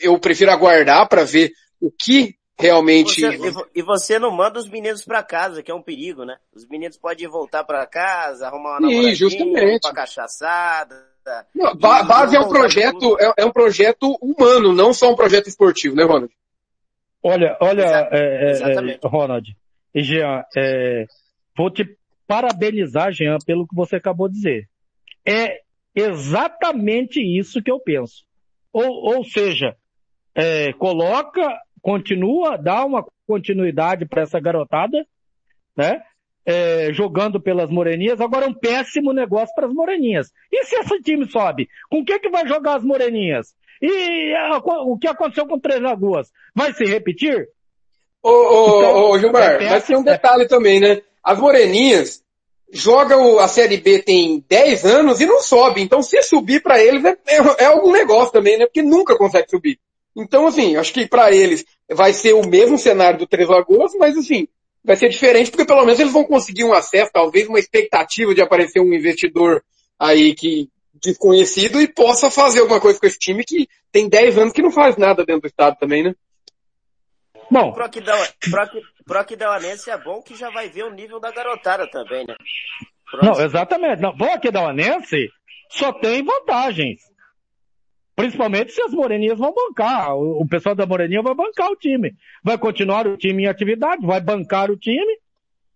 eu prefiro aguardar para ver o que realmente... Você- e vo- você não manda os meninos pra casa, que é um perigo, né? Os meninos podem voltar pra casa, arrumar uma Sim, namoradinha, justamente. uma cachaçada. Não, ba- base é um projeto, é, é um projeto humano, não só um projeto esportivo, né, Ronald? Olha, olha, é, é, é, Ronald e Jean, é, vou te parabenizar, Jean, pelo que você acabou de dizer. É exatamente isso que eu penso. Ou, ou seja, é, coloca, continua, dá uma continuidade para essa garotada, né? É, jogando pelas moreninhas, agora é um péssimo negócio para as moreninhas. E se esse time sobe? Com que que vai jogar as moreninhas? E ah, o que aconteceu com Três Lagoas? Vai se repetir? Ô, ô, Então, ô, Gilmar, é mas tem um detalhe também, né? As moreninhas jogam a Série B tem 10 anos e não sobe. Então, se subir para eles é, é- é algum negócio também, né? Porque nunca consegue subir. Então, assim, acho que para eles vai ser o mesmo cenário do Três Lagoas, mas assim, vai ser diferente porque pelo menos eles vão conseguir um acesso, talvez uma expectativa de aparecer um investidor aí que desconhecido e possa fazer alguma coisa com esse time que tem 10 anos que não faz nada dentro do estado também, né? Bom, Pro Aquidau- pro Aqui- pro Aquidauanense é bom que já vai ver o nível da garotada também, né? Não, exatamente. Não, bom Aquidauanense só tem vantagens. Principalmente se as moreninhas vão bancar. O, pessoal da moreninha vai bancar o time. Vai continuar o time em atividade, vai bancar o time.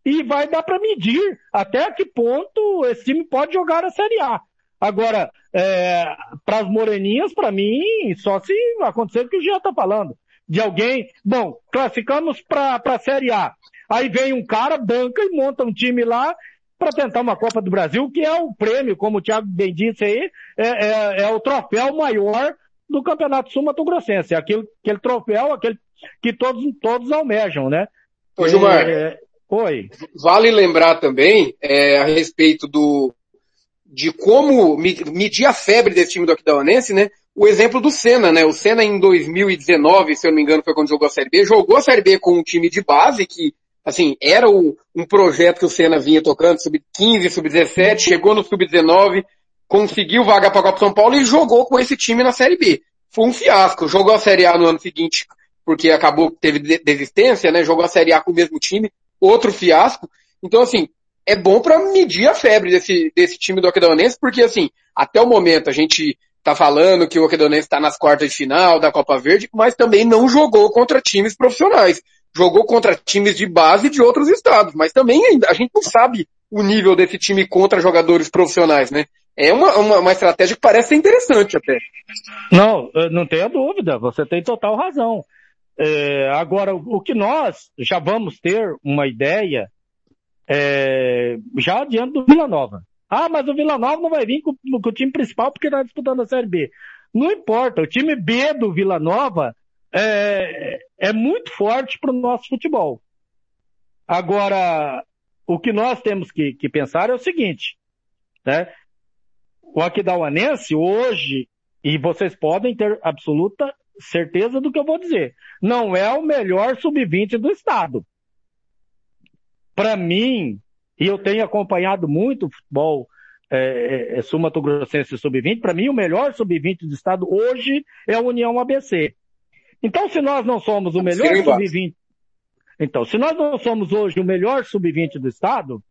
e vai dar para medir até que ponto esse time pode jogar a Série A. Agora, é, para as moreninhas, para mim, só se acontecer o que o Jean está falando. De alguém, bom, classificamos para a Série A. Aí vem um cara, banca e monta um time lá para tentar uma Copa do Brasil, que é o prêmio, como o Thiago bem disse aí, é, é, é o troféu maior do Campeonato Sul Mato Grossense. É aquele, troféu, aquele que todos, todos almejam, né? Ô, Gilmar. É, oi. Vale lembrar também é, a respeito do de como me- medir a febre desse time do Aquidauanense, né? O exemplo do Senna, né? O Senna em 2019, se eu não me engano, foi quando jogou a Série B, jogou a Série B com um time de base que, assim, era o- um projeto que o Senna vinha tocando, sub-15, sub-17, chegou no sub-19, conseguiu vaga para a Copa São Paulo e jogou com esse time na Série B. Foi um fiasco. Jogou a Série A no ano seguinte, porque acabou, teve de- desistência, né? Jogou a Série A com o mesmo time, outro fiasco. Então, assim, é bom para medir a febre desse, desse time do Aquedonense, porque, assim, até o momento a gente tá falando que o Aquedonense está nas quartas de final da Copa Verde, mas também não jogou contra times profissionais. Jogou contra times de base de outros estados, mas também ainda, a gente não sabe o nível desse time contra jogadores profissionais, né? É uma, uma, uma estratégia que parece ser interessante até. Não, eh, não tenha dúvida, você tem total razão. É, agora, o que nós já vamos ter uma ideia é, já adiante do Vila Nova. Ah, mas o Vila Nova não vai vir com, com o time principal porque está disputando a Série B. Não importa, o time B do Vila Nova é, é muito forte para o nosso futebol. Agora, o que nós temos que, que pensar é o seguinte, né? O Aquidauanense hoje, e vocês podem ter absoluta certeza do que eu vou dizer, não é o melhor sub-20 do estado. Para mim, e eu tenho acompanhado muito o futebol é, é, Sul Mato Grossense sub-20, para mim o melhor sub-20 do estado hoje é a União ABC. Então, se nós não somos o melhor Assina embaixo. sub-20, então, se nós não somos hoje o melhor sub-20 do estado,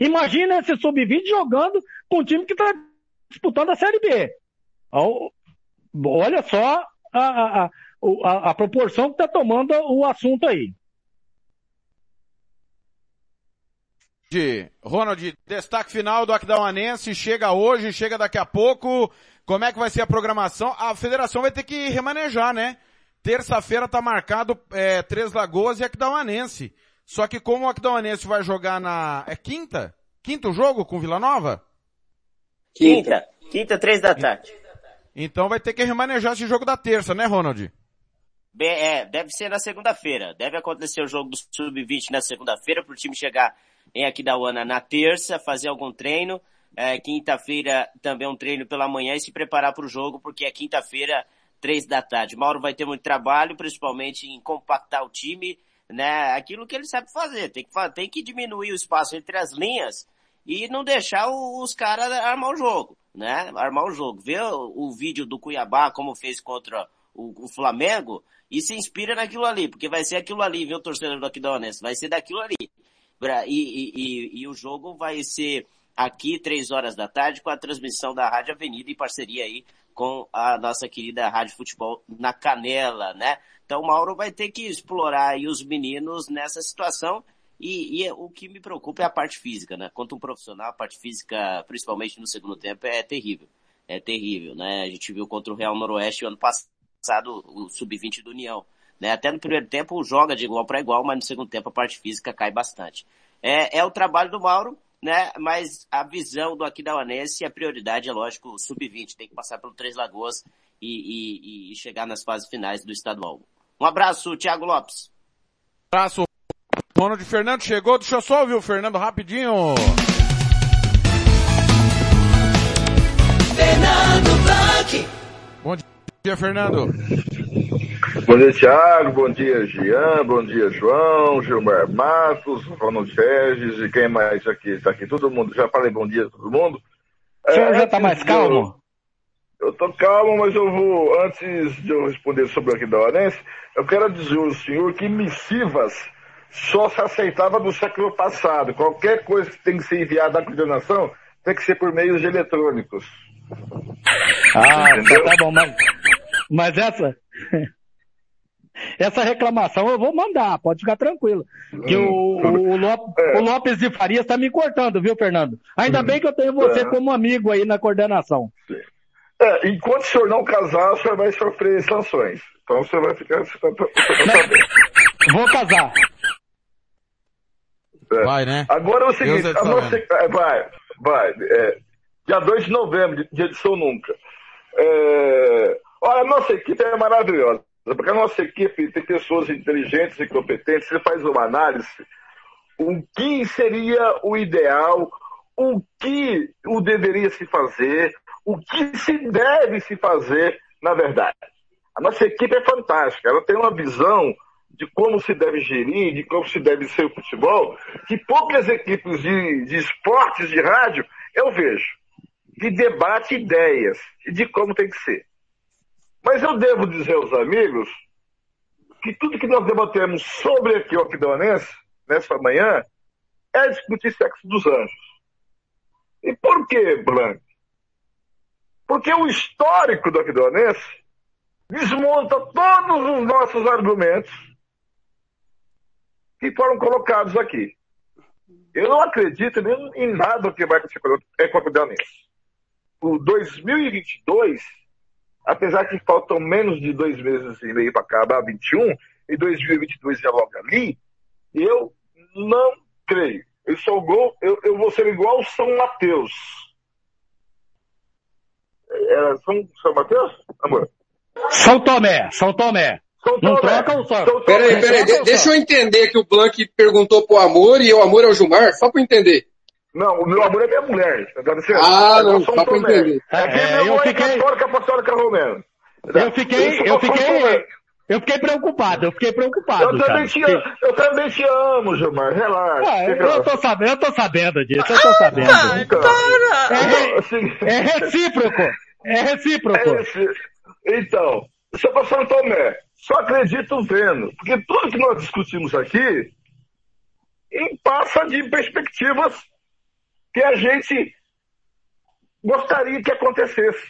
imagina esse sub-20 jogando com um time que está disputando a Série B. Olha só a, a, a, a- a proporção que está tomando o assunto aí. De Ronald, destaque final do Aquidauanense, chega hoje, chega daqui a pouco. Como é que vai ser a programação? A federação vai ter que remanejar, né? Terça-feira tá marcado é, Três Lagoas e Aquidauanense. Só que como o Aquidauanense vai jogar na... É quinta? Quinto jogo com Vila Nova? Quinta. Quinta, três da tarde. Então vai ter que remanejar esse jogo da terça, né, Ronald? Bem, é, deve ser na segunda-feira. Deve acontecer o jogo do Sub-20 na segunda-feira para o time chegar em Aquidauana na terça, fazer algum treino. É, quinta-feira também um treino pela manhã e se preparar para o jogo, porque é quinta-feira, três da tarde. Mauro vai ter muito trabalho, principalmente em compactar o time, né? Aquilo que ele sabe fazer. Tem que, tem que diminuir o espaço entre as linhas e não deixar os caras armar o jogo, né? Armar o jogo. Vê o, o vídeo do Cuiabá, como fez contra o, o Flamengo, e se inspira naquilo ali, porque vai ser aquilo ali, viu, torcedor do Aquidauanense? Vai ser daquilo ali. E, e, e, e o jogo vai ser aqui, três horas da tarde, com a transmissão da Rádio Avenida, em parceria aí com a nossa querida Rádio Futebol na Canela, né? Então o Mauro vai ter que explorar aí os meninos nessa situação e, e o que me preocupa é a parte física, né? Quanto um profissional, a parte física, principalmente no segundo tempo, é terrível. É terrível, né? A gente viu contra o Real Noroeste ano passado, o Sub-20 do União. Né? Até no primeiro tempo joga de igual para igual, mas no segundo tempo a parte física cai bastante. É, é o trabalho do Mauro, né? Mas a visão do Aquidauanense, a prioridade é lógico, o Sub-20 tem que passar pelo Três Lagoas e, e- e chegar nas fases finais do estadual. Um abraço, Thiago Lopes. Abraço. Ronald Fernando chegou, deixa eu só ouvir o Fernando rapidinho. Fernando Blanc. Bom dia, Fernando. Bom dia, Thiago. Bom dia, Jean. Bom dia, João, Gilmar Matos, Ronald Regis e quem mais aqui está aqui? Todo mundo. Já falei bom dia a todo mundo. O senhor já antes está mais calmo? Eu, tô calmo, mas eu vou, antes de eu responder sobre o Aquidauanense, eu quero dizer ao senhor que missivas só se aceitava no século passado. Qualquer coisa que tem que ser enviada à coordenação tem que ser por meios eletrônicos. Ah, Entendeu? tá, tá bom, mas, mas essa, Essa reclamação eu vou mandar, pode ficar tranquilo. Que o, o, o Lopes, o Lopes de Farias está me cortando, viu, Fernando? Ainda bem que eu tenho você como amigo aí na coordenação. É, enquanto o senhor não casar, o senhor vai sofrer sanções. Então você vai ficar. Você tá, você tá sabendo. Vou casar. É. Vai, né? Agora é o seguinte, é a nossa, é, vai, vai. é, dia 2 de novembro, dia de São Nunca. É, olha, a nossa equipe é maravilhosa, porque a nossa equipe tem pessoas inteligentes e competentes, você faz uma análise, o que seria o ideal, o que o deveria se fazer, o que se deve se fazer, na verdade. A nossa equipe é fantástica, ela tem uma visão de como se deve gerir, de como se deve ser o futebol, que poucas equipes de, de esportes de rádio eu vejo, que debate ideias e de como tem que ser. Mas eu devo dizer aos amigos que tudo que nós debatemos sobre aqui o Aquidauanense, nessa manhã, é discutir sexo dos anjos. E por que, Blanc? Porque o histórico do Aquidauanense desmonta todos os nossos argumentos que foram colocados aqui. Eu não acredito nem em nada que vai acontecer com o Equatorianense. O 2022, apesar que faltam menos de dois meses e meio para acabar 21, e 2022 já logo ali, eu não creio. Eu sou gol, eu, eu vou ser igual São Mateus. Era São, São Mateus? Amor. São Tomé, São Tomé. São Não Tomé. troca o São. Peraí, Não peraí, deixa eu entender que o Blank perguntou pro Amor e o Amor é o Gilmar, só pra eu entender. Não, o meu amor é minha mulher. Tá certo? Ah, É não, São só pra entender. É, meu eu é fiquei- católica apostólica romana. Eu fiquei, eu fiquei, eu fiquei preocupado, eu fiquei preocupado. Eu também, te, amo- eu também te amo, Gilmar. Relaxa. Ah, Fica- eu, tô sabendo, eu tô sabendo disso, eu tô sabendo. Então, É, assim, é recíproco, é recíproco. é esse- Então, eu para São Tomé, só acredito vendo. Porque tudo que nós discutimos aqui passa de perspectivas que a gente gostaria que acontecesse.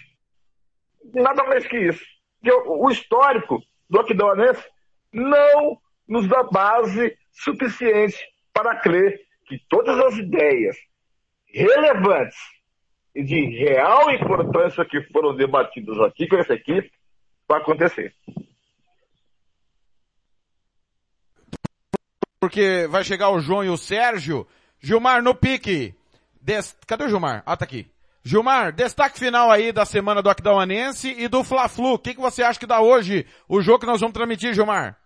Nada mais que isso. Que o, histórico do Aquidauanense não nos dá base suficiente para crer que todas as ideias relevantes e de real importância que foram debatidas aqui com essa equipe vai acontecer. Porque vai chegar o João e o Sérgio. Gilmar, no pique. Des- Cadê o Gilmar? Ah, tá aqui. Gilmar, destaque final aí da semana do Aquidauanense e do Fla-Flu. O que, que você acha que dá hoje o jogo que nós vamos transmitir, Gilmar?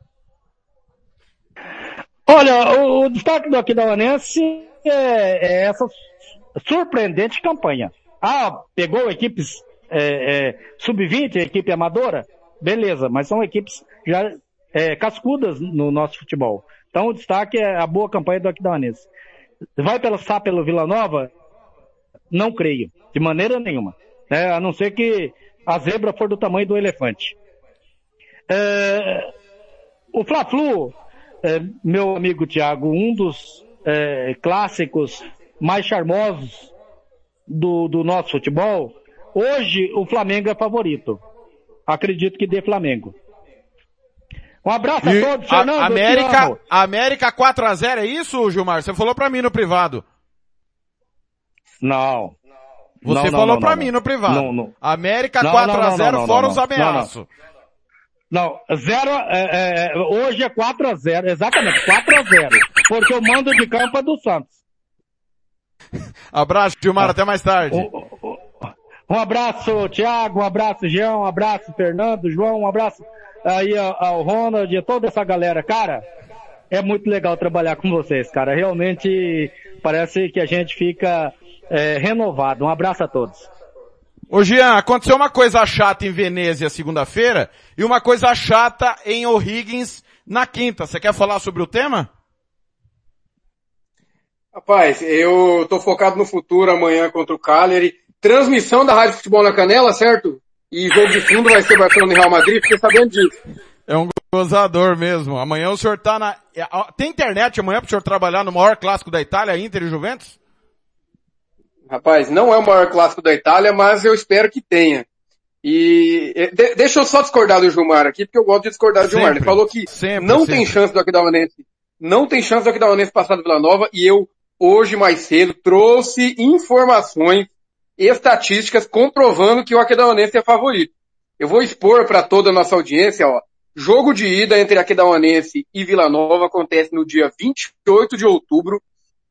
Olha, o, o destaque do Aquidauanense é, é essa surpreendente campanha. Ah, pegou equipes é, é, sub-20, equipe amadora? Beleza, mas são equipes já é, cascudas no nosso futebol. Então o destaque é a boa campanha do Aquidauanense. Vai passar pelo Vila Nova? Não creio, de maneira nenhuma. né? a não ser que a zebra for do tamanho do elefante. É, o Fla-Flu, é, meu amigo Tiago, um dos é, clássicos mais charmosos do, do nosso futebol, hoje o Flamengo é favorito. Acredito que dê Flamengo. Um abraço a E todos, a- Fernando. eu te América. América 4x0, é isso, Gilmar? Você falou pra mim no privado. Não. Você Não, falou não, pra não, mim não. no privado. Não, não. América Não, não, não, 4x0 não, não, fora não, os ameaços. Não, zero, é, é, hoje é 4 a 0 exatamente, 4 a 0 porque o mando de campo é do Santos. Abraço, Gilmar, até mais tarde. Um abraço, Thiago, um abraço, Jean, um abraço, Fernando, João, um abraço aí ao, Ronald e a toda essa galera. Cara, é muito legal trabalhar com vocês, cara. Realmente parece que a gente fica é, renovado. Um abraço a todos. Ô Jean, aconteceu uma coisa chata em Venezia segunda-feira e uma coisa chata em O'Higgins na quinta. Você quer falar sobre o tema? Rapaz, eu tô focado no futuro amanhã contra o Cagliari. Transmissão da Rádio Futebol na Canela, certo? E jogo de fundo vai ser Barcelona e Real Madrid, fiquei sabendo disso. É um gozador mesmo. Amanhã o senhor tá na... é, Tem internet amanhã pro senhor trabalhar no maior clássico da Itália, Inter e Juventus? Rapaz, não é o maior clássico da Itália, mas eu espero que tenha. E de- deixa eu só discordar do Gilmar aqui, porque eu gosto de discordar do Gilmar. Ele Sempre, falou que sempre, não sempre. tem chance do Aquidauanense, não tem chance do Aquidauanense passar do Vila Nova e eu, hoje mais cedo, trouxe informações estatísticas comprovando que o Aquidauanense é favorito. Eu vou expor para toda a nossa audiência, ó. Jogo de ida entre Aquidauanense e Vila Nova acontece no dia 28 de outubro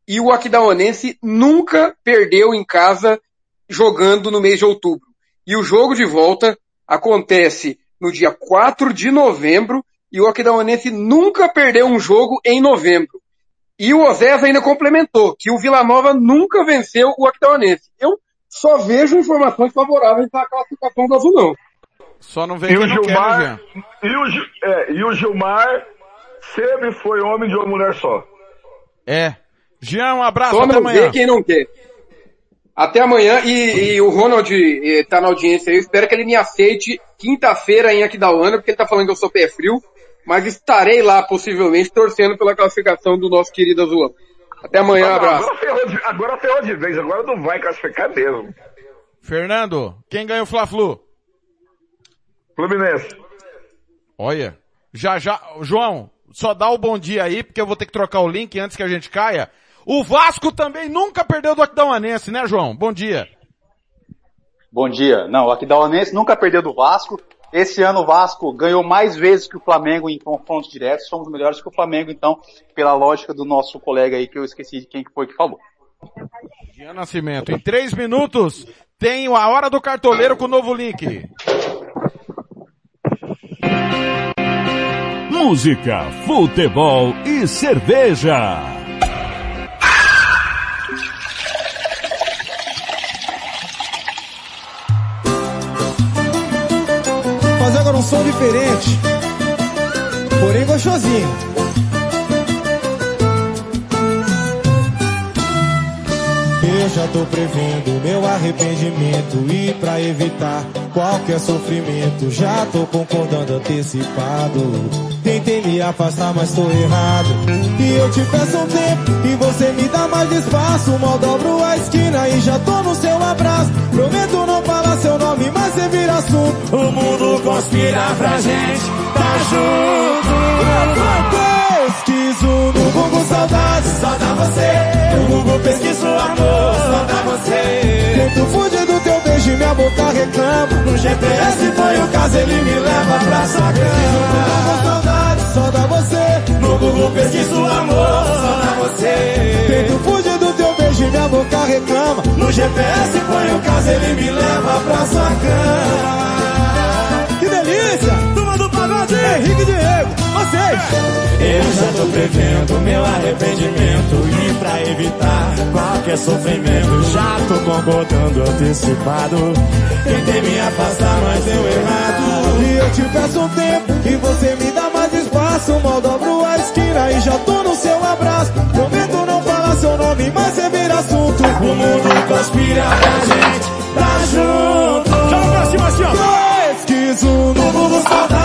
e o Aquidauanense nunca perdeu em casa jogando no mês de outubro. E o jogo de volta acontece no dia 4 de novembro e o Aquidauanense nunca perdeu um jogo em novembro. E o Osés ainda complementou que o Vila Nova nunca venceu o Aquidauanense. Eu só vejo informações favoráveis à classificação do Azulão. Só não vê E quem o não quer, né, Gilmar, Jean? e o, é, e o Gilmar sempre foi homem de uma mulher só. É. Jean, um abraço, Só até não amanhã. vê quem não quer. Até amanhã e, e o Ronald eh, tá na audiência aí. Eu espero que ele me aceite quinta-feira em Aquidauana, porque ele tá falando que eu sou pé frio. Mas estarei lá, possivelmente, torcendo pela classificação do nosso querido Azulão. Até amanhã, Não, abraço. Agora ferrou, de, agora ferrou de vez, agora não vai classificar mesmo. Fernando, quem ganha o Fla-Flu? Fluminense. Olha, já já, João, só dá o bom dia aí, porque eu vou ter que trocar o link antes que a gente caia. O Vasco também nunca perdeu do Aquidauanense, né, João? Bom dia. Bom dia. Não, o Aquidauanense nunca perdeu do Vasco. Esse ano o Vasco ganhou mais vezes que o Flamengo em confrontos diretos. Somos melhores que o Flamengo, então, pela lógica do nosso colega aí, que eu esqueci de quem que foi que falou. Jean Nascimento, em três minutos tem a hora do cartoleiro com o novo link. Música, futebol e cerveja. Fazer agora um som diferente, porém gostosinho. Eu já tô prevendo meu arrependimento e pra evitar qualquer sofrimento já tô concordando antecipado. Tentei me afastar, mas tô errado. E eu te peço um tempo e você me dá mais espaço. Mal dobro a esquina e já tô no seu abraço. Prometo não falar seu nome, mas você vira assunto. O mundo conspira pra gente tá junto. Pesquiso no Google saudade, só dá você. No Google pesquiso amor, Tento fugir do teu beijo e minha boca reclama. No GPS foi o caso, ele me leva pra sua cama. só dá você. No Google pesquiso amor, só dá você. Tento fugir do teu beijo e minha boca reclama. No GPS foi o caso, ele me leva pra sua cama. Que delícia! Pagode! Henrique Diego, vocês! Eu já tô prevendo meu arrependimento E pra evitar qualquer sofrimento Já tô concordando antecipado. Tentei me afastar, mas deu errado. E eu te peço um tempo E você me dá mais espaço. Mal dobro a esquina E já tô no seu abraço. Prometo não falar seu nome Mas você vira assunto. O mundo conspira pra gente Tá junto. Joga pra cima assim, ó. Pesquiso no Google saudade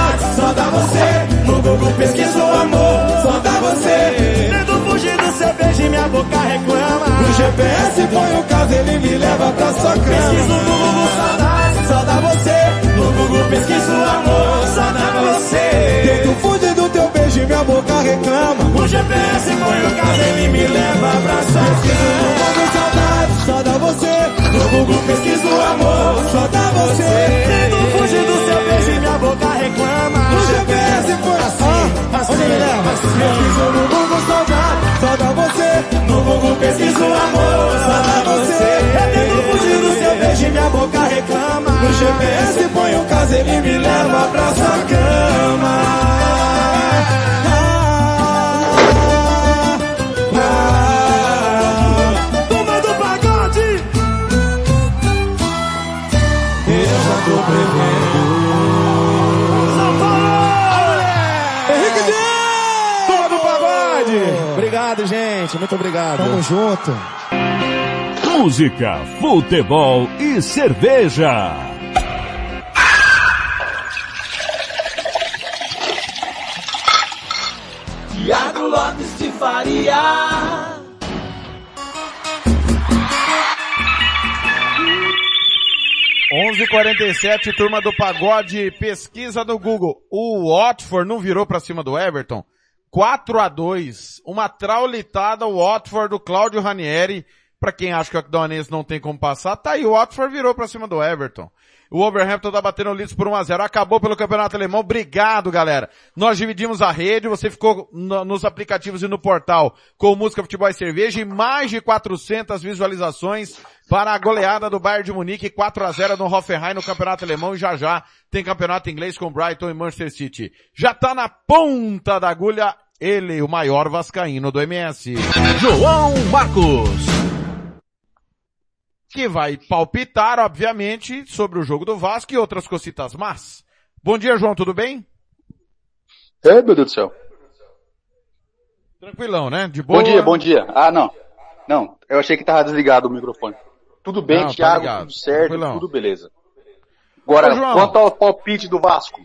Só dá você. No Google pesquiso amor. Só dá você. Tento fugir do seu beijo e minha boca reclama. No GPS põe o caso Ele me leva pra sua cama. Pesquiso no Google saudade. Só dá você. No Google pesquiso amor. Só dá você. Tento fugir do teu beijo e minha boca reclama. No GPS põe o caso Ele me leva pra sua cama. No Google saudade. Só dá você. No Google pesquiso amor. Só dá você. Tento fugir do seu beijo e minha boca reclama No GPS põe assim Onde ele leva? Pesquiso no Google saudade Só dá você. No Google pesquiso amor Só dá você. Eu tento fugir do seu beijo e minha boca reclama. No GPS põe o caso Ele me leva pra sua cama gente. Muito obrigado. Tamo junto. Música, futebol e cerveja. Tiago Lopes de Faria. 11:47 turma do pagode, pesquisa do Google. O Watford não virou pra cima do Everton? 4 a 2 uma traulitada o Watford do Cláudio Ranieri. Pra quem acha que o Aquidauanense não tem como passar, tá aí, o Watford virou pra cima do Everton. O Wolverhampton tá batendo o Leeds por 1x0. Acabou pelo Campeonato Alemão. Obrigado, galera. Nós dividimos a rede. Você ficou no, nos aplicativos e no portal com música, futebol e cerveja e mais de 400 visualizações para a goleada do Bayern de Munique 4 a 0 no Hoffenheim no Campeonato Alemão e já já tem Campeonato Inglês com Brighton e Manchester City. Já tá na ponta da agulha ele, o maior vascaíno do MS. João Marcos que vai palpitar, obviamente, sobre o jogo do Vasco e outras cositas más. Bom dia, João, tudo bem? É, meu Deus do céu. Tranquilão, né? De boa. Bom dia, bom dia. Ah, não. Não, eu achei que tava desligado o microfone. Tudo bem, Não, tá Thiago, ligado. tudo certo, Tranquilão. tudo beleza. Agora, Ô, quanto ao palpite do Vasco.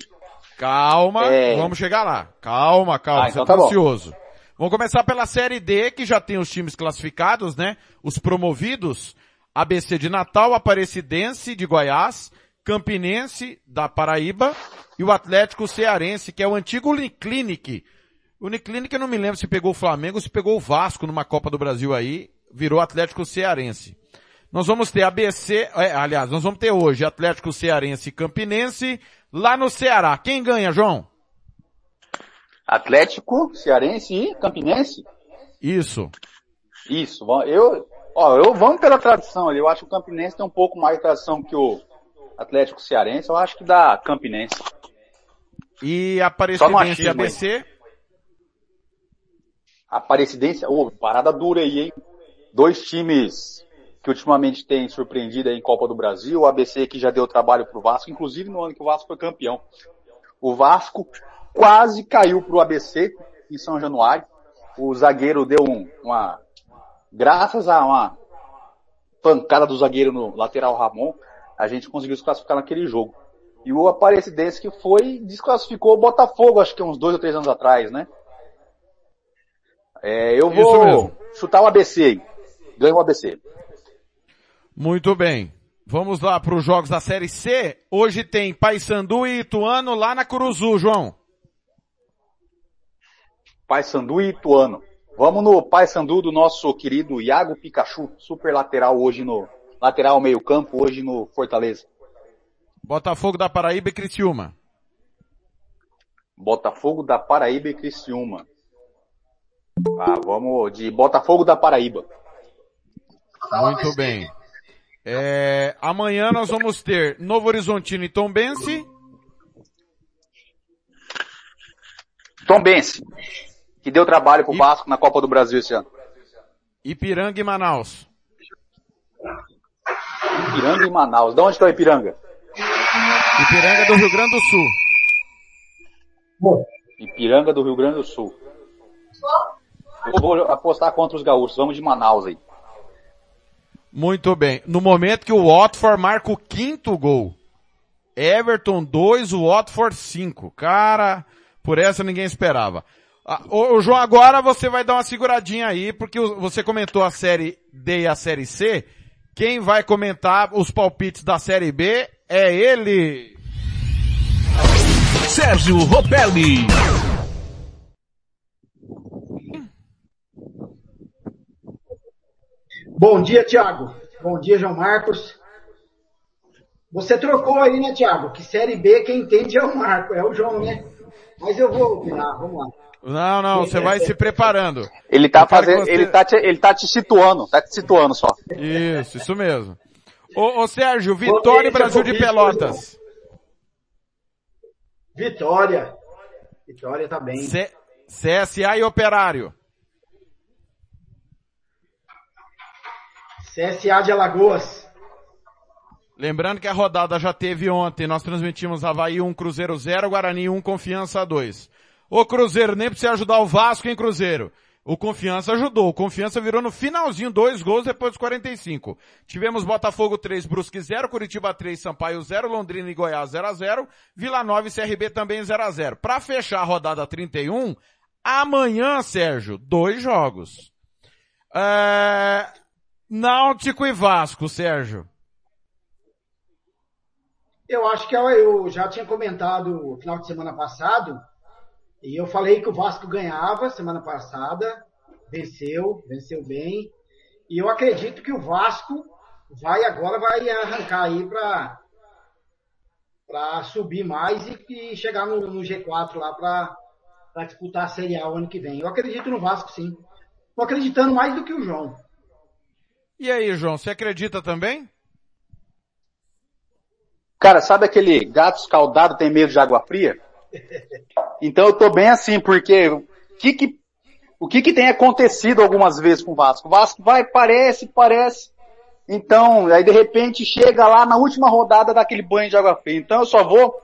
Calma, É. vamos chegar lá. Calma, calma, Ah, você então tá tá bom. ansioso. Vamos começar pela Série D, que já tem os times classificados, né? Os promovidos. ABC de Natal, Aparecidense de Goiás, Campinense da Paraíba e o Atlético Cearense, que é o antigo Uniclinic. O Uniclinic eu não me lembro se pegou o Flamengo ou se pegou o Vasco numa Copa do Brasil aí, virou Atlético Cearense. Nós vamos ter ABC, é, aliás, nós vamos ter hoje Atlético Cearense e Campinense lá no Ceará. Quem ganha, João? Atlético, Cearense e Campinense? Isso. Isso. Eu, ó, eu vamos pela tradição ali. Eu acho que o Campinense tem um pouco mais de tradição que o Atlético Cearense. Eu acho que dá Campinense. E Aparecidense e achismo aí. ABC? Aparecidense, ô, parada dura aí, hein? Dois times que ultimamente têm surpreendido aí em Copa do Brasil, o ABC que já deu trabalho pro Vasco, inclusive no ano que o Vasco foi campeão. O Vasco quase caiu pro ABC em São Januário. O zagueiro deu um- uma, graças a uma pancada do zagueiro no lateral Ramon, a gente conseguiu se classificar naquele jogo. E o Aparecidense que foi, desclassificou o Botafogo, acho que uns dois ou três anos atrás, né? É, eu vou chutar o ABC aí. Ganho o ABC. Muito bem. Vamos lá para os jogos da Série C. Hoje tem Paysandu e Ituano lá na Curuzu, João. Paysandu e Ituano. Vamos no Paysandu do nosso querido Iago Pikachu, super lateral hoje no, lateral meio campo hoje no Fortaleza. Botafogo da Paraíba e Criciúma. Botafogo da Paraíba e Criciúma. Ah, vamos de Botafogo da Paraíba. Muito bem. É, amanhã nós vamos ter Novo Horizontino e Tombense. Tombense, que deu trabalho pro Vasco na Copa do Brasil esse ano. Ipiranga e Manaus. Ipiranga e Manaus. De onde que é o Ipiranga? Ipiranga do Rio Grande do Sul. Ipiranga do Rio Grande do Sul. Eu vou apostar contra os gaúchos. Vamos de Manaus aí. Muito bem. No momento que o Watford marca o quinto gol. Everton 2, o Watford 5. Cara, por essa ninguém esperava. Ah, ô, ô, João, agora você vai dar uma seguradinha aí, porque você comentou a série D e a série C. Quem vai comentar os palpites da série B é ele. Sérgio Ropelli. Bom dia, Thiago. Bom dia, João Marcos. Você trocou aí, né, Thiago? Que Série B quem entende é o Marco, é o João, né? Mas eu vou opinar, vamos lá. Não, não, você vai se preparando. Ele tá fazendo, você- ele tá te, ele tá te situando, tá te situando só. Isso, isso mesmo. Ô, ô Sérgio, Vitória e Brasil de Pelotas. Vitória. Vitória tá bem. C- CSA e Operário. CSA de Alagoas. Lembrando que a rodada já teve ontem, nós transmitimos Havaí 1, Cruzeiro 0, Guarani 1, Confiança 2. Ô Cruzeiro, nem precisa ajudar o Vasco em Cruzeiro. O Confiança ajudou. O Confiança virou no finalzinho dois gols depois dos 45. Tivemos Botafogo 3, Brusque 0, Curitiba 3, Sampaio 0, Londrina e Goiás 0 a 0, Vila Nova e CRB também 0 a 0. Para fechar a rodada 31, amanhã, Sérgio, dois jogos. É... Náutico e Vasco, Sérgio. Eu acho que eu já tinha comentado no final de semana passado, e eu falei que o Vasco ganhava semana passada, venceu, venceu bem. E eu acredito que o Vasco vai agora vai arrancar aí para para subir mais e, e chegar no, no, G4 lá para disputar a Série A o ano que vem. Eu acredito no Vasco sim. Tô acreditando mais do que o João. E aí, João, você acredita também? Cara, sabe aquele gato escaldado tem medo de água fria? Então eu tô bem assim, porque o que que, o que que tem acontecido algumas vezes com o Vasco? O Vasco vai, parece, parece. Então, aí de repente chega lá na última rodada daquele banho de água fria. Então eu só vou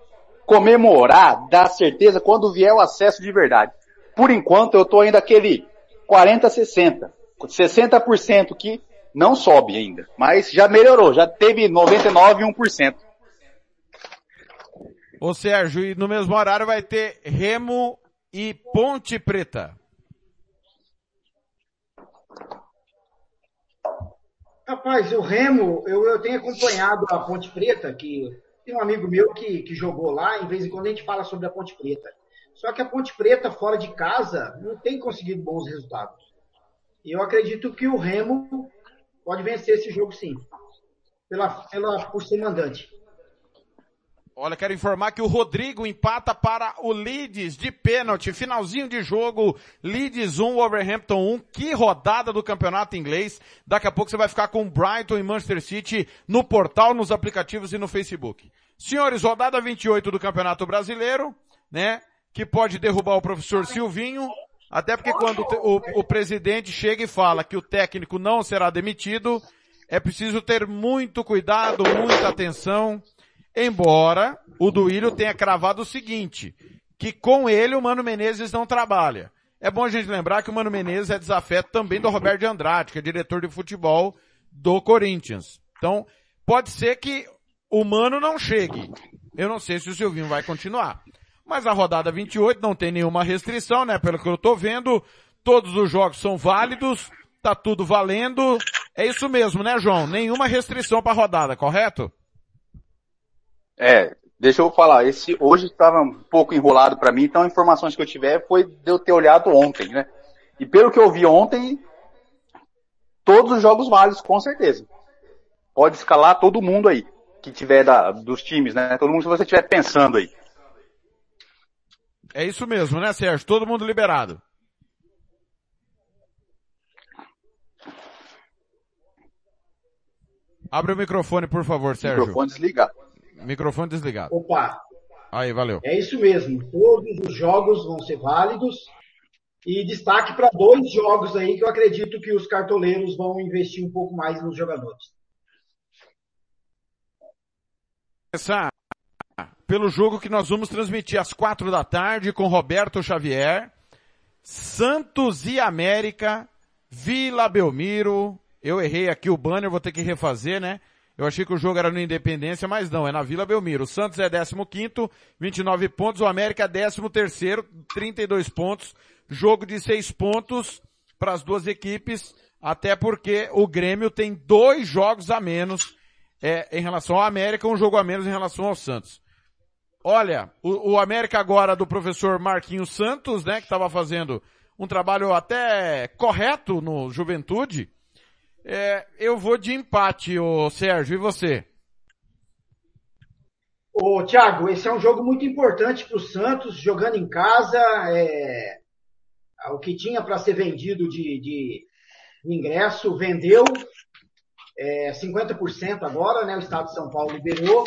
comemorar, dar certeza quando vier o acesso de verdade. Por enquanto eu tô ainda aquele 40 60. 60% que não sobe ainda, mas já melhorou, já teve 99 e 1%. Ô Sérgio, e no mesmo horário vai ter Remo e Ponte Preta. Rapaz, o Remo, eu, eu tenho acompanhado a Ponte Preta, que tem um amigo meu que, que jogou lá, em vez em quando a gente fala sobre a Ponte Preta. Só que a Ponte Preta, fora de casa, não tem conseguido bons resultados. E eu acredito que o Remo pode vencer esse jogo sim. Pela, pela, por ser mandante. Olha, quero informar que o Rodrigo empata para o Leeds de pênalti. Finalzinho de jogo, Leeds 1, Wolverhampton 1. Que rodada do campeonato inglês. Daqui a pouco você vai ficar com Brighton e Manchester City no portal, nos aplicativos e no Facebook. Senhores, rodada 28 do Campeonato Brasileiro, né? Que pode derrubar o professor Silvinho. Até porque quando o, o presidente chega e fala que o técnico não será demitido, é preciso ter muito cuidado, muita atenção. Embora o Duílio tenha cravado o seguinte, que com ele o Mano Menezes não trabalha. É bom a gente lembrar que o Mano Menezes é desafeto também do Roberto de Andrade, que é diretor de futebol do Corinthians. Então, pode ser que o Mano não chegue. Eu não sei se o Silvinho vai continuar. Mas a rodada 28 não tem nenhuma restrição, né? Pelo que eu tô vendo, todos os jogos são válidos, tá tudo valendo. É isso mesmo, né, João? Nenhuma restrição para a rodada, correto? É, deixa eu falar, esse hoje estava um pouco enrolado para mim, então informações que eu tiver foi de eu ter olhado ontem, né? E pelo que eu vi ontem, todos os jogos válidos, com certeza. Pode escalar todo mundo aí, que tiver da, dos times, né? Todo mundo que você estiver pensando aí. É isso mesmo, né, Sérgio? Todo mundo liberado. Abre o microfone, por favor, Sérgio. Microfone desligado. Microfone desligado. Opa. Aí, valeu. É isso mesmo. Todos os jogos vão ser válidos. E destaque para dois jogos aí que eu acredito que os cartoleiros vão investir um pouco mais nos jogadores. Começar pelo jogo que nós vamos transmitir às quatro da tarde com Roberto Xavier, Santos e América, Vila Belmiro. Eu errei aqui o banner, vou ter que refazer, né? Eu achei que o jogo era no Independência, mas não, é na Vila Belmiro. O Santos é 15 29 pontos, o América é 13 32 pontos. Jogo de 6 pontos para as duas equipes, até porque o Grêmio tem dois jogos a menos é, em relação ao América, um jogo a menos em relação ao Santos. Olha, o, o América agora do professor Marquinhos Santos, né, que estava fazendo um trabalho até correto no Juventude, é, eu vou de empate, o Sérgio, e você? Ô, Thiago, esse é um jogo muito importante para o Santos, jogando em casa, é, o que tinha para ser vendido de, de, ingresso, vendeu, é, 50% agora, né, o Estado de São Paulo liberou,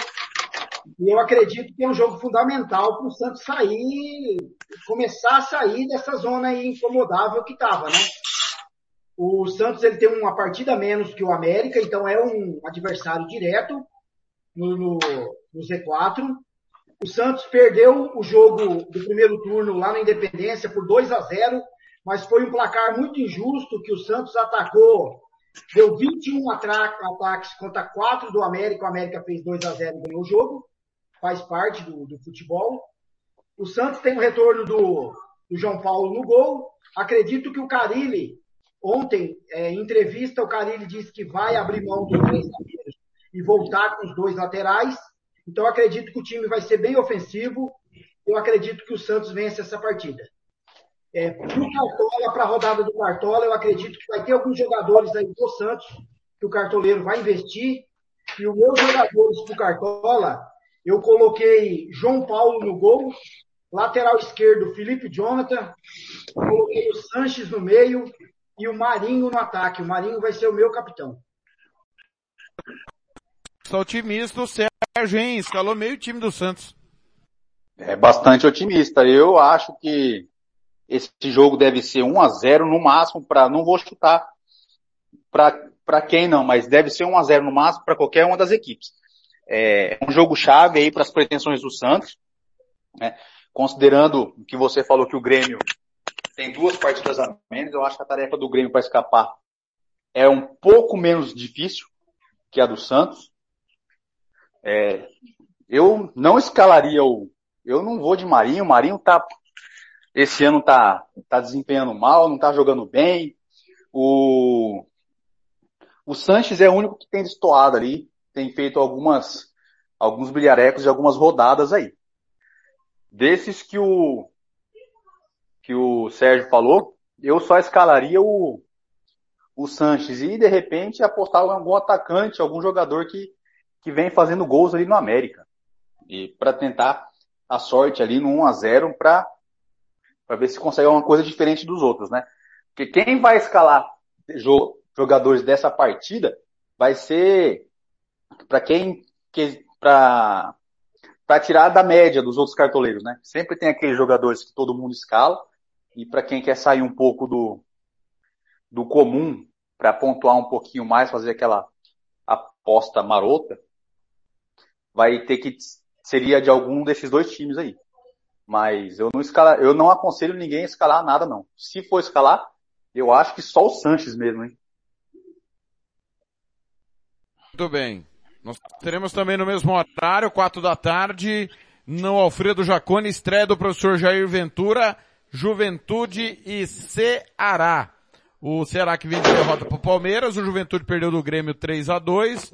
e eu acredito que é um jogo fundamental para o Santos sair, começar a sair dessa zona incomodável que estava, né? O Santos ele tem uma partida menos que o América, então é um adversário direto no, no, no Z4. O Santos perdeu o jogo do primeiro turno lá na Independência por 2 a 0, mas foi um placar muito injusto que o Santos atacou, deu 21 ataques contra 4 do América, o América fez 2 a 0 e ganhou o jogo, faz parte do, do futebol. O Santos tem o retorno do, do João Paulo no gol. Acredito que o Carilli Ontem, é, em entrevista, o Carilli disse que vai abrir mão dos três zagueiros e voltar com os dois laterais. Então acredito que o time vai ser bem ofensivo. Eu acredito que o Santos vence essa partida. É, para o Cartola, para a rodada do Cartola, eu acredito que vai ter alguns jogadores aí do Santos que o cartoleiro vai investir. E os meus jogadores para o Cartola, eu coloquei João Paulo no gol, lateral esquerdo Felipe Jonathan, coloquei o Sanches no meio e o Marinho no ataque. O Marinho vai ser o meu capitão. Sou otimista, o Sérgio, hein? Escalou meio time do Santos. É bastante otimista. Eu acho que esse jogo deve ser 1 a 0 no máximo para não vou chutar para quem não, mas deve ser 1 a 0 no máximo para qualquer uma das equipes. É um jogo chave aí para as pretensões do Santos, né? Considerando que você falou que o Grêmio tem duas partidas a menos, eu acho que a tarefa do Grêmio para escapar é um pouco menos difícil que a do Santos. É, eu não escalaria o. Eu não vou de Marinho. O Marinho tá. Esse ano tá, tá desempenhando mal, não tá jogando bem. O. O Sanches é o único que tem destoado ali. Tem feito algumas. Alguns bilharecos de algumas rodadas aí. Desses que o. Que o Sérgio falou, eu só escalaria o. O Sanches e de repente apostar em algum atacante, algum jogador que que vem fazendo gols ali no América. E para tentar a sorte ali no 1 a 0 para para ver se consegue alguma coisa diferente dos outros, né? Porque quem vai escalar jogadores dessa partida vai ser para quem que para para tirar da média dos outros cartoleiros, né? Sempre tem aqueles jogadores que todo mundo escala e para quem quer sair um pouco do do comum para pontuar um pouquinho mais, fazer aquela aposta marota, vai ter que seria de algum desses dois times aí. Mas eu não escala, eu não aconselho ninguém a escalar nada não. Se for escalar, eu acho que só o Sanches mesmo, hein. Muito bem. Nós teremos também no mesmo horário, quatro da tarde, no Alfredo Jacone, estreia do professor Jair Ventura, Juventude e Ceará. O Ceará que vem de derrota para o Palmeiras, o Juventude perdeu do Grêmio 3 a 2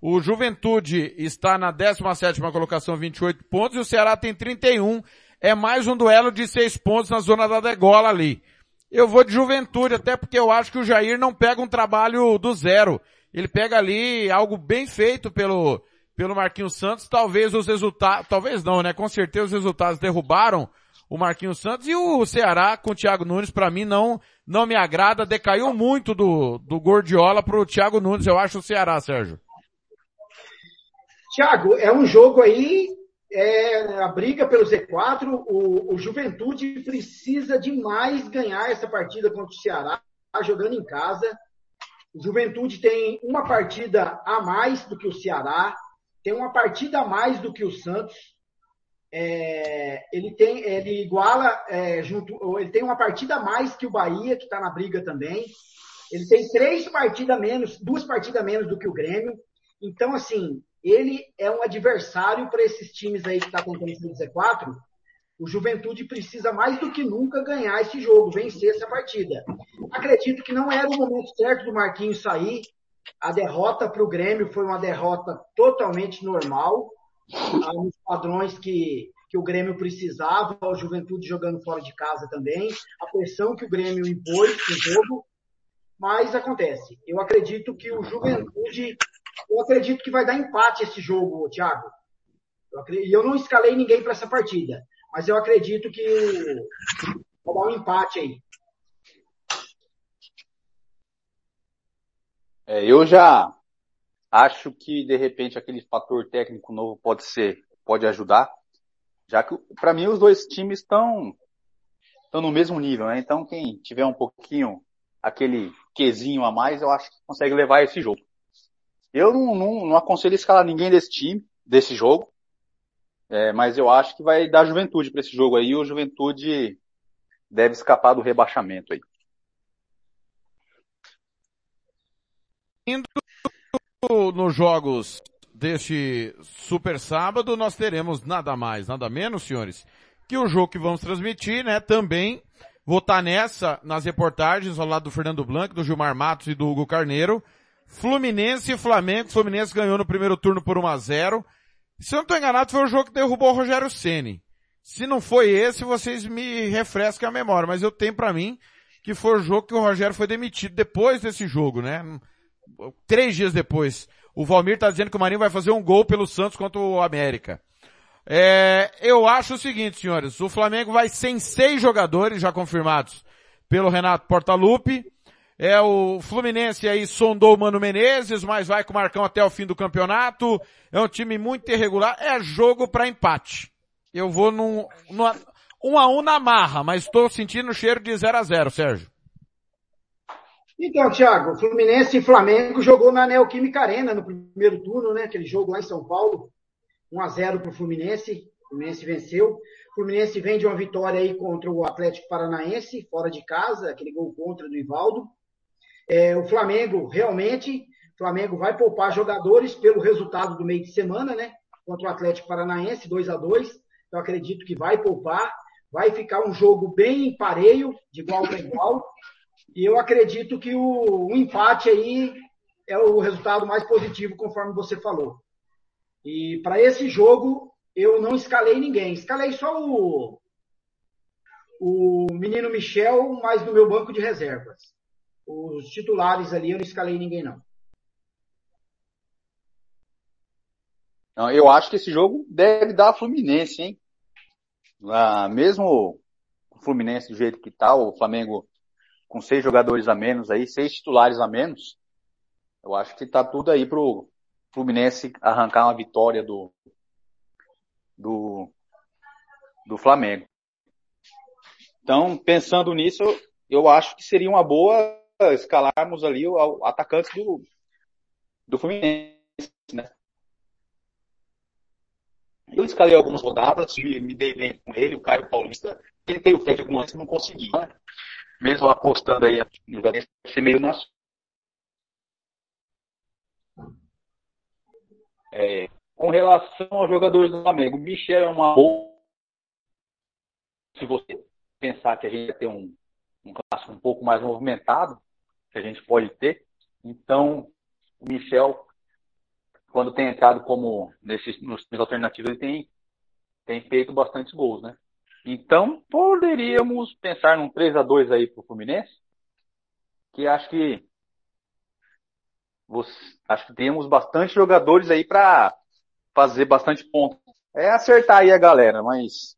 o Juventude está na 17ª colocação, 28 pontos, e o Ceará tem 31. É mais um duelo de 6 pontos na zona da degola ali. Eu vou de Juventude, até porque eu acho que o Jair não pega um trabalho do zero. Ele pega ali algo bem feito pelo, pelo Marquinhos Santos. Talvez os resultados, talvez não, né? Com certeza os resultados derrubaram o Marquinhos Santos e o Ceará com o Thiago Nunes para mim não não me agrada, decaiu muito do do Gordiola pro Thiago Nunes, eu acho o Ceará, Sérgio. Tiago, é um jogo aí, é, a briga pelo Z4, o, o Juventude precisa demais ganhar essa partida contra o Ceará, jogando em casa. O Juventude tem uma partida a mais do que o Ceará, tem uma partida a mais do que o Santos. É, ele tem, ele iguala é, junto, ele tem uma partida a mais que o Bahia, que está na briga também. Ele tem três partidas menos, duas partidas menos do que o Grêmio. Então, assim, ele é um adversário para esses times aí que está tentando ser Z4. O Juventude precisa mais do que nunca ganhar esse jogo, vencer essa partida. Acredito que não era o momento certo do Marquinhos sair. A derrota para o Grêmio foi uma derrota totalmente normal, nos padrões que, que o Grêmio precisava, o Juventude jogando fora de casa também, a pressão que o Grêmio impôs no jogo, mas acontece. Eu acredito que o Juventude eu acredito que vai dar empate esse jogo, Thiago. E eu, eu, não escalei ninguém para essa partida, mas eu acredito que vai dar um empate aí. É, eu já acho que de repente aquele fator técnico novo pode ser, pode ajudar, já que para mim os dois times estão estão no mesmo nível, né? Então quem tiver um pouquinho aquele quesinho a mais, eu acho que consegue levar esse jogo. Eu não, não, não aconselho escalar ninguém desse time, desse jogo. É, mas eu acho que vai dar juventude para esse jogo aí. O Juventude deve escapar do rebaixamento aí. Indo nos jogos deste super sábado, nós teremos nada mais, nada menos, senhores, que o jogo que vamos transmitir, né? Também vou estar nessa, nas reportagens ao lado do Fernando Blanco, do Gilmar Matos e do Hugo Carneiro. Fluminense e Flamengo. Fluminense ganhou no primeiro turno por 1 a 0 Se eu não estou enganado, foi o jogo que derrubou o Rogério Ceni. Se não foi esse, vocês me refrescam a memória, mas eu tenho para mim que foi o jogo que o Rogério foi demitido depois desse jogo, né? Três dias depois. O Valmir tá dizendo que o Marinho vai fazer um gol pelo Santos contra o América. É, eu acho o seguinte, senhores, o Flamengo vai sem seis jogadores já confirmados pelo Renato Portaluppi. É o Fluminense aí sondou o Mano Menezes, mas vai com o Marcão até o fim do campeonato. É um time muito irregular. É jogo para empate. Eu vou num, num um a um na marra, mas estou sentindo o cheiro de 0 a 0 Sérgio. Então, Thiago, Fluminense e Flamengo jogou na Neoquímica Arena no primeiro turno, né? Aquele jogo lá em São Paulo. 1 a 0 para o Fluminense. O Fluminense venceu. O Fluminense vem de uma vitória aí contra o Atlético Paranaense, fora de casa, aquele gol contra do Ivaldo. É, o Flamengo, realmente, o Flamengo vai poupar jogadores pelo resultado do meio de semana, né? Contra o Atlético Paranaense, 2 a 2 Então acredito que vai poupar. Vai ficar um jogo bem pareio, de igual para igual. E eu acredito que o, o empate aí é o resultado mais positivo, conforme você falou. E para esse jogo, eu não escalei ninguém. Escalei só o, o menino Michel, mas no meu banco de reservas. Os titulares ali, eu não escalei ninguém, não. Não, eu acho que esse jogo deve dar Fluminense, hein? Ah, mesmo o Fluminense do jeito que tá, o Flamengo com seis jogadores a menos aí, seis titulares a menos, eu acho que tá tudo aí pro Fluminense arrancar uma vitória do do do Flamengo. Então, pensando nisso, eu acho que seria uma boa escalarmos ali o, atacantes do, do Fluminense, né? Eu escalei algumas rodadas, me, me dei bem com ele, o Caio Paulista. Tentei o Fred algumas não consegui, né? Mesmo apostando aí no Valência, ser meio nosso. É, com relação aos jogadores do Flamengo, Michel é uma boa. Se você pensar que a gente vai ter um, um clássico um pouco mais movimentado, que a gente pode ter. Então, o Michel, quando tem entrado como nesses nos alternativos, ele tem, tem feito bastante gols, né? Então, poderíamos pensar num 3 a 2 aí pro Fluminense, que acho que acho que temos bastante jogadores aí para fazer bastante ponto. É acertar aí a galera, mas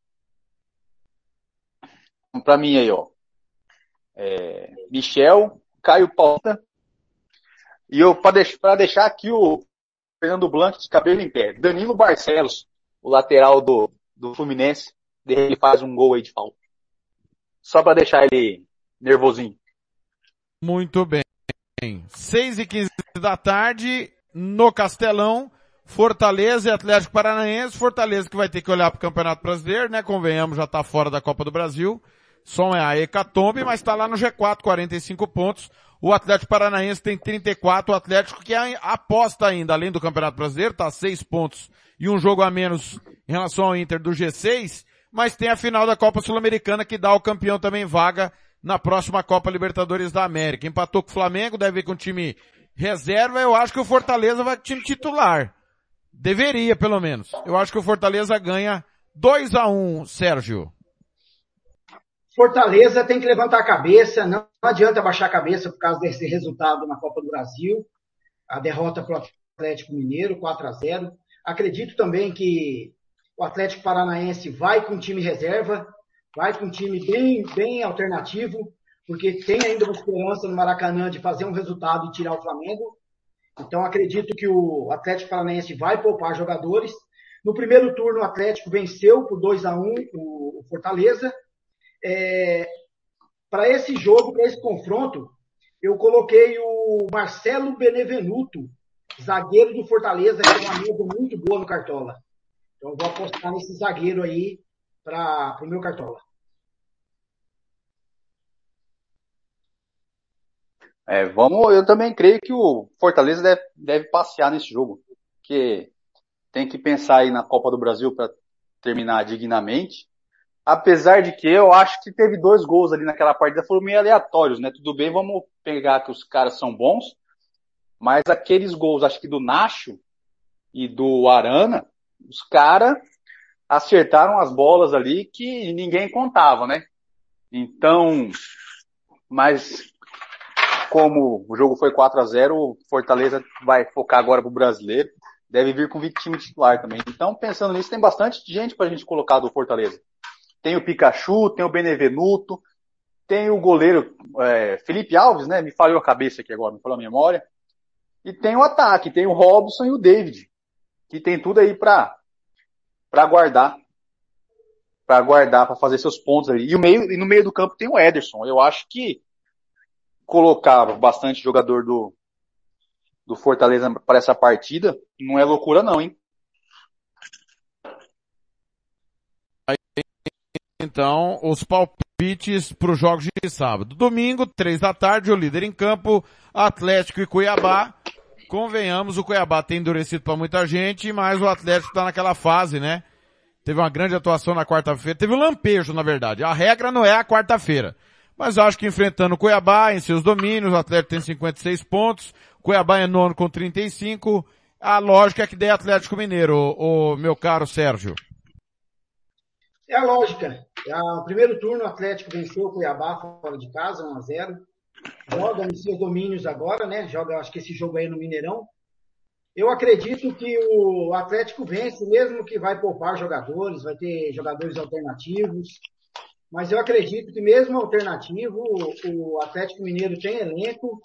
para mim aí, ó. É, Michel, Caio Pauta. E eu, para deixar, deixar aqui o Fernando Blanco de cabelo em pé. Danilo Barcelos, o lateral do, do Fluminense, ele faz um gol aí de falta. Só para deixar ele nervosinho. Muito bem. 6 e 15 da tarde, no Castelão, Fortaleza e Atlético Paranaense. Fortaleza que vai ter que olhar para o Campeonato Brasileiro, né? Convenhamos, já está fora da Copa do Brasil. Som é a Hecatombe, mas está lá no G4, 45 pontos. O Atlético Paranaense tem 34, o Atlético que aposta ainda, além do Campeonato Brasileiro, está 6 pontos e um jogo a menos em relação ao Inter do G6, mas tem a final da Copa Sul-Americana que dá ao campeão também vaga na próxima Copa Libertadores da América. Empatou com o Flamengo, deve ir com o time reserva, eu acho que o Fortaleza vai com o time titular. Deveria, pelo menos. Eu acho que o Fortaleza ganha 2 a 1 Sérgio. Fortaleza tem que levantar a cabeça, não adianta baixar a cabeça por causa desse resultado na Copa do Brasil, a derrota para o Atlético Mineiro, 4 a 0 Acredito também que o Atlético Paranaense vai com time reserva, vai com um time bem, bem alternativo, porque tem ainda uma esperança no Maracanã de fazer um resultado e tirar o Flamengo. Então acredito que o Atlético Paranaense vai poupar jogadores. No primeiro turno, o Atlético venceu por 2 a 1 o Fortaleza é, para esse jogo, para esse confronto, eu coloquei o Marcelo Benevenuto, zagueiro do Fortaleza, que é uma mesa muito boa no Cartola. Então, vou apostar nesse zagueiro aí para o meu Cartola. É, vamos, eu também creio que o Fortaleza deve, deve passear nesse jogo, porque tem que pensar aí na Copa do Brasil para terminar dignamente Apesar de que eu acho que teve dois gols ali naquela partida, foram meio aleatórios, né? Tudo bem, vamos pegar que os caras são bons, mas aqueles gols, acho que do Nacho e do Arana, Os caras acertaram as bolas ali que ninguém contava, né? Então, mas como o jogo foi 4 a 0 o Fortaleza vai focar agora pro brasileiro. Deve vir com time titular também. Então, pensando nisso, tem bastante gente pra gente colocar do Fortaleza. Tem o Pikachu, tem o Benevenuto, tem o goleiro é, Felipe Alves, né? Me falhou a cabeça aqui agora, me falou a memória. E tem o ataque, tem o Robson e o David, que tem tudo aí pra, pra guardar. Pra guardar, pra fazer seus pontos ali. E, o meio, e no meio do campo tem o Ederson. Eu acho que colocava bastante jogador do, do Fortaleza para essa partida, não é loucura não, hein? Então, os palpites para os jogos de sábado. Domingo, três da tarde, o líder em campo, Atlético e Cuiabá. Convenhamos, o Cuiabá tem endurecido para muita gente, mas o Atlético está naquela fase, né? Teve uma grande atuação na quarta-feira. Teve um lampejo, na verdade. A regra não é a quarta-feira. Mas acho que enfrentando o Cuiabá em seus domínios, o Atlético tem 56 pontos, o Cuiabá é nono com 35. A lógica é que dê Atlético Mineiro, o, meu caro Sérgio. É a lógica. É o primeiro turno, o Atlético venceu o Cuiabá fora de casa, 1 a 0 Joga em seus domínios agora, né? Joga, acho que esse jogo aí no Mineirão. Eu acredito que o Atlético vence, mesmo que vai poupar jogadores, vai ter jogadores alternativos. Mas eu acredito que mesmo alternativo, o Atlético Mineiro tem elenco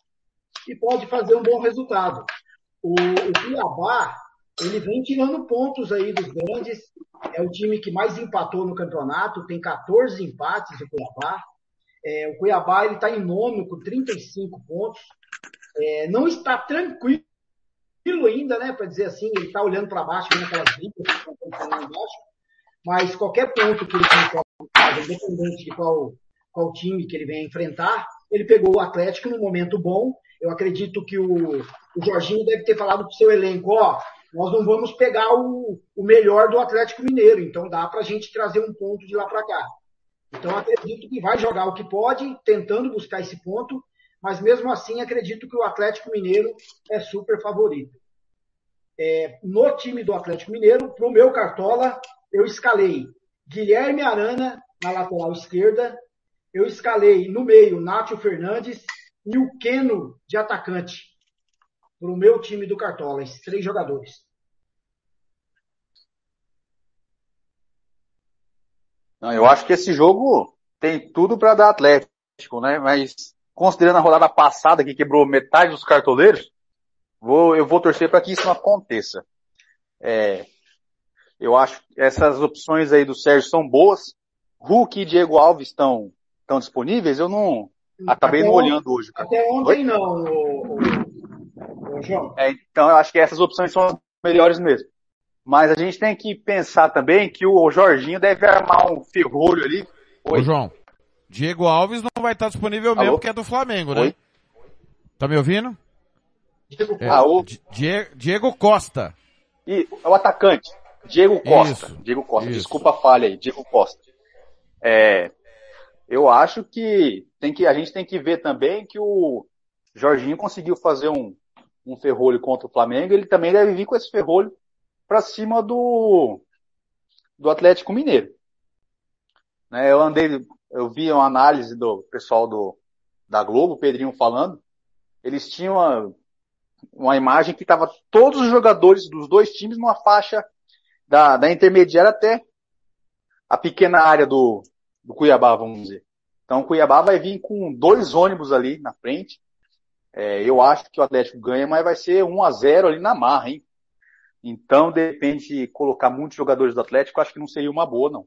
e pode fazer um bom resultado. O, o Cuiabá, ele vem tirando pontos aí dos grandes, é o time que mais empatou no campeonato, tem 14 empates o Cuiabá. É, o Cuiabá ele está em nono com 35 pontos. É, não está tranquilo ainda, né? Para dizer assim, ele está olhando para baixo, vendo aquelas brigas que estão acontecendo embaixo. Mas qualquer ponto que ele conquista, independente de qual, qual time que ele venha enfrentar, ele pegou o Atlético no momento bom. Eu acredito que o, o Jorginho deve ter falado para o seu elenco, ó, nós não vamos pegar o, o melhor do Atlético Mineiro, então dá para a gente trazer um ponto de lá para cá. Então acredito que vai jogar o que pode, tentando buscar esse ponto, mas mesmo assim acredito que o Atlético Mineiro é super favorito. É, no time do Atlético Mineiro, para o meu cartola, eu escalei Guilherme Arana na lateral esquerda, eu escalei no meio Nátio Fernandes e o Keno de atacante para o meu time do Cartola, esses três jogadores. Não, eu acho que esse jogo tem tudo para dar Atlético, né? Mas considerando a rodada passada que quebrou metade dos cartoleiros, vou, eu vou torcer para que isso não aconteça. É, eu acho que essas opções aí do Sérgio são boas. Hulk e Diego Alves estão, estão disponíveis? Eu não, acabei até não olhando hoje. Até ontem Oi? não, o, o, o João. É, então eu acho que essas opções são as melhores mesmo. Mas a gente tem que pensar também que o Jorginho deve armar um ferrolho ali. Oi. Ô João, Diego Alves não vai estar disponível Alô? mesmo porque é do Flamengo, né? Oi? Tá me ouvindo? Diego, é. Diego Costa. E o atacante. Diego Costa. Isso, Diego Costa. Isso. Desculpa a falha aí. Diego Costa. É, eu acho que, tem que a gente tem que ver também que o Jorginho conseguiu fazer um, um ferrolho contra o Flamengo. Ele também deve vir com esse ferrolho para cima do, do Atlético Mineiro. Né, eu andei, eu vi uma análise do pessoal do, da Globo, o Pedrinho falando. Eles tinham uma, uma imagem que estava todos os jogadores dos dois times numa faixa da, da intermediária até a pequena área do, do Cuiabá, vamos dizer. Então o Cuiabá vai vir com dois ônibus ali na frente. É, eu acho que o Atlético ganha, mas vai ser 1 a 0 ali na marra, hein? Então, de repente, colocar muitos jogadores do Atlético, acho que não seria uma boa, não.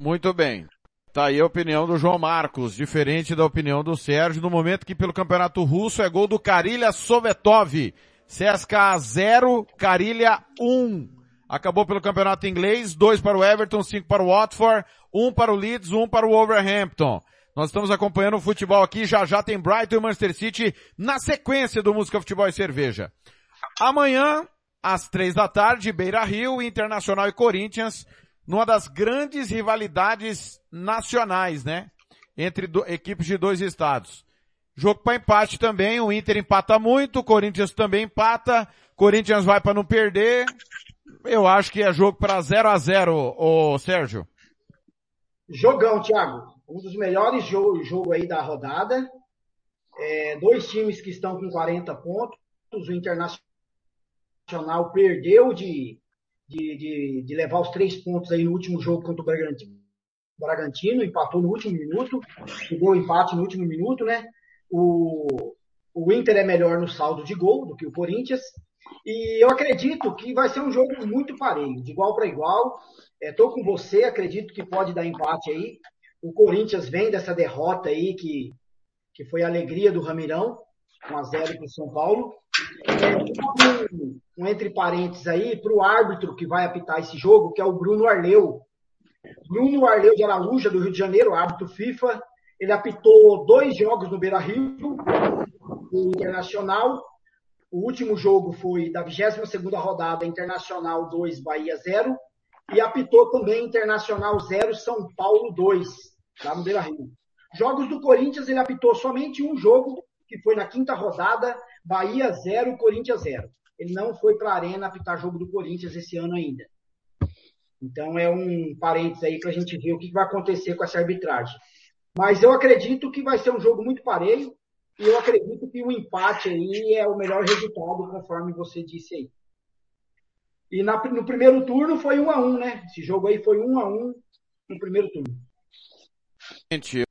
Muito bem. Tá aí a opinião do João Marcos, diferente da opinião do Sérgio, no momento que pelo Campeonato Russo é gol do Karilha Sovetov. CSKA 0, Carilha 1. Acabou pelo campeonato inglês, 2 para o Everton, 5 para o Watford, 1 um para o Leeds, 1 um para o Wolverhampton. Nós estamos acompanhando o futebol aqui, já já tem Brighton e Manchester City na sequência do Música Futebol e Cerveja. Amanhã, às 3 da tarde, Beira Rio, Internacional e Corinthians, numa das grandes rivalidades nacionais, né? Entre do, equipes de dois estados. Jogo para empate também, o Inter empata muito, o Corinthians também empata, Corinthians vai para não perder. Eu acho que é jogo para 0 a 0 ô Sérgio. Jogão, Thiago. Um dos melhores jogos jogo aí da rodada. É, dois times que estão com 40 pontos. O Internacional perdeu de, de, de, de levar os três pontos aí no último jogo contra o Bragantino. Bragantino empatou no último minuto, deu empate no último minuto, né? O, o Inter é melhor no saldo de gol do que o Corinthians. E eu acredito que vai ser um jogo muito parelho, de igual para igual. Estou é, com você, acredito que pode dar empate aí. O Corinthians vem dessa derrota aí, que, que foi a alegria do Ramirão, 1x0 para o São Paulo. Um, um, entre parênteses aí, para o árbitro que vai apitar esse jogo, que é o Bruno Arleu. Bruno Arleu de Araújo, do Rio de Janeiro, árbitro FIFA. Ele apitou dois jogos no Beira Rio, o Internacional. O último jogo foi da 22 rodada, Internacional 2, Bahia 0. E apitou também Internacional 0, São Paulo 2, lá no Beira Rio. Jogos do Corinthians, ele apitou somente um jogo, que foi na quinta rodada, Bahia 0, Corinthians 0. Ele não foi para a Arena apitar jogo do Corinthians esse ano ainda. Então é um parênteses aí para a gente ver o que vai acontecer com essa arbitragem. Mas eu acredito que vai ser um jogo muito parelho e eu acredito que o empate aí é o melhor resultado, conforme você disse aí. E na, no primeiro turno foi um a um, né? Esse jogo aí foi um a um no primeiro turno. Gente,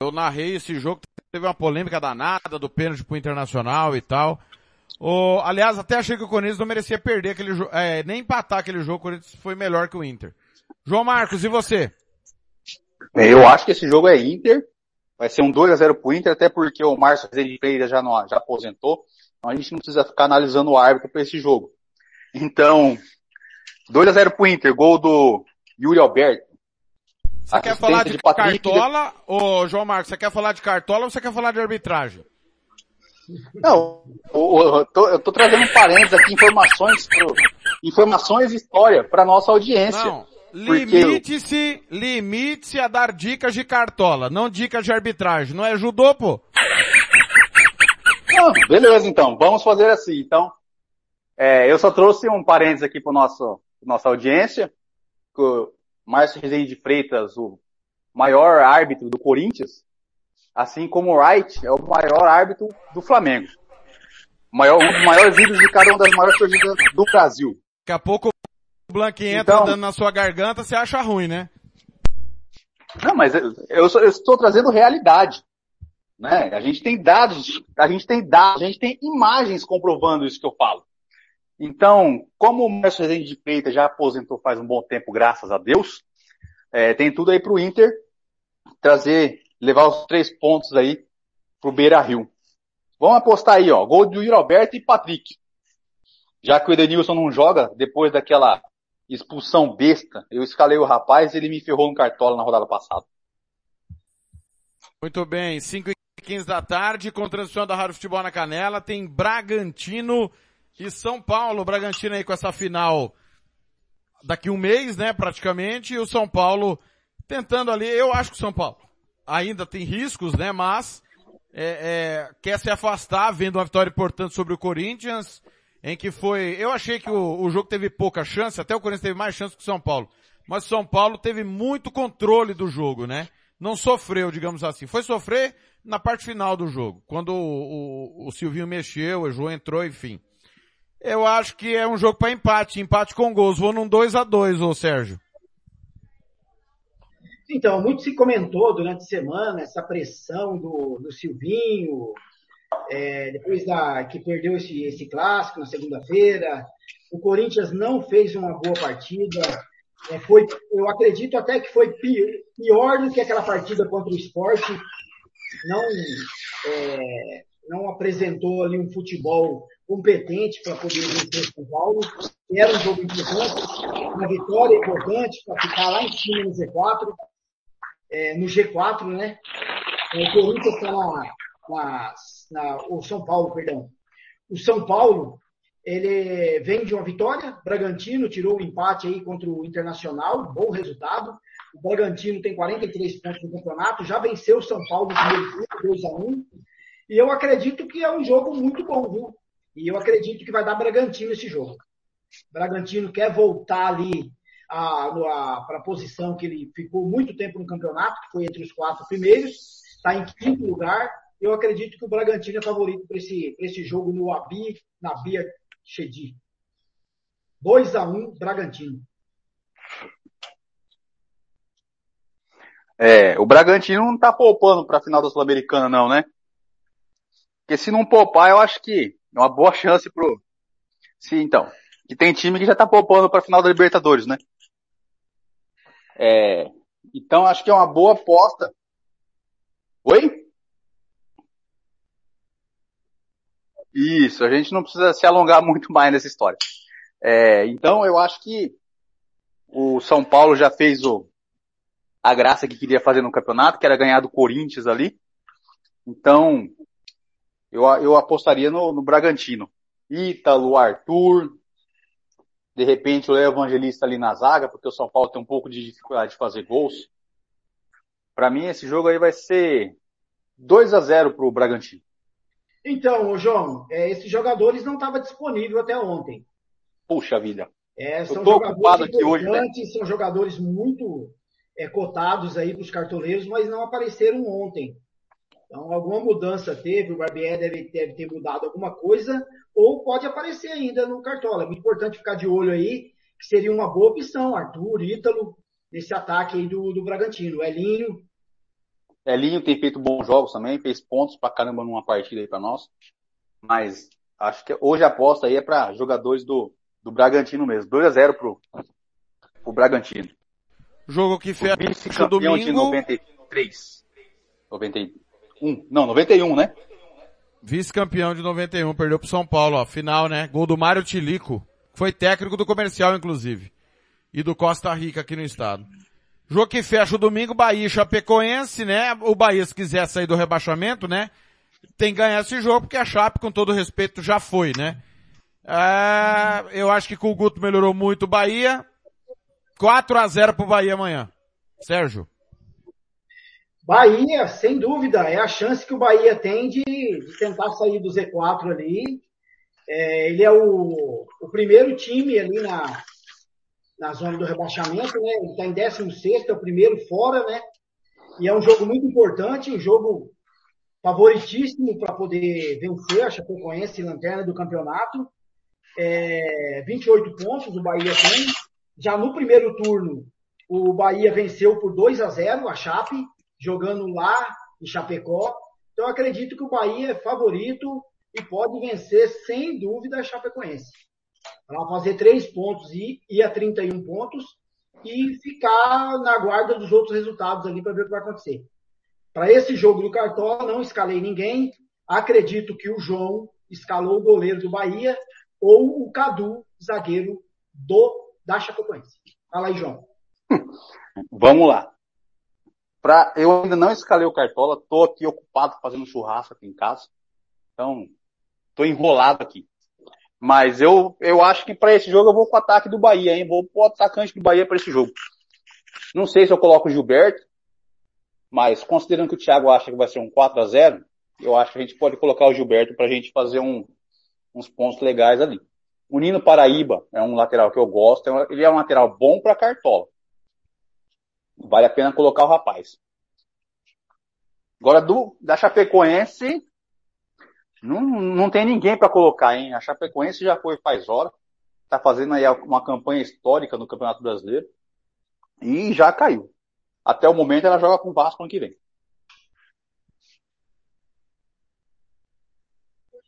eu narrei esse jogo, teve uma polêmica danada do pênalti pro Internacional e tal. O, aliás, até achei que o Corinthians não merecia perder aquele jogo, é, nem empatar aquele jogo, o Corinthians foi melhor que o Inter. João Marcos, e você? É, eu acho que esse jogo é Inter, vai ser um 2 a 0 pro Inter, até porque o Márcio Freire já, não, já aposentou, então a gente não precisa ficar analisando o árbitro para esse jogo. Então, 2 a 0 pro Inter, gol do Yuri Alberto. Você quer falar de, de cartola, ô João Marcos, você quer falar de cartola ou você quer falar de arbitragem? Não, eu tô, eu tô trazendo parênteses aqui, informações, pro, informações e história para nossa audiência. Não, limite-se, limite-se a dar dicas de cartola, não dicas de arbitragem. Não é judô, pô? Não, beleza então, vamos fazer assim. Então, é, eu só trouxe um parênteses aqui para nosso nossa audiência. Márcio Rezende de Freitas, o maior árbitro do Corinthians, assim como o Wright é o maior árbitro do Flamengo. O maior, um dos maiores ídolos de cada uma das maiores torcidas do Brasil. Daqui a pouco o Blank entra então, dando na sua garganta, você acha ruim, né? Não, mas eu, eu, eu estou trazendo realidade. Né? A gente tem dados, a gente tem dados, a gente tem imagens comprovando isso que eu falo. Então, como o Márcio Rezende de Freitas já aposentou faz um bom tempo, graças a Deus, é, tem tudo aí para o Inter trazer levar os três pontos aí pro Beira Rio. Vamos apostar aí, ó. Gol do Yuri Alberto e Patrick. Já que o Edenilson não joga, depois daquela expulsão besta, eu escalei o rapaz e ele me ferrou no cartola na rodada passada. Muito bem, 5 e 15 da tarde, com transmissão da Rádio Futebol na Canela, tem Bragantino e São Paulo. Bragantino aí com essa final daqui um mês, né, praticamente, e o São Paulo tentando ali, eu acho que o São Paulo ainda tem riscos, né? Mas é, é, quer se afastar, vendo uma vitória importante sobre o Corinthians, em que foi. Eu achei que o, o jogo teve pouca chance, até o Corinthians teve mais chance que o São Paulo. Mas o São Paulo teve muito controle do jogo, né? Não sofreu, digamos assim. Foi sofrer na parte final do jogo, quando o, o, o Silvinho mexeu, o João entrou, enfim. Eu acho que é um jogo para empate, empate com gols. Vou num 2 a 2 ô Sérgio. Então, muito se comentou durante a semana essa pressão do, do Silvinho, é, depois da, que perdeu esse, esse clássico na segunda-feira. O Corinthians não fez uma boa partida. É, foi, eu acredito até que foi pior, pior, do que aquela partida contra o esporte. Não, é, não apresentou ali um futebol competente para poder vencer o São Paulo. Era um jogo importante, uma vitória importante para ficar lá em cima no Z4 é, no G4, né? O Corinthians está na, na, na, o São Paulo, perdão. O São Paulo, ele vem de uma vitória, Bragantino tirou um empate aí contra o Internacional, bom resultado. O Bragantino tem 43 pontos no campeonato, já venceu o São Paulo no primeiro turno, 2 a 1 E eu acredito que é um jogo muito bom, viu? E eu acredito que vai dar Bragantino esse jogo. Bragantino quer voltar ali para a posição que ele ficou muito tempo no campeonato, que foi entre os quatro primeiros, está em quinto lugar. Eu acredito que o Bragantino é favorito para esse, esse jogo no Abi, na Bia Chedi. 2 a 1 Bragantino. É, o Bragantino não tá poupando pra final da Sul-Americana, não, né? Porque se não poupar, eu acho que é uma boa chance pro. Sim, então. Que tem time que já tá poupando pra final da Libertadores, né? É, então acho que é uma boa aposta. Oi? Isso, a gente não precisa se alongar muito mais nessa história. É, então eu acho que o São Paulo já fez o, a graça que queria fazer no campeonato, que era ganhar do Corinthians ali. Então, eu, eu apostaria no, no Bragantino. Ítalo, Arthur, de repente o Evangelista ali na zaga, porque o São Paulo tem um pouco de dificuldade de fazer gols. Para mim, esse jogo aí vai ser 2 a 0 pro Bragantino. Então, João, é, esses jogadores não estavam disponíveis até ontem. Puxa vida. É, são Eu tô jogadores aqui hoje, né? são jogadores muito é, cotados aí para os cartoleiros, mas não apareceram ontem. Então, alguma mudança teve, o Barbier deve, deve ter mudado alguma coisa, ou pode aparecer ainda no Cartola. É muito importante ficar de olho aí, que seria uma boa opção, Arthur, Ítalo, nesse ataque aí do, do Bragantino. Elinho, Elinho tem feito bons jogos também, fez pontos pra caramba numa partida aí pra nós. Mas acho que hoje a aposta aí é pra jogadores do, do Bragantino mesmo. 2 a 0 pro, pro Bragantino. Jogo que fecha Campeão de domingo. 93. 91. Não, 91, né? Vice-campeão de 91, perdeu pro São Paulo, ó. Final, né? Gol do Mário Tilico. Foi técnico do comercial, inclusive. E do Costa Rica aqui no estado. Jogo que fecha o domingo, Bahia e Chapecoense, né? O Bahia, se quiser sair do rebaixamento, né? Tem que ganhar esse jogo, porque a Chape, com todo respeito, já foi, né? Ah, eu acho que com o Guto melhorou muito o Bahia. 4 a 0 pro Bahia amanhã. Sérgio. Bahia, sem dúvida, é a chance que o Bahia tem de, de tentar sair do Z4 ali. É, ele é o, o primeiro time ali na, na zona do rebaixamento, né? Ele está em 16, é o primeiro fora, né? E é um jogo muito importante, um jogo favoritíssimo para poder vencer a Chapecoense, lanterna do campeonato. É, 28 pontos o Bahia tem. Já no primeiro turno, o Bahia venceu por 2 a 0 a Chape, jogando lá em Chapecó. Então acredito que o Bahia é favorito e pode vencer sem dúvida a Chapecoense. Ela fazer três pontos e ir a 31 pontos e ficar na guarda dos outros resultados ali para ver o que vai acontecer. Para esse jogo do Cartola, não escalei ninguém. Acredito que o João escalou o goleiro do Bahia ou o Cadu, zagueiro do da Chapecoense. Fala aí, João. Vamos lá. Pra, eu ainda não escalei o Cartola, tô aqui ocupado fazendo churrasco aqui em casa. Então, tô enrolado aqui. Mas eu, eu acho que para esse jogo eu vou com o ataque do Bahia, hein? Vou pro atacante do Bahia para esse jogo. Não sei se eu coloco o Gilberto, mas considerando que o Thiago acha que vai ser um 4 a 0 eu acho que a gente pode colocar o Gilberto pra gente fazer um, uns pontos legais ali. O Nino Paraíba é um lateral que eu gosto, é ele é um lateral bom para cartola. Vale a pena colocar o rapaz. Agora do da Chapecoense, não, não tem ninguém para colocar, hein? A Chapecoense já foi faz hora, tá fazendo aí uma campanha histórica no Campeonato Brasileiro e já caiu. Até o momento ela joga com o Vasco ano que vem.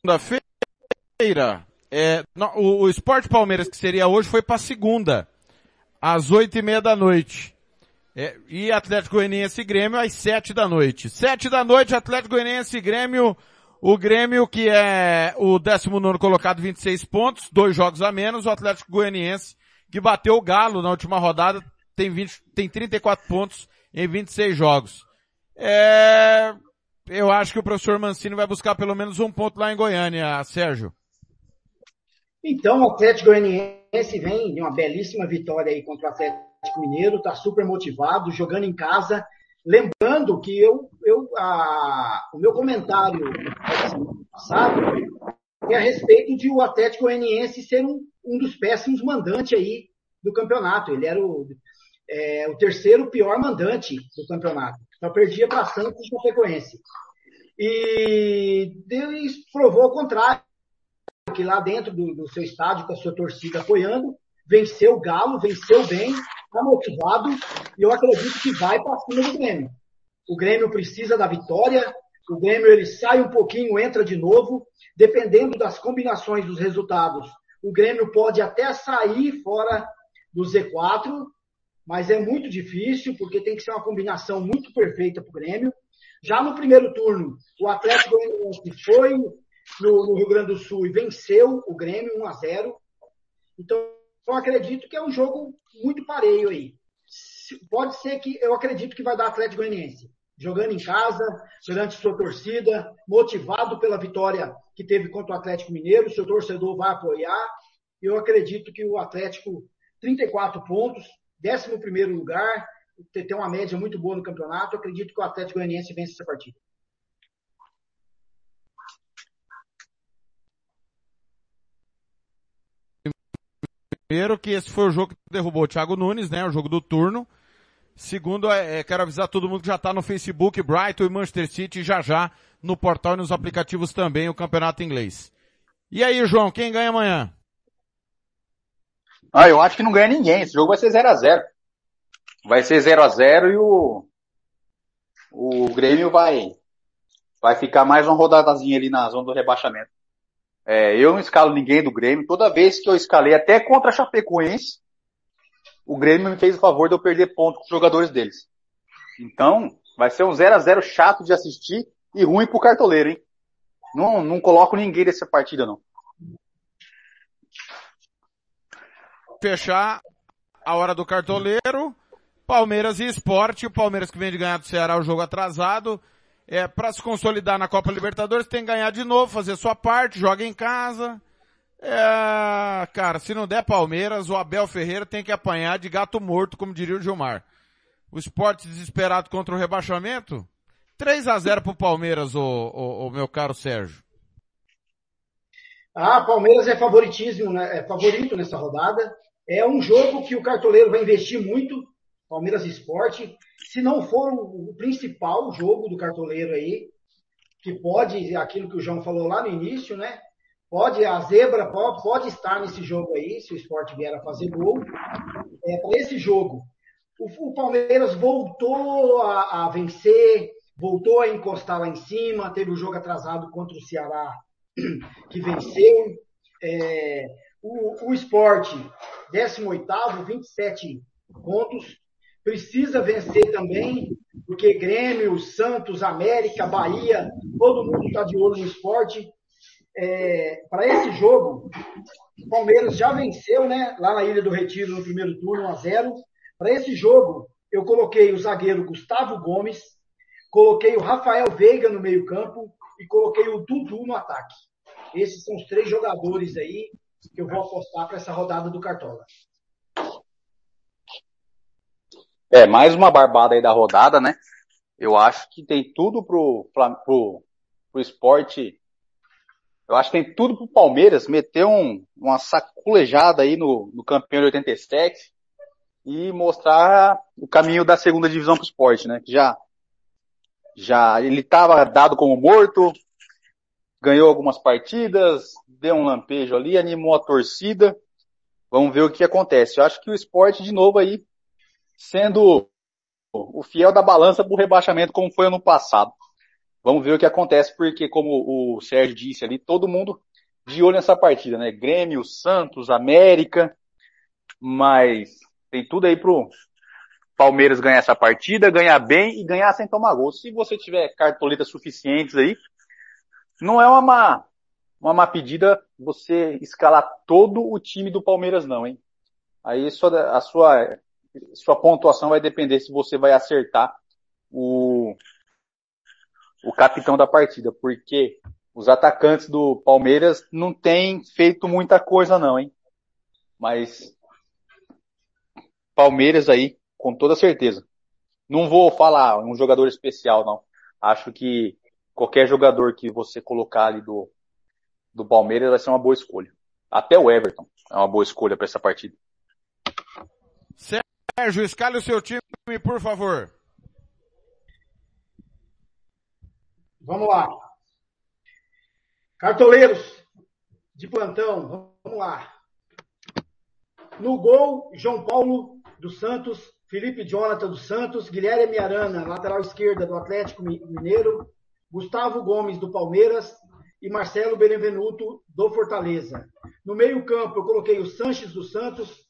Segunda-feira, é, o, o Esporte Palmeiras, que seria hoje, foi para segunda, às oito e meia da noite. É, e Atlético Goianiense e Grêmio às sete da noite. Sete da noite, Atlético Goianiense e Grêmio. O Grêmio, que é o 19 colocado, 26 pontos, dois jogos a menos. O Atlético Goianiense, que bateu o Galo na última rodada, tem, 20, tem 34 pontos em 26 jogos. É, eu acho que o professor Mancini vai buscar pelo menos um ponto lá em Goiânia, Sérgio. Então, o Atlético Goianiense vem de uma belíssima vitória aí contra o Atlético Mineiro, está super motivado, jogando em casa. Lembrando que eu, eu a, o meu comentário passada é a respeito de o Atlético Goianiense ser um, um dos péssimos mandantes aí do campeonato. Ele era o, é, o terceiro pior mandante do campeonato. Só perdia para Santos e Chapecoense. E Deus provou o contrário, que lá dentro do, do, seu estádio, com a sua torcida apoiando, venceu o Galo, venceu bem, está motivado, e eu acredito que vai para cima do Grêmio. O Grêmio precisa da vitória, o Grêmio ele sai um pouquinho, entra de novo, dependendo das combinações dos resultados. O Grêmio pode até sair fora do Z4, mas é muito difícil, porque tem que ser uma combinação muito perfeita para o Grêmio. Já no primeiro turno, o Atlético Goianiense foi no, no, Rio Grande do Sul e venceu o Grêmio 1 a 0. Então, eu acredito que é um jogo muito pareio aí. Pode ser que eu acredito que vai dar Atlético Goianiense jogando em casa, perante sua torcida, motivado pela vitória que teve contra o Atlético Mineiro, seu torcedor vai apoiar. Eu acredito que o Atlético, 34 pontos, 11 primeiro lugar, tem uma média muito boa no campeonato. Eu acredito que o Atlético Goianiense vence essa partida. Primeiro que esse foi o jogo que derrubou o Thiago Nunes, né? O jogo do turno. Segundo, é, é, quero avisar todo mundo que já está no Facebook, Brighton e Manchester City, já já no portal e nos aplicativos também, o campeonato inglês. E aí, João, quem ganha amanhã? Ah, eu acho que não ganha ninguém. Esse jogo vai ser 0 a 0 Vai ser 0 a 0 e o, o Grêmio vai, vai ficar mais uma rodadazinha ali na zona do rebaixamento. É, eu não escalo ninguém do Grêmio. Toda vez que eu escalei, até contra a Chapecoense, o Grêmio me fez o favor de eu perder ponto com os jogadores deles. Então, vai ser um 0 a 0 chato de assistir e ruim pro cartoleiro, hein? Não, não coloco ninguém dessa partida, não. Fechar a hora do cartoleiro. Palmeiras e Esporte. O Palmeiras que vem de ganhar do Ceará o jogo atrasado. É, para se consolidar na Copa Libertadores tem que ganhar de novo, fazer sua parte, joga em casa. É, cara, se não der Palmeiras, o Abel Ferreira tem que apanhar de gato morto, como diria o Gilmar. O esporte desesperado contra o rebaixamento? 3 a 0 pro Palmeiras, o, o, o meu caro Sérgio. Ah, Palmeiras é favoritismo, né? é favorito nessa rodada. É um jogo que o cartoleiro vai investir muito, Palmeiras Esporte. Se não for o principal jogo do cartoleiro aí, que pode, aquilo que o João falou lá no início, né? Pode, a zebra pode, pode estar nesse jogo aí, se o esporte vier a fazer gol. É, para esse jogo, o, o Palmeiras voltou a, a, vencer, voltou a encostar lá em cima, teve o um jogo atrasado contra o Ceará, que venceu. É, o, o esporte, 18, 27 pontos, precisa vencer também, porque Grêmio, Santos, América, Bahia, todo mundo está de olho no esporte é, para esse jogo, o Palmeiras já venceu, né? Lá na Ilha do Retiro no primeiro turno, 1 a 0. Para esse jogo, eu coloquei o zagueiro Gustavo Gomes, coloquei o Rafael Veiga no meio-campo e coloquei o Dudu no ataque. Esses são os três jogadores aí que eu vou apostar para essa rodada do Cartola. É, mais uma barbada aí da rodada, né? Eu acho que tem tudo pro, pro, pro esporte eu acho que tem tudo pro Palmeiras meter um, uma saculejada aí no, no campeão de 87 e mostrar o caminho da segunda divisão pro esporte, né? Já, já ele estava dado como morto, ganhou algumas partidas, deu um lampejo ali, animou a torcida. Vamos ver o que acontece. Eu acho que o esporte, de novo aí, sendo o fiel da balança pro rebaixamento, como foi ano passado. Vamos ver o que acontece, porque como o Sérgio disse ali, todo mundo de olho nessa partida, né? Grêmio, Santos, América, mas tem tudo aí pro Palmeiras ganhar essa partida, ganhar bem e ganhar sem tomar gol. Se você tiver cartoletas suficientes aí, não é uma má, uma má pedida você escalar todo o time do Palmeiras não, hein? Aí a sua, sua pontuação vai depender se você vai acertar o, o capitão da partida, porque os atacantes do Palmeiras não têm feito muita coisa não, hein? Mas Palmeiras aí, com toda certeza. Não vou falar um jogador especial, não. Acho que qualquer jogador que você colocar ali do, do Palmeiras vai ser uma boa escolha. Até o Everton é uma boa escolha para essa partida. Sérgio, escale o seu time, por favor. Vamos lá. Cartoleiros de plantão, vamos lá. No gol, João Paulo dos Santos, Felipe Jonathan dos Santos, Guilherme Arana, lateral esquerda do Atlético Mineiro, Gustavo Gomes do Palmeiras e Marcelo Benevenuto do Fortaleza. No meio-campo, eu coloquei o Sanches dos Santos,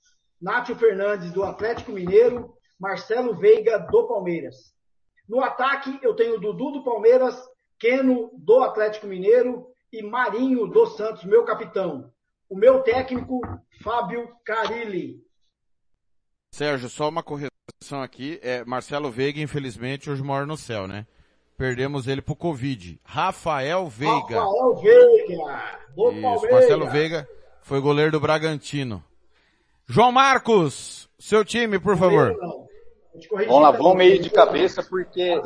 Nátio Fernandes do Atlético Mineiro, Marcelo Veiga do Palmeiras. No ataque, eu tenho Dudu do Palmeiras, Keno do Atlético Mineiro e Marinho dos Santos, meu capitão. O meu técnico, Fábio Carilli. Sérgio, só uma correção aqui. É, Marcelo Veiga, infelizmente, hoje mora no céu, né? Perdemos ele pro Covid. Rafael Veiga. Rafael Veiga, do Isso, Palmeiras. Marcelo Veiga foi goleiro do Bragantino. João Marcos, seu time, por favor. Vamos lá, vamos meio de cabeça porque...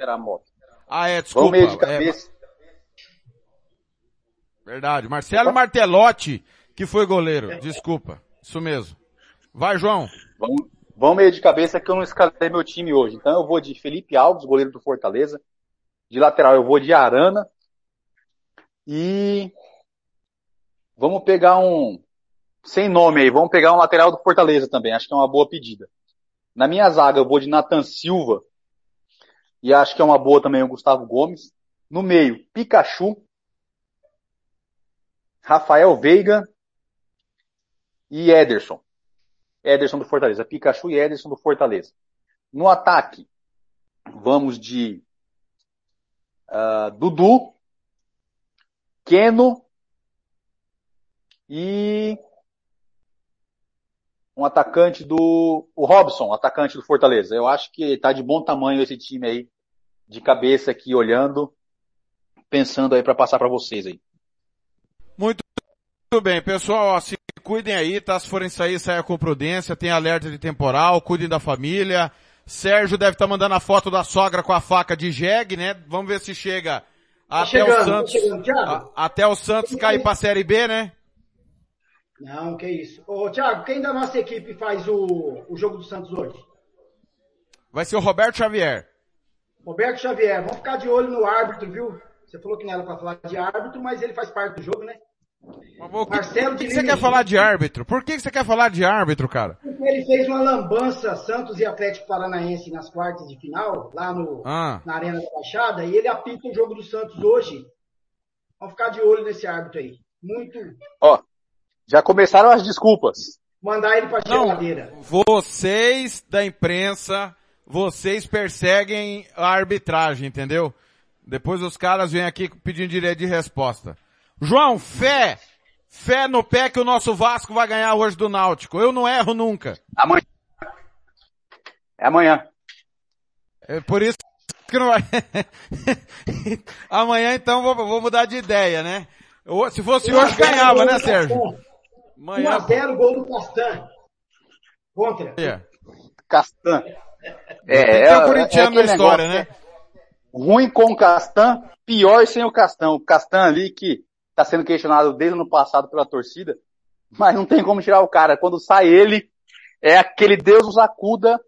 A moto. Ah, é, desculpa. Vamos meio de É, cabeça. verdade. Marcelo Martelotti, que foi goleiro. Desculpa. Isso mesmo. Vai, João. Vamos, vamos meio de cabeça que eu não escalei meu time hoje. Então eu vou de Felipe Alves, goleiro do Fortaleza. De lateral eu vou de Arana. E vamos pegar um sem nome aí, vamos pegar um lateral do Fortaleza também. Acho que é uma boa pedida. Na minha zaga eu vou de Nathan Silva. E acho que é uma boa também o Gustavo Gomes. No meio, Pikachu. Rafael Veiga e Ederson. Ederson do Fortaleza. Pikachu e Ederson do Fortaleza. No ataque, vamos de ah, Dudu, Keno e um atacante do o Robson, atacante do Fortaleza. Eu acho que tá de bom tamanho esse time aí, de cabeça aqui olhando, pensando aí para passar para vocês aí. Muito bem, pessoal, ó, se cuidem aí, tá? Se forem sair, saia com prudência, tem alerta de temporal, cuidem da família. Sérgio deve estar mandando a foto da sogra com a faca de jegue, né? Vamos ver se chega até chegando, o tá Santos. chegando, a- até o Santos cair pra Série B, né? Não, que isso. Ô, Thiago, quem da nossa equipe faz o, o jogo do Santos hoje? Vai ser o Roberto Xavier. Roberto Xavier, vamos ficar de olho no árbitro, viu? Você falou que não era para falar de árbitro, mas ele faz parte do jogo, né? Marcelo Por que que você quer falar de árbitro? Por que que você quer falar de árbitro, cara? Porque Ele fez uma lambança Santos e Atlético Paranaense nas quartas de final, lá no, Ah. na Arena da Baixada, e ele apita o jogo do Santos hoje. Vamos ficar de olho nesse árbitro aí. Muito. Ó, já começaram as desculpas. Mandar ele pra geladeira. Vocês da imprensa, vocês perseguem a arbitragem, entendeu? Depois os caras vêm aqui pedindo direito de resposta. João, fé! Fé no pé que o nosso Vasco vai ganhar hoje do Náutico. Eu não erro nunca. Amanhã. É amanhã. É por isso que não vai. Amanhã então vou, vou mudar de ideia, né? Se fosse hoje ganhava, né, Sérgio? Amanhã. 1x0 gol do Castan. Contra. É. Castan. Tem que ter um corintiano na história, né? Ruim com o Castan, pior sem o Castan. O Castan ali que tá sendo questionado desde o ano passado pela torcida, mas não tem como tirar o cara. Quando sai ele, é aquele Deus nos acuda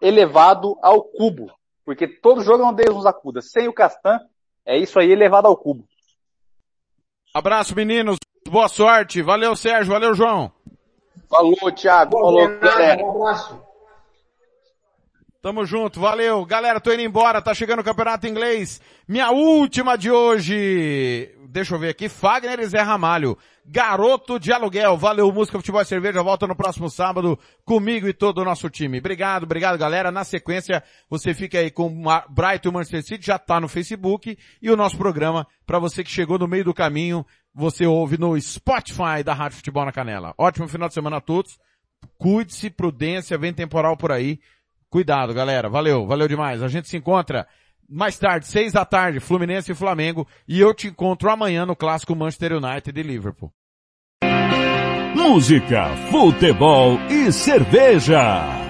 elevado ao cubo. Porque todo jogo é um Deus nos acuda. Sem o Castan, é isso aí elevado ao cubo. Abraço, meninos. Boa sorte. Valeu, Sérgio. Valeu, João. Falou, Thiago. Falou, galera. Um abraço. Tamo junto, valeu. Galera, tô indo embora, tá chegando o Campeonato Inglês. Minha última de hoje. Deixa eu ver aqui. Fagner e Zé Ramalho. Garoto de aluguel. Valeu, música, futebol e cerveja. Volta no próximo sábado comigo e todo o nosso time. Obrigado, obrigado, galera. Na sequência, você fica aí com Brighton e Manchester City, já tá no Facebook. E o nosso programa, para você que chegou no meio do caminho, você ouve no Spotify da Rádio Futebol na Canela. Ótimo final de semana a todos. Cuide-se, prudência, vem temporal por aí. Cuidado, galera. Valeu, valeu demais. A gente se encontra mais tarde, seis da tarde, Fluminense e Flamengo. E eu te encontro amanhã no clássico Manchester United e Liverpool. Música, futebol e cerveja.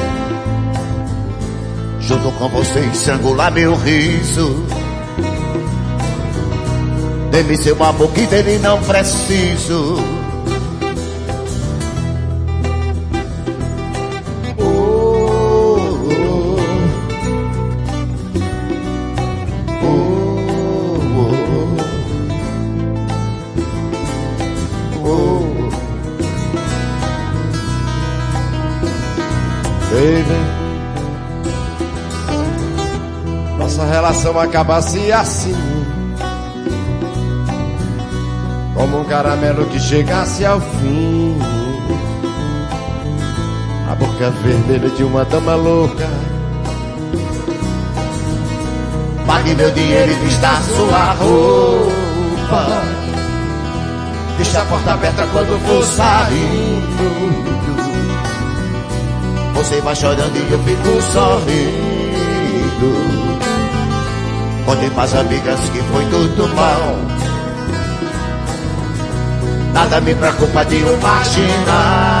Junto com você estrangular meu riso. Dê-me seu amor que dele não preciso. Baby. Relação acabasse assim. Como um caramelo que chegasse ao fim. A boca vermelha de uma dama louca. Pague meu dinheiro e vista sua roupa. Deixa a porta aberta quando for saindo. Você vai chorando e eu fico sorrindo. Contei pras amigas que foi tudo mal. Nada me preocupa de um marginal.